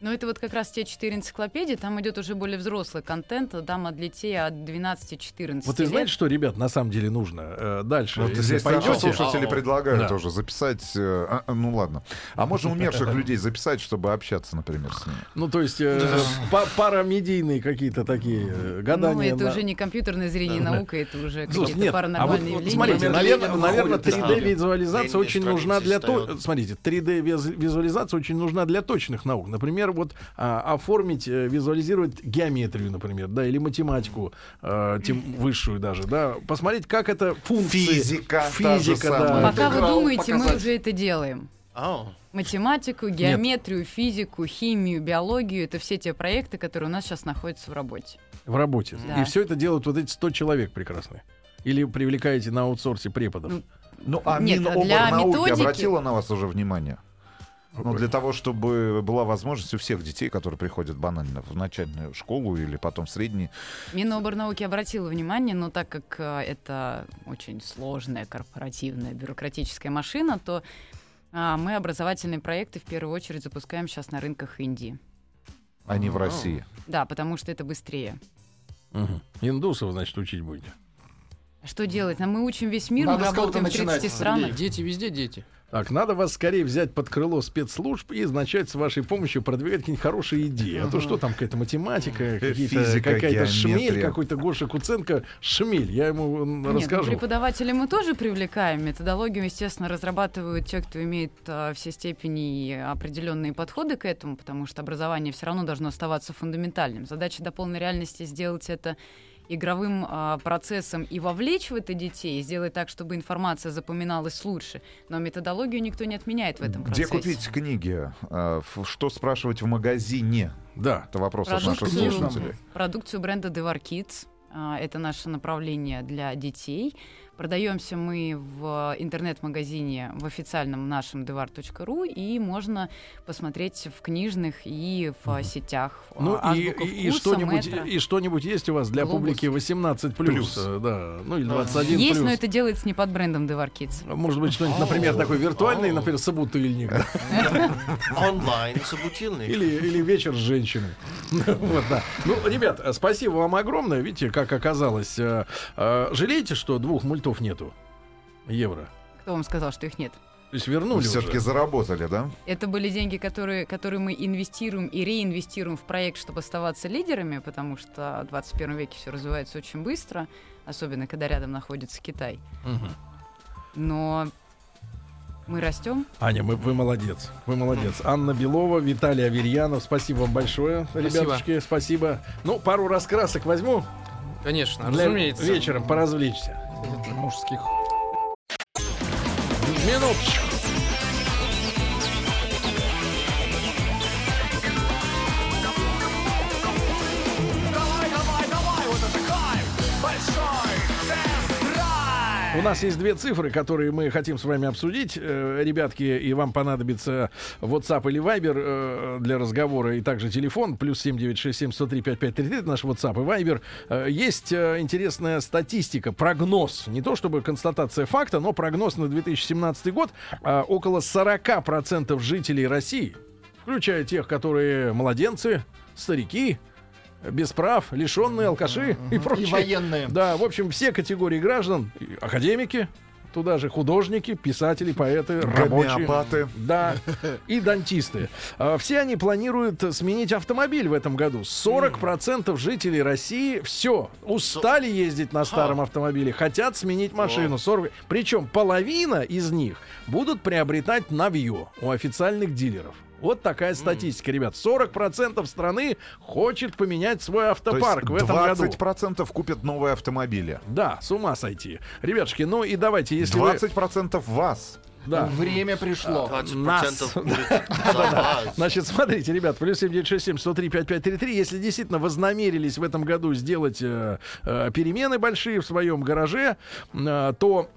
Но это вот как раз те четыре энциклопедии, там идет уже более взрослый контент, там от детей от 12-14 Вот ты лет. знаешь, что, ребят, на самом деле нужно э, дальше? Вот здесь наши пойдете- слушатели предлагают Да. тоже записать... э, а, а, ну ладно. А можно умерших [LAUGHS] людей записать, чтобы общаться, например, с ними? Ну, то есть э, па- парамедийные какие-то такие э, гадания. Ну, это на- уже не компьютерное зрение наука, это уже какие-то нет, а вот, паранормальные вот явления. смотрите, наверное, наверное, выходит, да. 3D-визуализация Ленин очень нужна для... Смотрите, 3D-визуализация очень нужна для точных наук. Например, вот а, оформить, э, визуализировать геометрию, например, да, или математику, э, тем высшую даже, да. Посмотреть, как это функции... Физика Физика, да. Пока вы думаете, мы показать. уже это делаем. Математику, геометрию, физику, химию, биологию это все те проекты, которые у нас сейчас находятся в работе. В работе. Да. И все это делают вот эти 100 человек прекрасные. Или привлекаете на аутсорсе преподов. Ну, а Нет, Миноборнауки для методики- обратила на вас уже внимание? Ну, для того, чтобы была возможность у всех детей, которые приходят банально в начальную школу или потом в средний, Миноборнауки обратила внимание, но так как э, это очень сложная корпоративная бюрократическая машина, то а, мы образовательные проекты в первую очередь запускаем сейчас на рынках Индии. а не в России. Да, потому что это быстрее. Мгм. Индусов, значит, учить будете. Что делать? А Мы учим весь мир, Надо мы работаем в 30 начинать, странах. Дети везде дети. Так, надо вас скорее взять под крыло спецслужб и начать с вашей помощью продвигать какие-нибудь хорошие идеи. А то что там какая-то математика, какие-то, Физика, какая-то шмель, какой-то Гоша Куценко шмель. Я ему ну, расскажу. преподавателей мы тоже привлекаем. Методологию, естественно, разрабатывают те, кто имеет а, все степени и определенные подходы к этому, потому что образование все равно должно оставаться фундаментальным. Задача до полной реальности сделать это игровым а, процессом и вовлечь в это детей, и сделать так, чтобы информация запоминалась лучше. Но методологию никто не отменяет в этом Где процессе. купить книги? А, Что спрашивать в магазине? Да. Это вопрос от наших продукцию, слушателей. продукцию бренда Devar Kids. А, Это наше направление для детей. Продаемся мы в интернет-магазине в официальном нашем devar.ru и можно посмотреть в книжных и в сетях. Ну а, и, «Азбука и, и вкуса», что-нибудь «Метро». и что-нибудь есть у вас для «Глобус». публики 18 плюс, да, ну или 21 Есть, плюс. но это делается не под брендом Devar Kids. Может быть, что-нибудь, например, такой виртуальный, например, собутыльник. Онлайн собутыльник. Или, или вечер с женщиной. [LAUGHS] Вот, да. Ну, ребят, спасибо вам огромное. Видите, как оказалось. э, э, Жалеете, что двух мультов нету? Евро. Кто вам сказал, что их нет? То есть вернули Все-таки заработали, да? Это были деньги, которые, которые мы инвестируем и реинвестируем в проект, чтобы оставаться лидерами, потому что в 21 веке все развивается очень быстро, особенно когда рядом находится Китай. Мгм. Но мы растем. Аня, мы, вы молодец. Вы молодец. Анна Белова, Виталий Аверьянов. Спасибо вам большое, Спасибо. ребятушки. Спасибо. Ну, пару раскрасок возьму. Конечно, для разумеется. вечером поразвлечься. Мужских. Минуточку. У нас есть две цифры, которые мы хотим с вами обсудить. Э, Ребятки, и вам понадобится WhatsApp или Viber э, для разговора, и также телефон, плюс 7967 103 5533, это наш WhatsApp и Viber. Э, Есть э, интересная статистика, прогноз, не то чтобы констатация факта, но прогноз на 2017 год. Э, Около 40% жителей России, включая тех, которые младенцы, старики, без прав, лишенные алкаши и прочие. военные. Да, в общем, все категории граждан, и академики, туда же художники, писатели, поэты, рабочие. Гомеопаты. Да, и дантисты. А, Все они планируют сменить автомобиль в этом году. 40% жителей России все, устали ездить на старом автомобиле, хотят сменить машину. 40... Причем половина из них будут приобретать новье у официальных дилеров. Вот такая статистика, ребят. 40% страны хочет поменять свой То автопарк в этом году. 20% купят новые автомобили. Да, с ума сойти. Ребятушки, ну и давайте, если вы... 20% вас. Да. Время пришло. 20% Нас. будет. [LAUGHS] Значит, смотрите, ребят, плюс 7967 103 5533. Если действительно вознамерились в этом году сделать э, э, перемены большие в своем гараже, э, то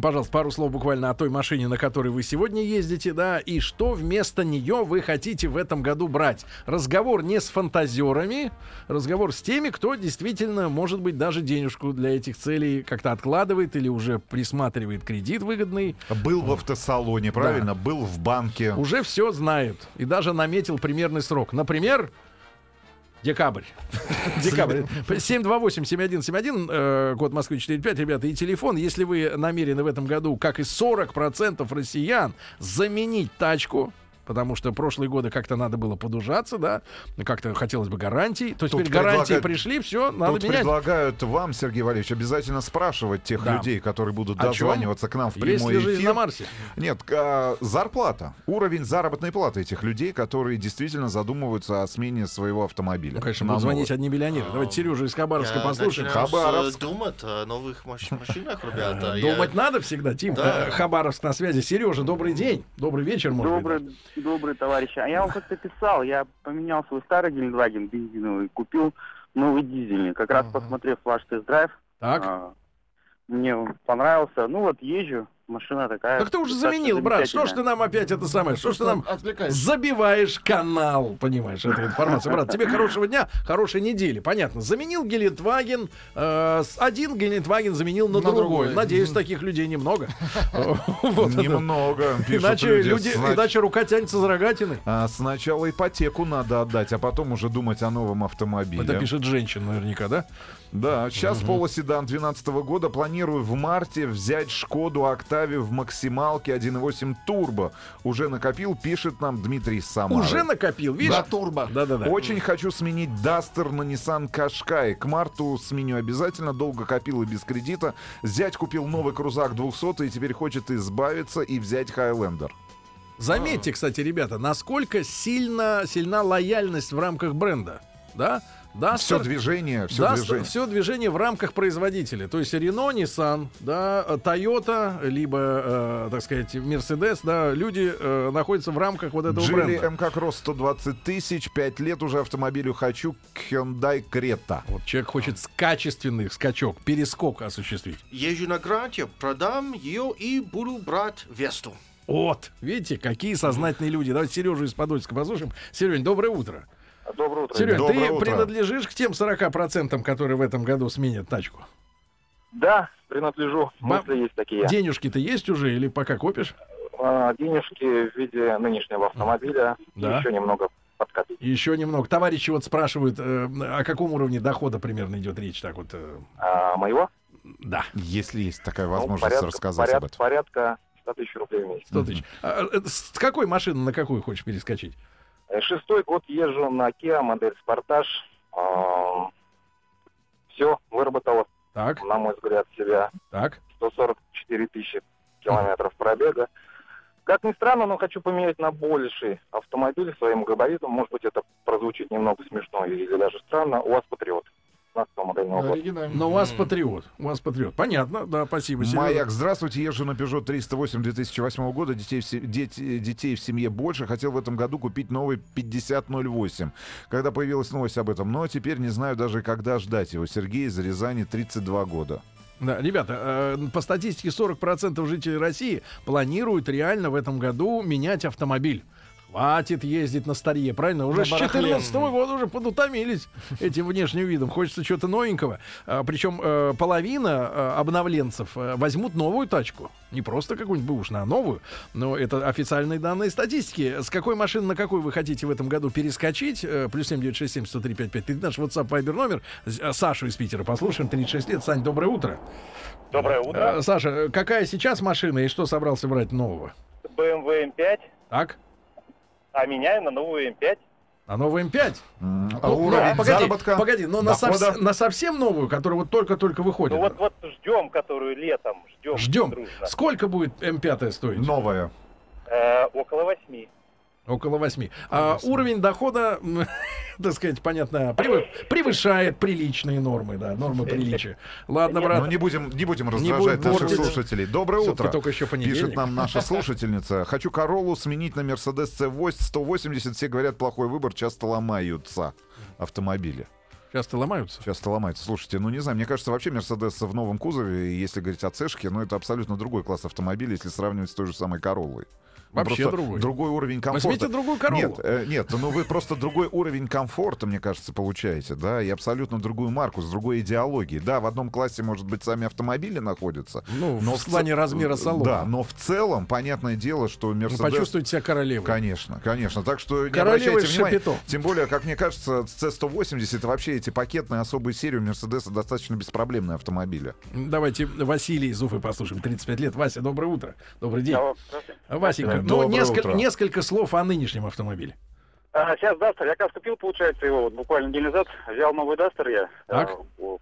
Пожалуйста, пару слов буквально о той машине, на которой вы сегодня ездите, да, и что вместо нее вы хотите в этом году брать. Разговор не с фантазерами, разговор с теми, кто действительно, может быть, даже денежку для этих целей как-то откладывает или уже присматривает кредит выгодный. Был в автосалоне, правильно? Был в банке. Уже все знают и даже наметил примерный срок. Например, [LAUGHS] Декабрь. Декабрь. 728-7171, э, код Москвы 45, ребята, и телефон. Если вы намерены в этом году, как и 40% россиян, заменить тачку, потому что прошлые годы как-то надо было подужаться, да, как-то хотелось бы гарантий, то Тут теперь гарантии пришли, все, надо Тут менять. предлагают вам, Сергей Валерьевич, обязательно спрашивать тех Да. людей, которые будут О чём? дозваниваться к нам в Есть прямой ли жизнь эфир. на Марсе? Нет, а, зарплата, уровень заработной платы этих людей, которые действительно задумываются о смене своего автомобиля. Ну, конечно, будут звонить одни миллионеры. Давайте Сережу из Хабаровска Я послушаем. с, Хабаровск. э, думать о новых маш- машинах, ребята. Думать надо всегда, Тим. Э, Хабаровск на связи. Сережа, добрый день. Добрый вечер, может быть. Добрый, добрый товарищ. А я вам как-то писал, я поменял свой старый Гелендваген бензиновый, купил новый дизельный. Как раз посмотрев ваш тест-драйв, Так. а, мне он понравился. Ну вот езжу, машина такая. Так ты уже заменил, брат. Что ж ты нам опять это самое? Что ж ты нам забиваешь канал, понимаешь, этой информации. Брат, тебе хорошего дня, хорошей недели. Понятно. Заменил Гелендваген, э, с- один Гелендваген заменил на, На другой. другой. Надеюсь, таких людей немного. [LAUGHS] Немного, Иначе люди. иначе рука тянется за рогатины. А сначала ипотеку надо отдать, а потом уже думать о новом автомобиле. Это пишет женщина наверняка, да? Да, сейчас полоседан 2012 года. Планирую в марте взять Шкоду Октавию в максималке 1.8 турбо. Уже накопил, пишет нам Дмитрий Самара. Уже накопил, видишь? Да. турбо. Да-да-да. Очень хочу сменить Дастер на Nissan Qashqai. К марту сменю обязательно. Долго копил и без кредита. Зять купил новый крузак 200 и теперь хочет избавиться и взять Highlander. Заметьте, кстати, ребята, насколько сильно, сильна лояльность в рамках бренда. Да? Всё движение, всё движение. Все движение в рамках производителя. То есть Renault, Nissan, да, э, Toyota, либо, э, так сказать, Mercedes, да, люди э, находятся в рамках вот этого Джили бренда. МК Кросс 120 тысяч, 5 лет уже автомобилю хочу Hyundai Creta. Вот человек хочет с- качественный скачок, перескок осуществить. Езжу на гранте, продам ее и буду брать Весту. Вот, видите, какие сознательные люди. Давайте Сережу из Подольска послушаем. Серень, доброе утро. Доброе утро. Доброе ты утро. принадлежишь к тем 40%, которые в этом году сменят тачку? Да, принадлежу. Ба- Мысли есть такие. Денежки-то есть уже или пока копишь? А, денежки в виде нынешнего автомобиля. Да. Еще немного подкопить. Еще немного. Товарищи вот спрашивают, э, о каком уровне дохода примерно идет речь? Так вот. э, А, моего? Да. Если есть такая Ну, возможность порядка, рассказать поряд- об этом. Порядка 100 тысяч рублей в месяц. 100 тысяч. А, э, с какой машины на какую хочешь перескочить? Э, Шестой год езжу на Kia, модель Спартаж. Все, выработала, Так. на мой взгляд, себя. Так. 144 тысячи километров пробега. Как ни странно, но хочу поменять на больший автомобиль своим габаритом. Может быть, это прозвучит немного смешно или даже странно. У вас Патриот. 15 модельного года. Но у вас патриот. У вас патриот. Понятно, да, спасибо. Сережа. Маяк, здравствуйте, езжу на Peugeot 308 2008 года, детей в, се- дети- детей в семье больше, хотел в этом году купить новый 5008, когда появилась новость об этом, но теперь не знаю даже, когда ждать его. Сергей из Рязани, 32 года. Да, ребята, э, по статистике 40% жителей России планируют реально в этом году менять автомобиль. Хватит ездить на старье, правильно? Уже На с барахле. 14 года уже подутомились этим внешним видом. Хочется чего-то новенького. А, причем э, половина э, обновленцев э, возьмут новую тачку. Не просто какую-нибудь бэушную, а новую. Но это официальные данные статистики. С какой машины на какой вы хотите в этом году перескочить? Э, плюс 7967 103 55. Ты наш WhatsApp Viber номер. Сашу из Питера послушаем. 36 лет. Сань, доброе утро. Доброе утро. Э, Саша, какая сейчас машина и что собрался брать нового? BMW M5, Так? А меняю на новую M5. На новый М5? А Ну, уровень ну, погоди, заработка, погоди, но на, дохода? совс- на совсем новую, которая вот только-только выходит. Ну вот, вот ждем, которую летом ждем. Ждем. дружно. Сколько будет М5 стоить? Новая. Э, около восьми. Около 8. А уровень дохода, [LAUGHS] так сказать, понятно, превы- превышает приличные нормы, да, нормы [LAUGHS] приличия. Ладно, брат. Ну, не будем, не будем Не раздражать будем наших слушателей. Доброе утро. только еще. Пишет нам наша [LAUGHS] слушательница. Хочу Королу сменить на Mercedes C8 180. Все говорят, плохой выбор, часто ломаются автомобили. Часто ломаются? Часто ломаются. Слушайте, ну не знаю, мне кажется, вообще Mercedes в новом кузове, если говорить о цешке, ну это абсолютно другой класс автомобиля, если сравнивать с той же самой Короллой. Ну, Вообще просто другой. Другой уровень комфорта. Возьмите другую Короллу. Нет, э, нет, ну вы просто другой уровень комфорта, мне кажется, получаете, да, и абсолютно другую марку, с другой идеологией. Да, в одном классе, может быть, сами автомобили находятся. Ну, в ц- плане размера салона. Да, но в целом, понятное дело, что Ну, Mercedes... почувствуйте себя королевой. Конечно, конечно. Так что не Королевой обращайте внимания. шапито. Тем более, как мне кажется, C180 вообще эти пакетные особые серии у Мерседеса достаточно беспроблемные автомобили. Давайте Василий из Уфы послушаем. 35 лет. Вася, доброе утро. Добрый день. Васенька, ну, несколько, утро. несколько слов о нынешнем автомобиле. А, сейчас Дастер, я как купил, получается, его вот буквально неделю назад, взял новый Дастер я. Так. А, вот.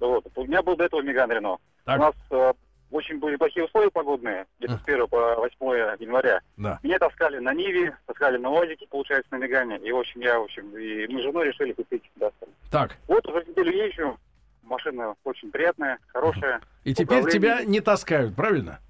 Вот. У меня был до этого Меган Рено. Так. У нас а, очень были плохие условия погодные, где-то с 1 по 8 января. Да. Меня таскали на Ниве, таскали на УАЗике, получается, на Мегане. И, в общем, я, в общем, и мы с женой решили купить Дастер. Так. Вот уже неделю езжу, машина очень приятная, хорошая. И теперь Управление- тебя не таскают, правильно?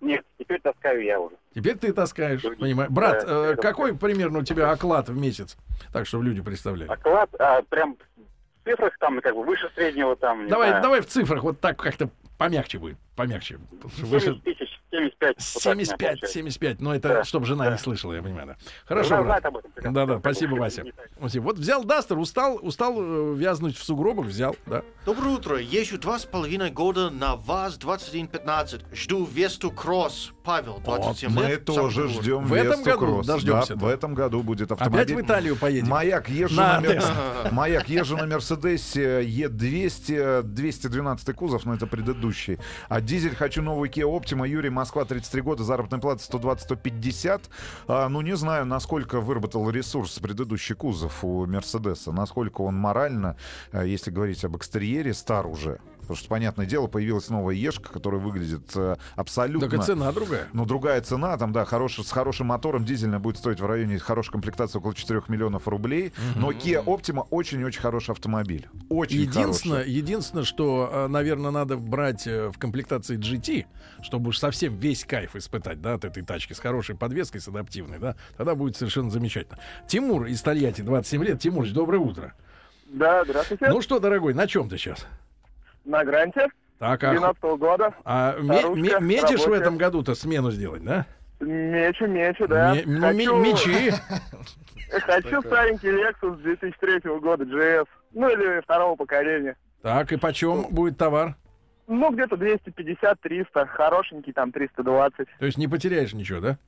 Нет, теперь таскаю я уже. Теперь ты таскаешь, понимаешь. Брат, Да, э, это какой примерно у тебя оклад в месяц? Так, чтобы люди представляли. Оклад, а, прям в цифрах там, как бы, выше среднего там, Давай, знаю. давай в цифрах, вот так как-то помягче будет. Помягче. Выше- 70 тысяч, 75. вот так у меня 75, получается. 75. Но это Да, чтобы жена да. не слышала, я понимаю, да. Хорошо, Жена брат. этом. Да, да, спасибо, Вася. Спасибо. Вот взял Дастер, устал, устал э, вязнуть в сугробах, взял, да. Доброе утро. Езжу два с половиной года на ВАЗ-2115. Жду Весту Кросс. Павел, 27 Мы лет. тоже Санкт-Петербург. ждем В этом Весту году Кросс. дождемся, Да, да. в этом году будет автомобиль. Опять в Италию поедем. Маяк, езжу На на. [LAUGHS] Маяк, езжу на Мерседесе Е200, 212 кузов, но это предыдущий. А дизель хочу новый Kia Optima, Юрий, Москва, 33 года, заработная плата 120-150. А, ну, не знаю, насколько выработал ресурс предыдущий кузов у Мерседеса, насколько он морально, а, если говорить об экстерьере, стар уже. Потому что, понятное дело, появилась новая Ешка, которая выглядит э, абсолютно... Так и цена другая. Ну, другая цена, там, да, хороший, с хорошим мотором дизельная будет стоить в районе хорошей комплектации около 4 миллионов рублей. Но Kia Optima очень-очень хороший автомобиль. Очень Единственное, хороший. единственное, что, наверное, надо брать э, в комплектации GT, чтобы уж совсем весь кайф испытать, да, от этой тачки с хорошей подвеской, с адаптивной, да, тогда будет совершенно замечательно. Тимур из Тольятти, 27 лет. Тимур, доброе утро. Да, здравствуйте. Ну что, дорогой, на чем ты сейчас? На гранте. Так, а, 12 года. а ме- метишь в этом году-то смену сделать, да? Мечу, мечу, да. Ме- ну, ме- мечи. [LAUGHS] Хочу старенький Lexus 2003 года, GS. Ну, или второго поколения. Так, и почем будет товар? Ну, где-то 250-300. Хорошенький там 320. То есть не потеряешь ничего, да?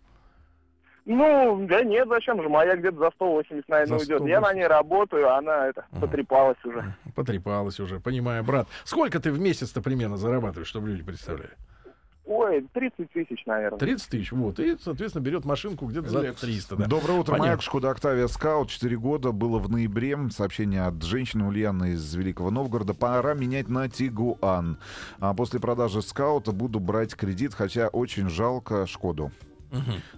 Ну, да нет, зачем же? Моя где-то за 180, наверное, За уйдет. Я на ней работаю, а она это потрепалась уже. Потрепалась уже, понимаю, брат. Сколько ты в месяц-то примерно зарабатываешь, чтобы люди представляли? Ой, 30 тысяч, наверное. 30 тысяч, вот. И, соответственно, берет машинку где-то за 300, да. Доброе утро, Понятно. Маяк, Шкода Октавия Скаут, 4 года, было в ноябре, сообщение от женщины Ульяны из Великого Новгорода, пора менять на Тигуан. А после продажи Скаута буду брать кредит, хотя очень жалко Шкоду.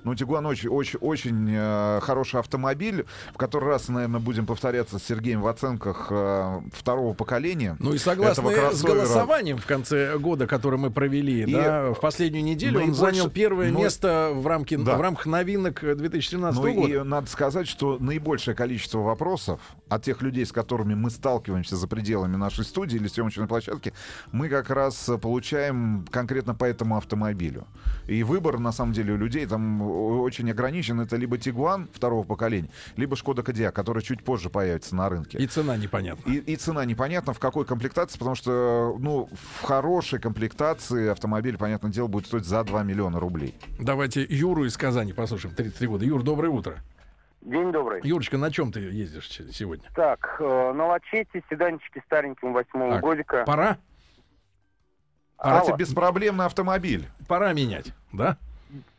Ну, Тигуан очень, очень, очень э, хороший автомобиль. В который раз, наверное, будем повторяться с Сергеем в оценках э, второго поколения. Ну и согласно с голосованием в конце года, которое мы провели, И да, в последнюю неделю он наибольше- занял первое ну, место в, рамке, да. в рамках новинок э, 2017 Ну года. и надо сказать, что наибольшее количество вопросов от тех людей, с которыми мы сталкиваемся за пределами нашей студии или съемочной площадки, мы как раз э, получаем конкретно по этому автомобилю. И выбор, на самом деле, у людей автомобилей там о- очень ограничен. Это либо Тигуан второго поколения, либо Шкода Кодиак, который чуть позже появится на рынке. И цена непонятна. И, и цена непонятна, в какой комплектации, потому что, ну, в хорошей комплектации автомобиль, понятное дело, будет стоить за 2 миллиона рублей. Давайте Юру из Казани послушаем. 33 года. Юр, доброе утро. День добрый. Юрочка, на чем ты ездишь сегодня? Так, э, на лачете, седанчике стареньким восьмого годика. Пора? Кстати, Алло. беспроблемный автомобиль. Пора менять, да?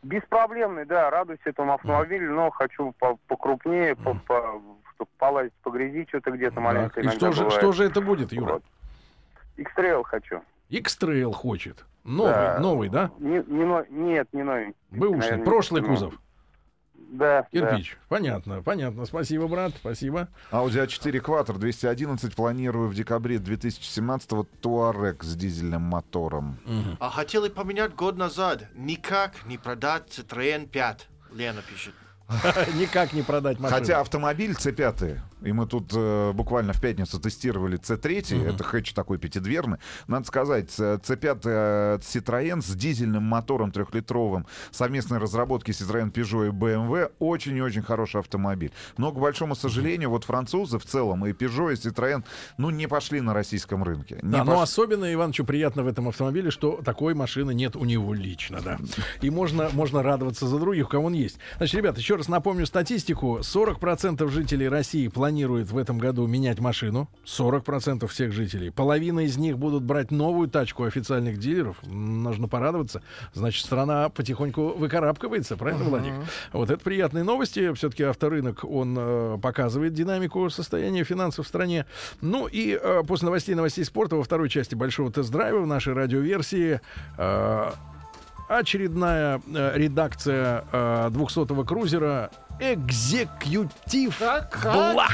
Беспроблемный, да, радуюсь этому автомобилю, но хочу по- покрупнее, по, по, чтобы полазить по грязи, что-то где-то маленько Так, и что же, бывает. что же это будет, Юра? X-Trail хочу. X-Trail хочет. Новый, Да. новый, да? Не, не нет, не новенький. Бэушный, прошлый кузов. Да, Кирпич. Понятно, понятно. Спасибо, брат, спасибо. Audi A4 Quattro 211 планирую в декабре 2017 Туарек с дизельным мотором. А хотели поменять год назад. Никак не продать Citroёn 5. Лена пишет. [LAUGHS] Никак не продать машину. Хотя автомобиль C5, и мы тут э, буквально в пятницу тестировали C3, Мгм. это хэтч такой пятидверный. Надо сказать, э, C5 э, Citroën с дизельным мотором трехлитровым совместной разработки Citroën Peugeot и BMW очень и очень хороший автомобиль. Но, к большому сожалению, вот французы в целом и Peugeot, и Citroën, ну, не пошли на российском рынке. Не Да, но пош- особенно Ивановичу приятно в этом автомобиле, что такой машины нет у него лично, да. И можно, можно радоваться за других, у кого он есть. Значит, ребята, еще раз напомню статистику. 40% жителей России планируют в этом году менять машину. 40% всех жителей. Половина из них будут брать новую тачку официальных дилеров. Нужно порадоваться. Значит, страна потихоньку выкарабкивается, правильно, Владик? Вот это приятные новости. Все-таки авторынок, он э, показывает динамику состояния финансов в стране. Ну и э, после новостей новостей спорта во второй части большого тест-драйва в нашей радиоверсии э, очередная э, редакция э, 200-го крузера Экзекьютив Блак. Давай,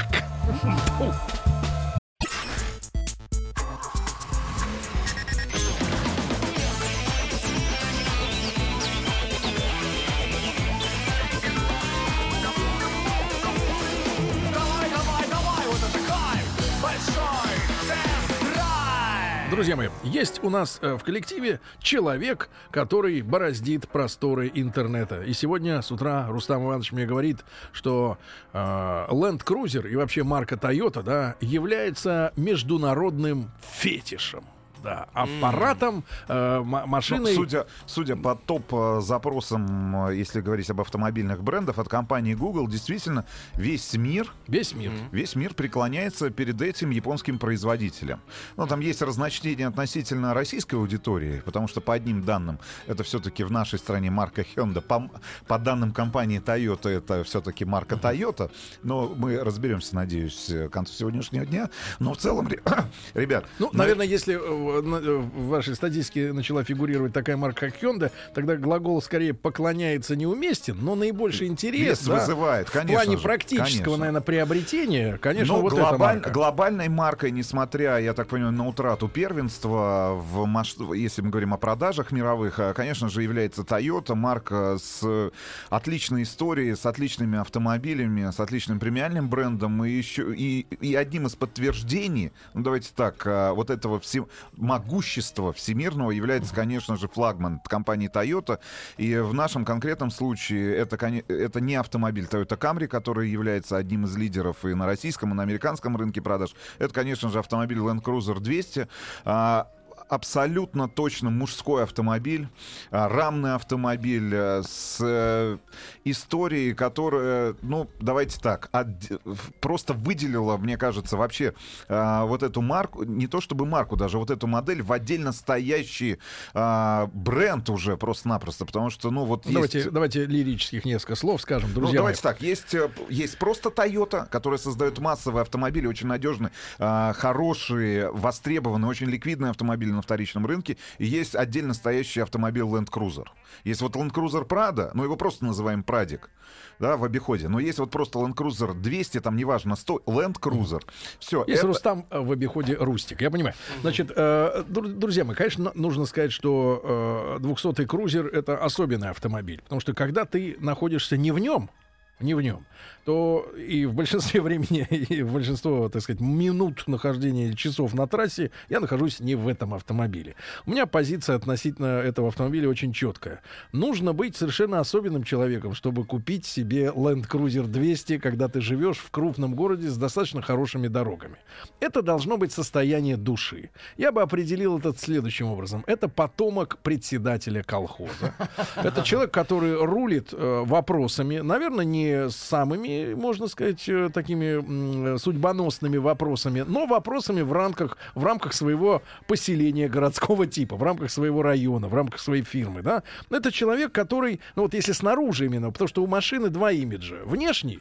Друзья мои, есть у нас э, в коллективе человек, который бороздит просторы интернета. И сегодня с утра Рустам Иванович мне говорит, что э, Land Cruiser и вообще марка Toyota, да, является международным фетишем. Да, аппаратом, э, Ну, машиной. судя, судя по топ-запросам, э, если говорить об автомобильных брендах, от компании Google, действительно, весь мир, весь мир, весь мир преклоняется перед этим японским производителем. Но там есть разночтение относительно российской аудитории, потому что по одним данным это все-таки в нашей стране марка Hyundai, по, по данным компании Toyota это все-таки марка Toyota, но мы разберемся, надеюсь, к концу сегодняшнего дня. Но в целом, ре- [COUGHS] ребят, Ну, наверное, если э, в э, в вашей статистике начала фигурировать такая марка, как Hyundai, тогда глагол скорее поклоняется неуместен, но наибольший интерес да, вызывает, в конечно плане же, практического, конечно. наверное, приобретения, конечно, Но вот эта глобаль- марка. глобальной маркой, несмотря, я так понимаю, на утрату первенства, в маш... если мы говорим о продажах мировых, а, конечно же, является Toyota, марка с отличной историей, с отличными автомобилями, с отличным премиальным брендом, и еще и, и одним из подтверждений, ну давайте так, а, вот этого все... могущества всемирного является, конечно же, флагман компании Toyota, и в нашем конкретном случае это, это не автомобиль Toyota Camry, который является одним из лидеров и на российском, и на американском рынке продаж. Это, конечно же, автомобиль Land Cruiser 200. Абсолютно точно мужской автомобиль, а, рамный автомобиль э, с э, историей, которая, ну, давайте так, в- просто выделила, мне кажется, вообще а, вот эту марку, не то чтобы марку даже, вот эту модель в отдельно стоящий а, бренд уже просто-напросто, потому что, ну, вот Давайте, есть... давайте лирических несколько слов скажем, Ну, друзья давайте мои. так, есть, э, есть просто Toyota, которая создает массовые автомобили, очень надежные, хорошие, востребованные, очень ликвидные автомобили на вторичном рынке. И есть отдельно стоящий автомобиль Land Cruiser. Есть вот Land Cruiser Prado, но его просто называем Прадик, да, в обиходе. Но есть вот просто Land Cruiser 200, там неважно, 100, Land Cruiser. Все. Есть Рустам э, в обиходе Рустик, я понимаю. Значит, э, дру- друзья мои, конечно, нужно сказать, что э, 200-й крузер — это особенный автомобиль. Потому что когда ты находишься не в нем, не в нем, то и в большинстве [LAUGHS] времени, и в большинство, так сказать, минут нахождения или часов на трассе я нахожусь не в этом автомобиле. У меня позиция относительно этого автомобиля очень четкая. Нужно быть совершенно особенным человеком, чтобы купить себе Land Cruiser 200, когда ты живешь в крупном городе с достаточно хорошими дорогами. Это должно быть состояние души. Я бы определил это следующим образом. Это потомок председателя колхоза. [LAUGHS] Это человек, который рулит э, вопросами, наверное, не самыми, можно сказать, э, такими судьбоносными вопросами, но вопросами в рамках, в рамках своего поселения городского типа, в рамках своего района, в рамках своей фирмы. Да? Это человек, который, ну вот если снаружи именно, потому что у машины два имиджа. Внешний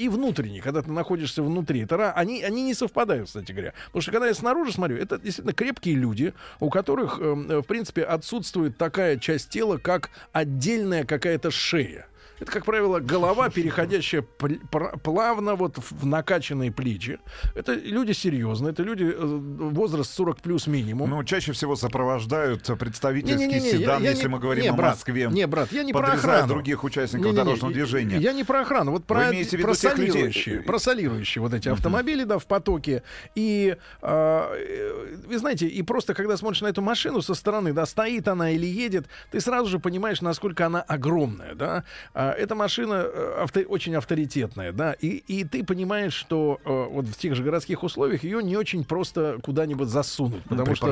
и внутренний, когда ты находишься внутри. Это, они, они не совпадают, кстати говоря. Потому что когда я снаружи смотрю, это действительно крепкие люди, у которых, э, в принципе, отсутствует такая часть тела, как отдельная какая-то шея. Это, как правило, голова, переходящая плавно вот в накачанные плечи. Это люди серьезные, это люди э, возраст 40 плюс минимум. Ну, чаще всего сопровождают представительский Не-не-не, седан, я- я если не- мы говорим не, о брат, Москве. не, брат, я не про охрану. других участников Не-не-не, дорожного и- движения. Я не про охрану, вот про, про солирующие, про солирующие вот эти автомобили, да, в потоке. И а, э, вы знаете, и просто когда смотришь на эту машину со стороны, да, стоит она или едет, ты сразу же понимаешь, насколько она огромная, да. А, эта машина э, авто- очень авторитетная, да, и, и ты понимаешь, что э, вот в тех же городских условиях ее не очень просто куда-нибудь засунуть, Ну, потому что,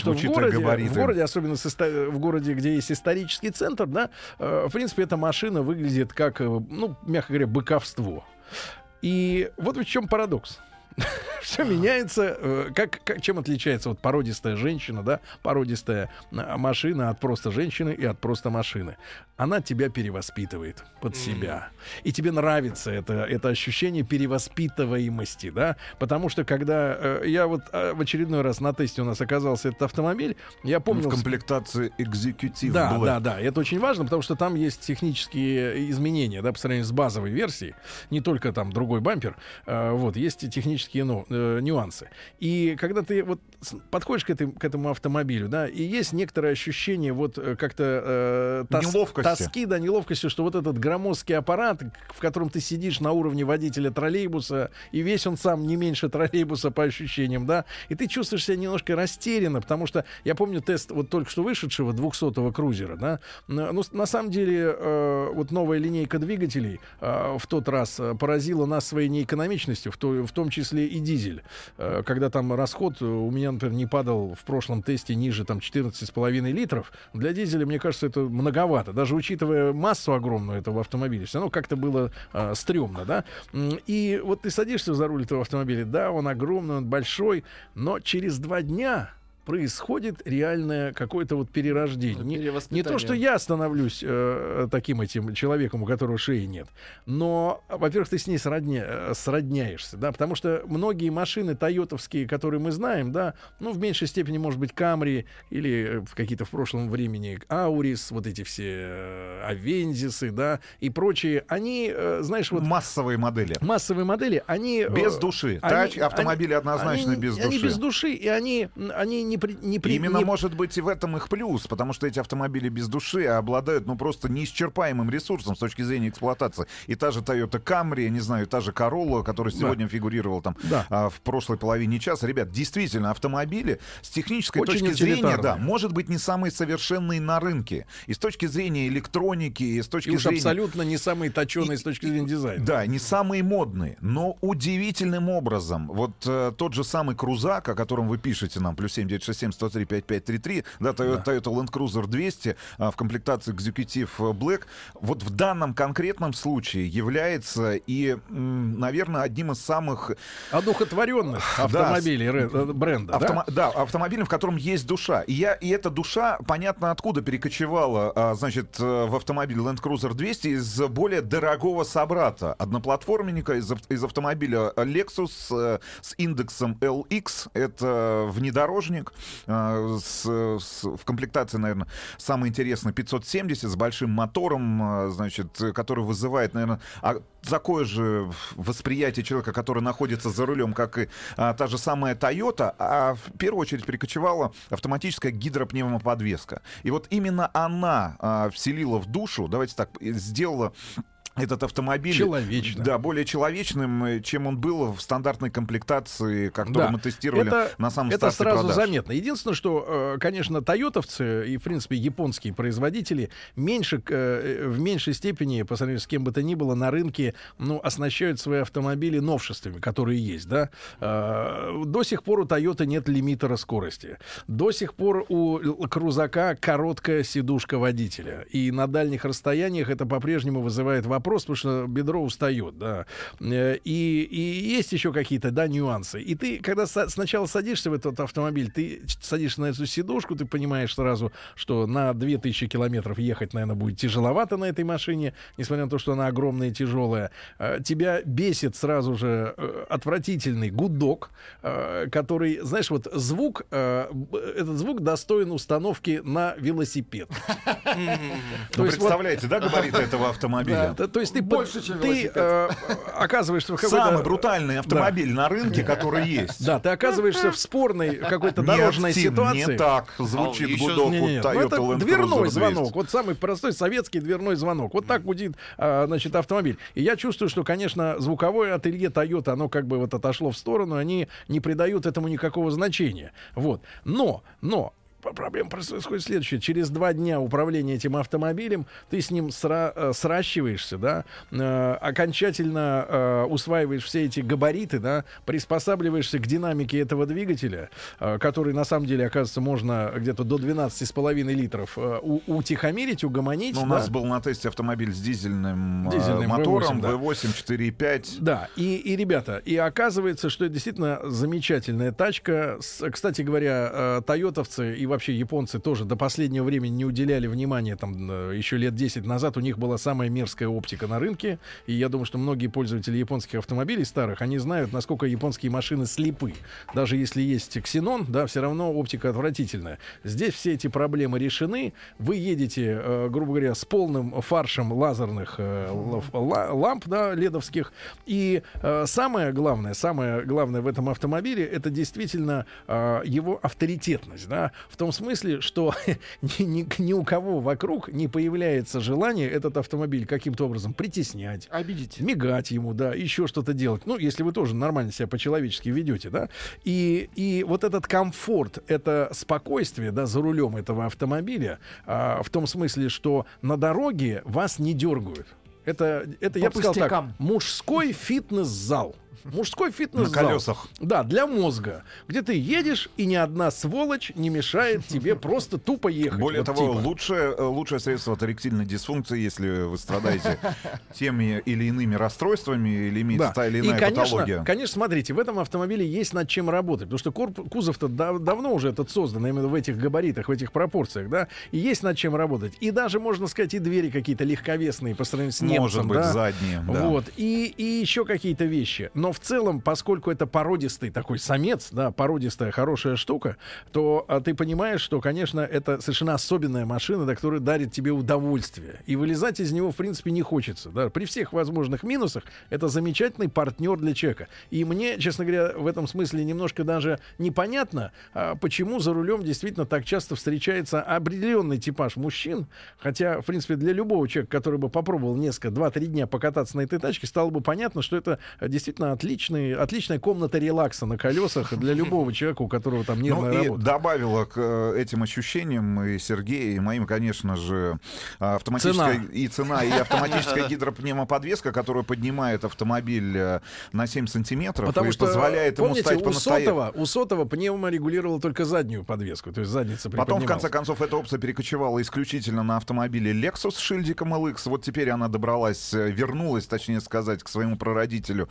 потому что в городе, габариты. в городе, особенно с иста- в городе, где есть исторический центр, да, э, в принципе, эта машина выглядит как, э, ну, мягко говоря, быковство. И вот в чем парадокс. [LAUGHS] Все меняется. э, Как, как- чем отличается вот породистая женщина, да, породистая а, машина от просто женщины и от просто машины? Она тебя перевоспитывает под себя. И тебе нравится это, это ощущение перевоспитываемости, да? Потому что когда э, я вот э, в очередной раз на тесте у нас оказался этот автомобиль, я помню... В комплектации экзекутив Да, Black. да, да. Это очень важно, потому что там есть технические изменения, да, по сравнению с базовой версией. Не только там другой бампер. э, вот, есть и технические ну, э, нюансы. И когда ты вот подходишь к, этой- к этому автомобилю, да, и есть некоторое ощущение вот э, как-то э, тос- Неловкости. тоски, да, неловкости, что вот этот громоздкий аппарат, в котором ты сидишь на уровне водителя троллейбуса, и весь он сам не меньше троллейбуса по ощущениям, да, и ты чувствуешь себя немножко растерянно, потому что я помню тест вот только что вышедшего 200-го крузера, да, ну, на самом деле э, вот новая линейка двигателей э, в тот раз э, поразила нас своей неэкономичностью, в, то- в том числе и дизель, Э, когда там расход э, у меня, например, не падал в прошлом тесте ниже там 14,5 литров, для дизеля, мне кажется, это многовато, даже учитывая массу огромную этого автомобиля, все равно как-то было э, стрёмно, да, и вот ты садишься за руль этого автомобиля, да, он огромный, он большой, но через два дня происходит реальное какое-то вот перерождение. Не, не то, что я становлюсь э, таким этим человеком, у которого шеи нет, но, во-первых, ты с ней сродня, э, сродняешься, да, потому что многие машины тойотовские, которые мы знаем, да, ну, в меньшей степени, может быть, Камри или э, в какие-то в прошлом времени Аурис, вот эти все э, Авензисы, да, и прочие, они, э, знаешь, вот... Массовые модели. Массовые модели, они... э, Без души. они- Тач- автомобили они- однозначно они- без Они души. без души, и они, они не, при- не, при- Именно не- может быть и в этом их плюс, потому что эти автомобили без души обладают, ну, просто неисчерпаемым ресурсом с точки зрения эксплуатации. И та же Toyota Camry, я не знаю, и та же Corolla, которая Да. сегодня фигурировала там Да. а, в прошлой половине часа. Ребят, действительно, автомобили с технической Очень точки зрения, да, может быть, не самые совершенные на рынке. И с точки зрения электроники, и с точки и зрения... абсолютно не самые точеные с точки зрения дизайна. Да, не самые модные, но удивительным образом. Вот э, тот же самый Крузак, о котором вы пишете нам, плюс 7967 103 5533, да, Toyota, Toyota Land Cruiser 200 а, в комплектации Executive Black, вот в данном конкретном случае является и, наверное, одним из самых... Одухотворенных Да, автомобилей э, бренда, Автомо- да? да, автомобилем, в котором есть душа. И, я, и эта душа, понятно, откуда перекочевала, а, значит, э, в автомобиль Land Cruiser 200 из более дорогого собрата, одноплатформенника из, из автомобиля Lexus э, с индексом LX. Это внедорожник э, с, с- в комплектации, наверное, самое интересное 570 с большим мотором, э, значит, который вызывает, наверное, а, такое же восприятие человека, который находится за рулем, как и а, та же самая Toyota, а в первую очередь перекочевала автоматическая гидропневмоподвеска. И вот именно она а, вселила в душу, давайте так, сделала этот автомобиль Человечно. да, более человечным, э, чем он был в стандартной комплектации, которую Да. мы тестировали это, на самом это сразу продаж. заметно. Единственное, что, э, конечно, тойотовцы и, в принципе, японские производители меньше, э, в меньшей степени, по сравнению с кем бы то ни было, на рынке ну, оснащают свои автомобили новшествами, которые есть. Да? До сих пор у Toyota нет лимитера скорости. До сих пор у крузака короткая сидушка водителя. И на дальних расстояниях это по-прежнему вызывает вопрос, потому что бедро устает. Да? Э, И, и есть еще какие-то да, нюансы. И ты, когда са- сначала садишься в этот автомобиль, ты садишься на эту сидушку, ты понимаешь сразу, что на 2000 километров ехать, наверное, будет тяжеловато на этой машине, несмотря на то, что она огромная и тяжелая. Э, Тебя бесит сразу же э, отвратительный гудок, который, знаешь, вот звук, этот звук достоин установки на велосипед. Ну, представляете, да, габариты этого автомобиля? Да, то есть ты, Больше, чем ты э, оказываешься в какой-то... Самый брутальный автомобиль на рынке, который есть. Да, ты оказываешься в спорной какой-то Нет, дорожной Тим, ситуации. не так звучит А, гудок у ну, Toyota это Land дверной звонок. 200. Вот самый простой советский дверной звонок. Вот так гудит, а, значит, автомобиль. И я чувствую, что, конечно, звуковое ателье Toyota, оно как бы вот отошло в сторону, они не придают этому никакого значения. Вот. Но, но, Проблема происходит следующее. Через два дня управления этим автомобилем ты с ним сра- э, сращиваешься, да, э, окончательно э, усваиваешь все эти габариты, да, приспосабливаешься к динамике этого двигателя, э, который на самом деле, оказывается, можно где-то до 12,5 литров э, у- утихомирить, угомонить. Ну, у да. нас был на тесте автомобиль с дизельным, э, Дизельным мотором V8, да. V8 4.5. Да, и, и, ребята, и оказывается, что это действительно замечательная тачка. С- кстати говоря, э, тойотовцы и вообще японцы тоже до последнего времени не уделяли внимания, там, э, еще лет 10 назад у них была самая мерзкая оптика на рынке, и я думаю, что многие пользователи японских автомобилей старых, они знают, насколько японские машины слепы. Даже если есть ксенон, да, все равно оптика отвратительная. Здесь все эти проблемы решены, вы едете, э, грубо говоря, с полным фаршем лазерных э, ламп, да, ледовских, и самое главное, самое главное в этом автомобиле, это действительно его авторитетность, да, том смысле, что [LAUGHS] ни, ни- ни у кого вокруг не появляется желание этот автомобиль каким-то образом притеснять, обидеть, мигать ему, да, еще что-то делать. Ну, если вы тоже нормально себя по-человечески ведете, да, и, и вот этот комфорт, это спокойствие, да, за рулем этого автомобиля, а, в том смысле, что на дороге вас не дергают. Это, это я бы сказал так, мужской фитнес-зал. Мужской фитнес-зал. На колесах. Да, для мозга. Где ты едешь, и ни одна сволочь не мешает тебе [LAUGHS] просто тупо ехать. Более Вот того, типа. лучшее, э, лучшее средство от эректильной дисфункции, если вы страдаете [LAUGHS] теми или иными расстройствами, или имеется Да. та или И, иная конечно, патология. конечно, смотрите, в этом автомобиле есть над чем работать, потому что кузов-то дав- давно уже этот создан, именно в этих габаритах, в этих пропорциях, да, и есть над чем работать. И даже, можно сказать, и двери какие-то легковесные по сравнению с немцем, Может быть, да. задние, да. Вот, и, и еще какие-то вещи. Но в целом, поскольку это породистый такой самец, да, породистая хорошая штука, то а, ты понимаешь, что, конечно, это совершенно особенная машина, да, которая дарит тебе удовольствие. И вылезать из него, в принципе, не хочется. Да. При всех возможных минусах это замечательный партнер для человека. И мне, честно говоря, в этом смысле немножко даже непонятно, а, почему за рулем действительно так часто встречается определенный типаж мужчин, хотя, в принципе, для любого человека, который бы попробовал несколько, 2-3 дня покататься на этой тачке, стало бы понятно, что это а, действительно отличный, отличная комната релакса на колесах для любого человека, у которого там нервная Ну и работа. добавила к э, этим ощущениям и Сергея, и моим, конечно же, а, автоматическая Цена. и цена, и автоматическая [LAUGHS] гидропневмоподвеска, которая поднимает автомобиль э, на 7 сантиметров Потому и что, позволяет ему помните, стать у по-настоящему. У Сотова пневмо регулировала только заднюю подвеску, то есть задница Потом, в конце концов, эта опция перекочевала исключительно на автомобиле Lexus с шильдиком LX. Вот теперь она добралась, э, вернулась, точнее сказать, к своему прародителю,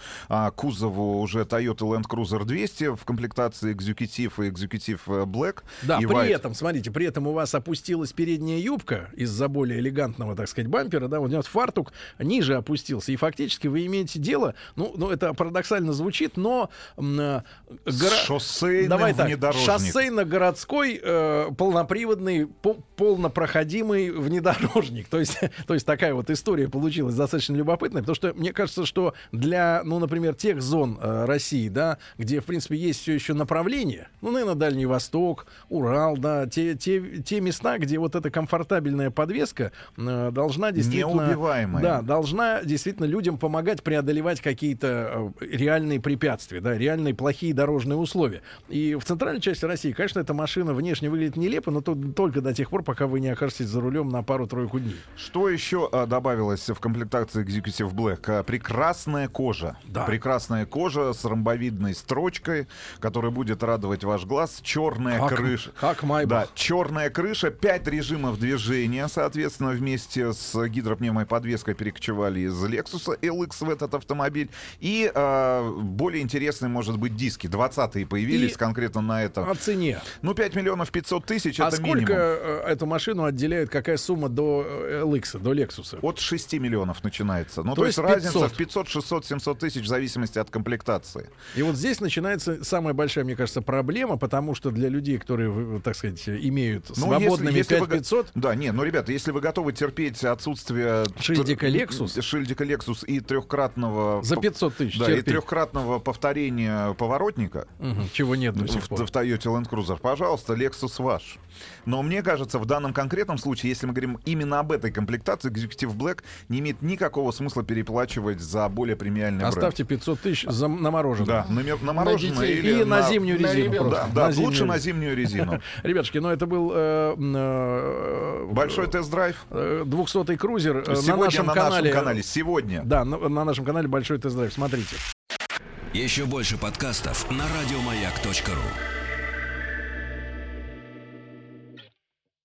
кузову уже Toyota Land Cruiser 200 в комплектации Executive и Executive э, Black. Да, и при White. этом, смотрите, при этом у вас опустилась передняя юбка из-за более элегантного, так сказать, бампера, да, у него фартук ниже опустился, и фактически вы имеете дело, ну, ну это парадоксально звучит, но э, гора- Шоссейным Давай так, шоссейно-городской э, полноприводный, по- полнопроходимый внедорожник. То есть, [LAUGHS] то есть такая вот история получилась достаточно любопытная, потому что мне кажется, что для, ну, например, тех зон э, России, да, где, в принципе, есть все еще направление, ну, наверное, Дальний Восток, Урал, да, те, те, те места, где вот эта комфортабельная подвеска э, должна действительно... Неубиваемая. Да, должна действительно людям помогать преодолевать какие-то э, реальные препятствия, да, реальные плохие дорожные условия. И в центральной части России, конечно, эта машина внешне выглядит нелепо, но то- только до тех пор, пока вы не окажетесь за рулем на пару-тройку дней. Что еще а, добавилось в комплектации Executive Black? А, прекрасная кожа. Да. Прекрасная кожа с ромбовидной строчкой, которая будет радовать ваш глаз. Черная Как- крыша. как Майбах. Да, черная крыша, пять режимов движения, соответственно, вместе с гидропневмой подвеской перекочевали из Lexus LX в этот автомобиль. И а, более интересные, может быть, диски. 20-е появились И- конкретно на это. О цене. Ну, 5 миллионов 500 тысяч а это сколько минимум. э, эту машину отделяет, какая сумма до э, LX, до Lexus? От 6 миллионов начинается. Ну, То то, есть, есть разница 500. в 500, 600, 700 тысяч в зависимости от комплектации. И вот здесь начинается самая большая, мне кажется, проблема, потому что для людей, которые, вы, так сказать, имеют Ну, свободными если- если вы го- 5500, Да, не, ну, ребята, если вы готовы терпеть отсутствие... Шильдика Lexus? Шильдика Lexus и трехкратного... За 500 тысяч Да, и терпеть. трехкратного повторения поворотника, Мгм, чего нет до сих в, пор. в Toyota Land Cruiser, пожалуйста, Lexus ваш. Но мне кажется, в данном конкретном случае, если мы говорим именно об этой комплектации, Executive Black не имеет никакого смысла переплачивать за более премиальный бренд. Оставьте 500 тысяч за, на мороженое. Да, на, на мороженое детей. или и на, зимнюю на резину. ребенка. просто. Да, да, зимнюю лучше на зимнюю резину. [LAUGHS] Ребятушки, ну это был э, м, э, Большой тест-драйв. э, 200-й крузер э, Сегодня на нашем на нашем канале. канале, сегодня. Да, на, на нашем канале Большой тест-драйв. Смотрите. Еще больше подкастов на радиомаяк.ру.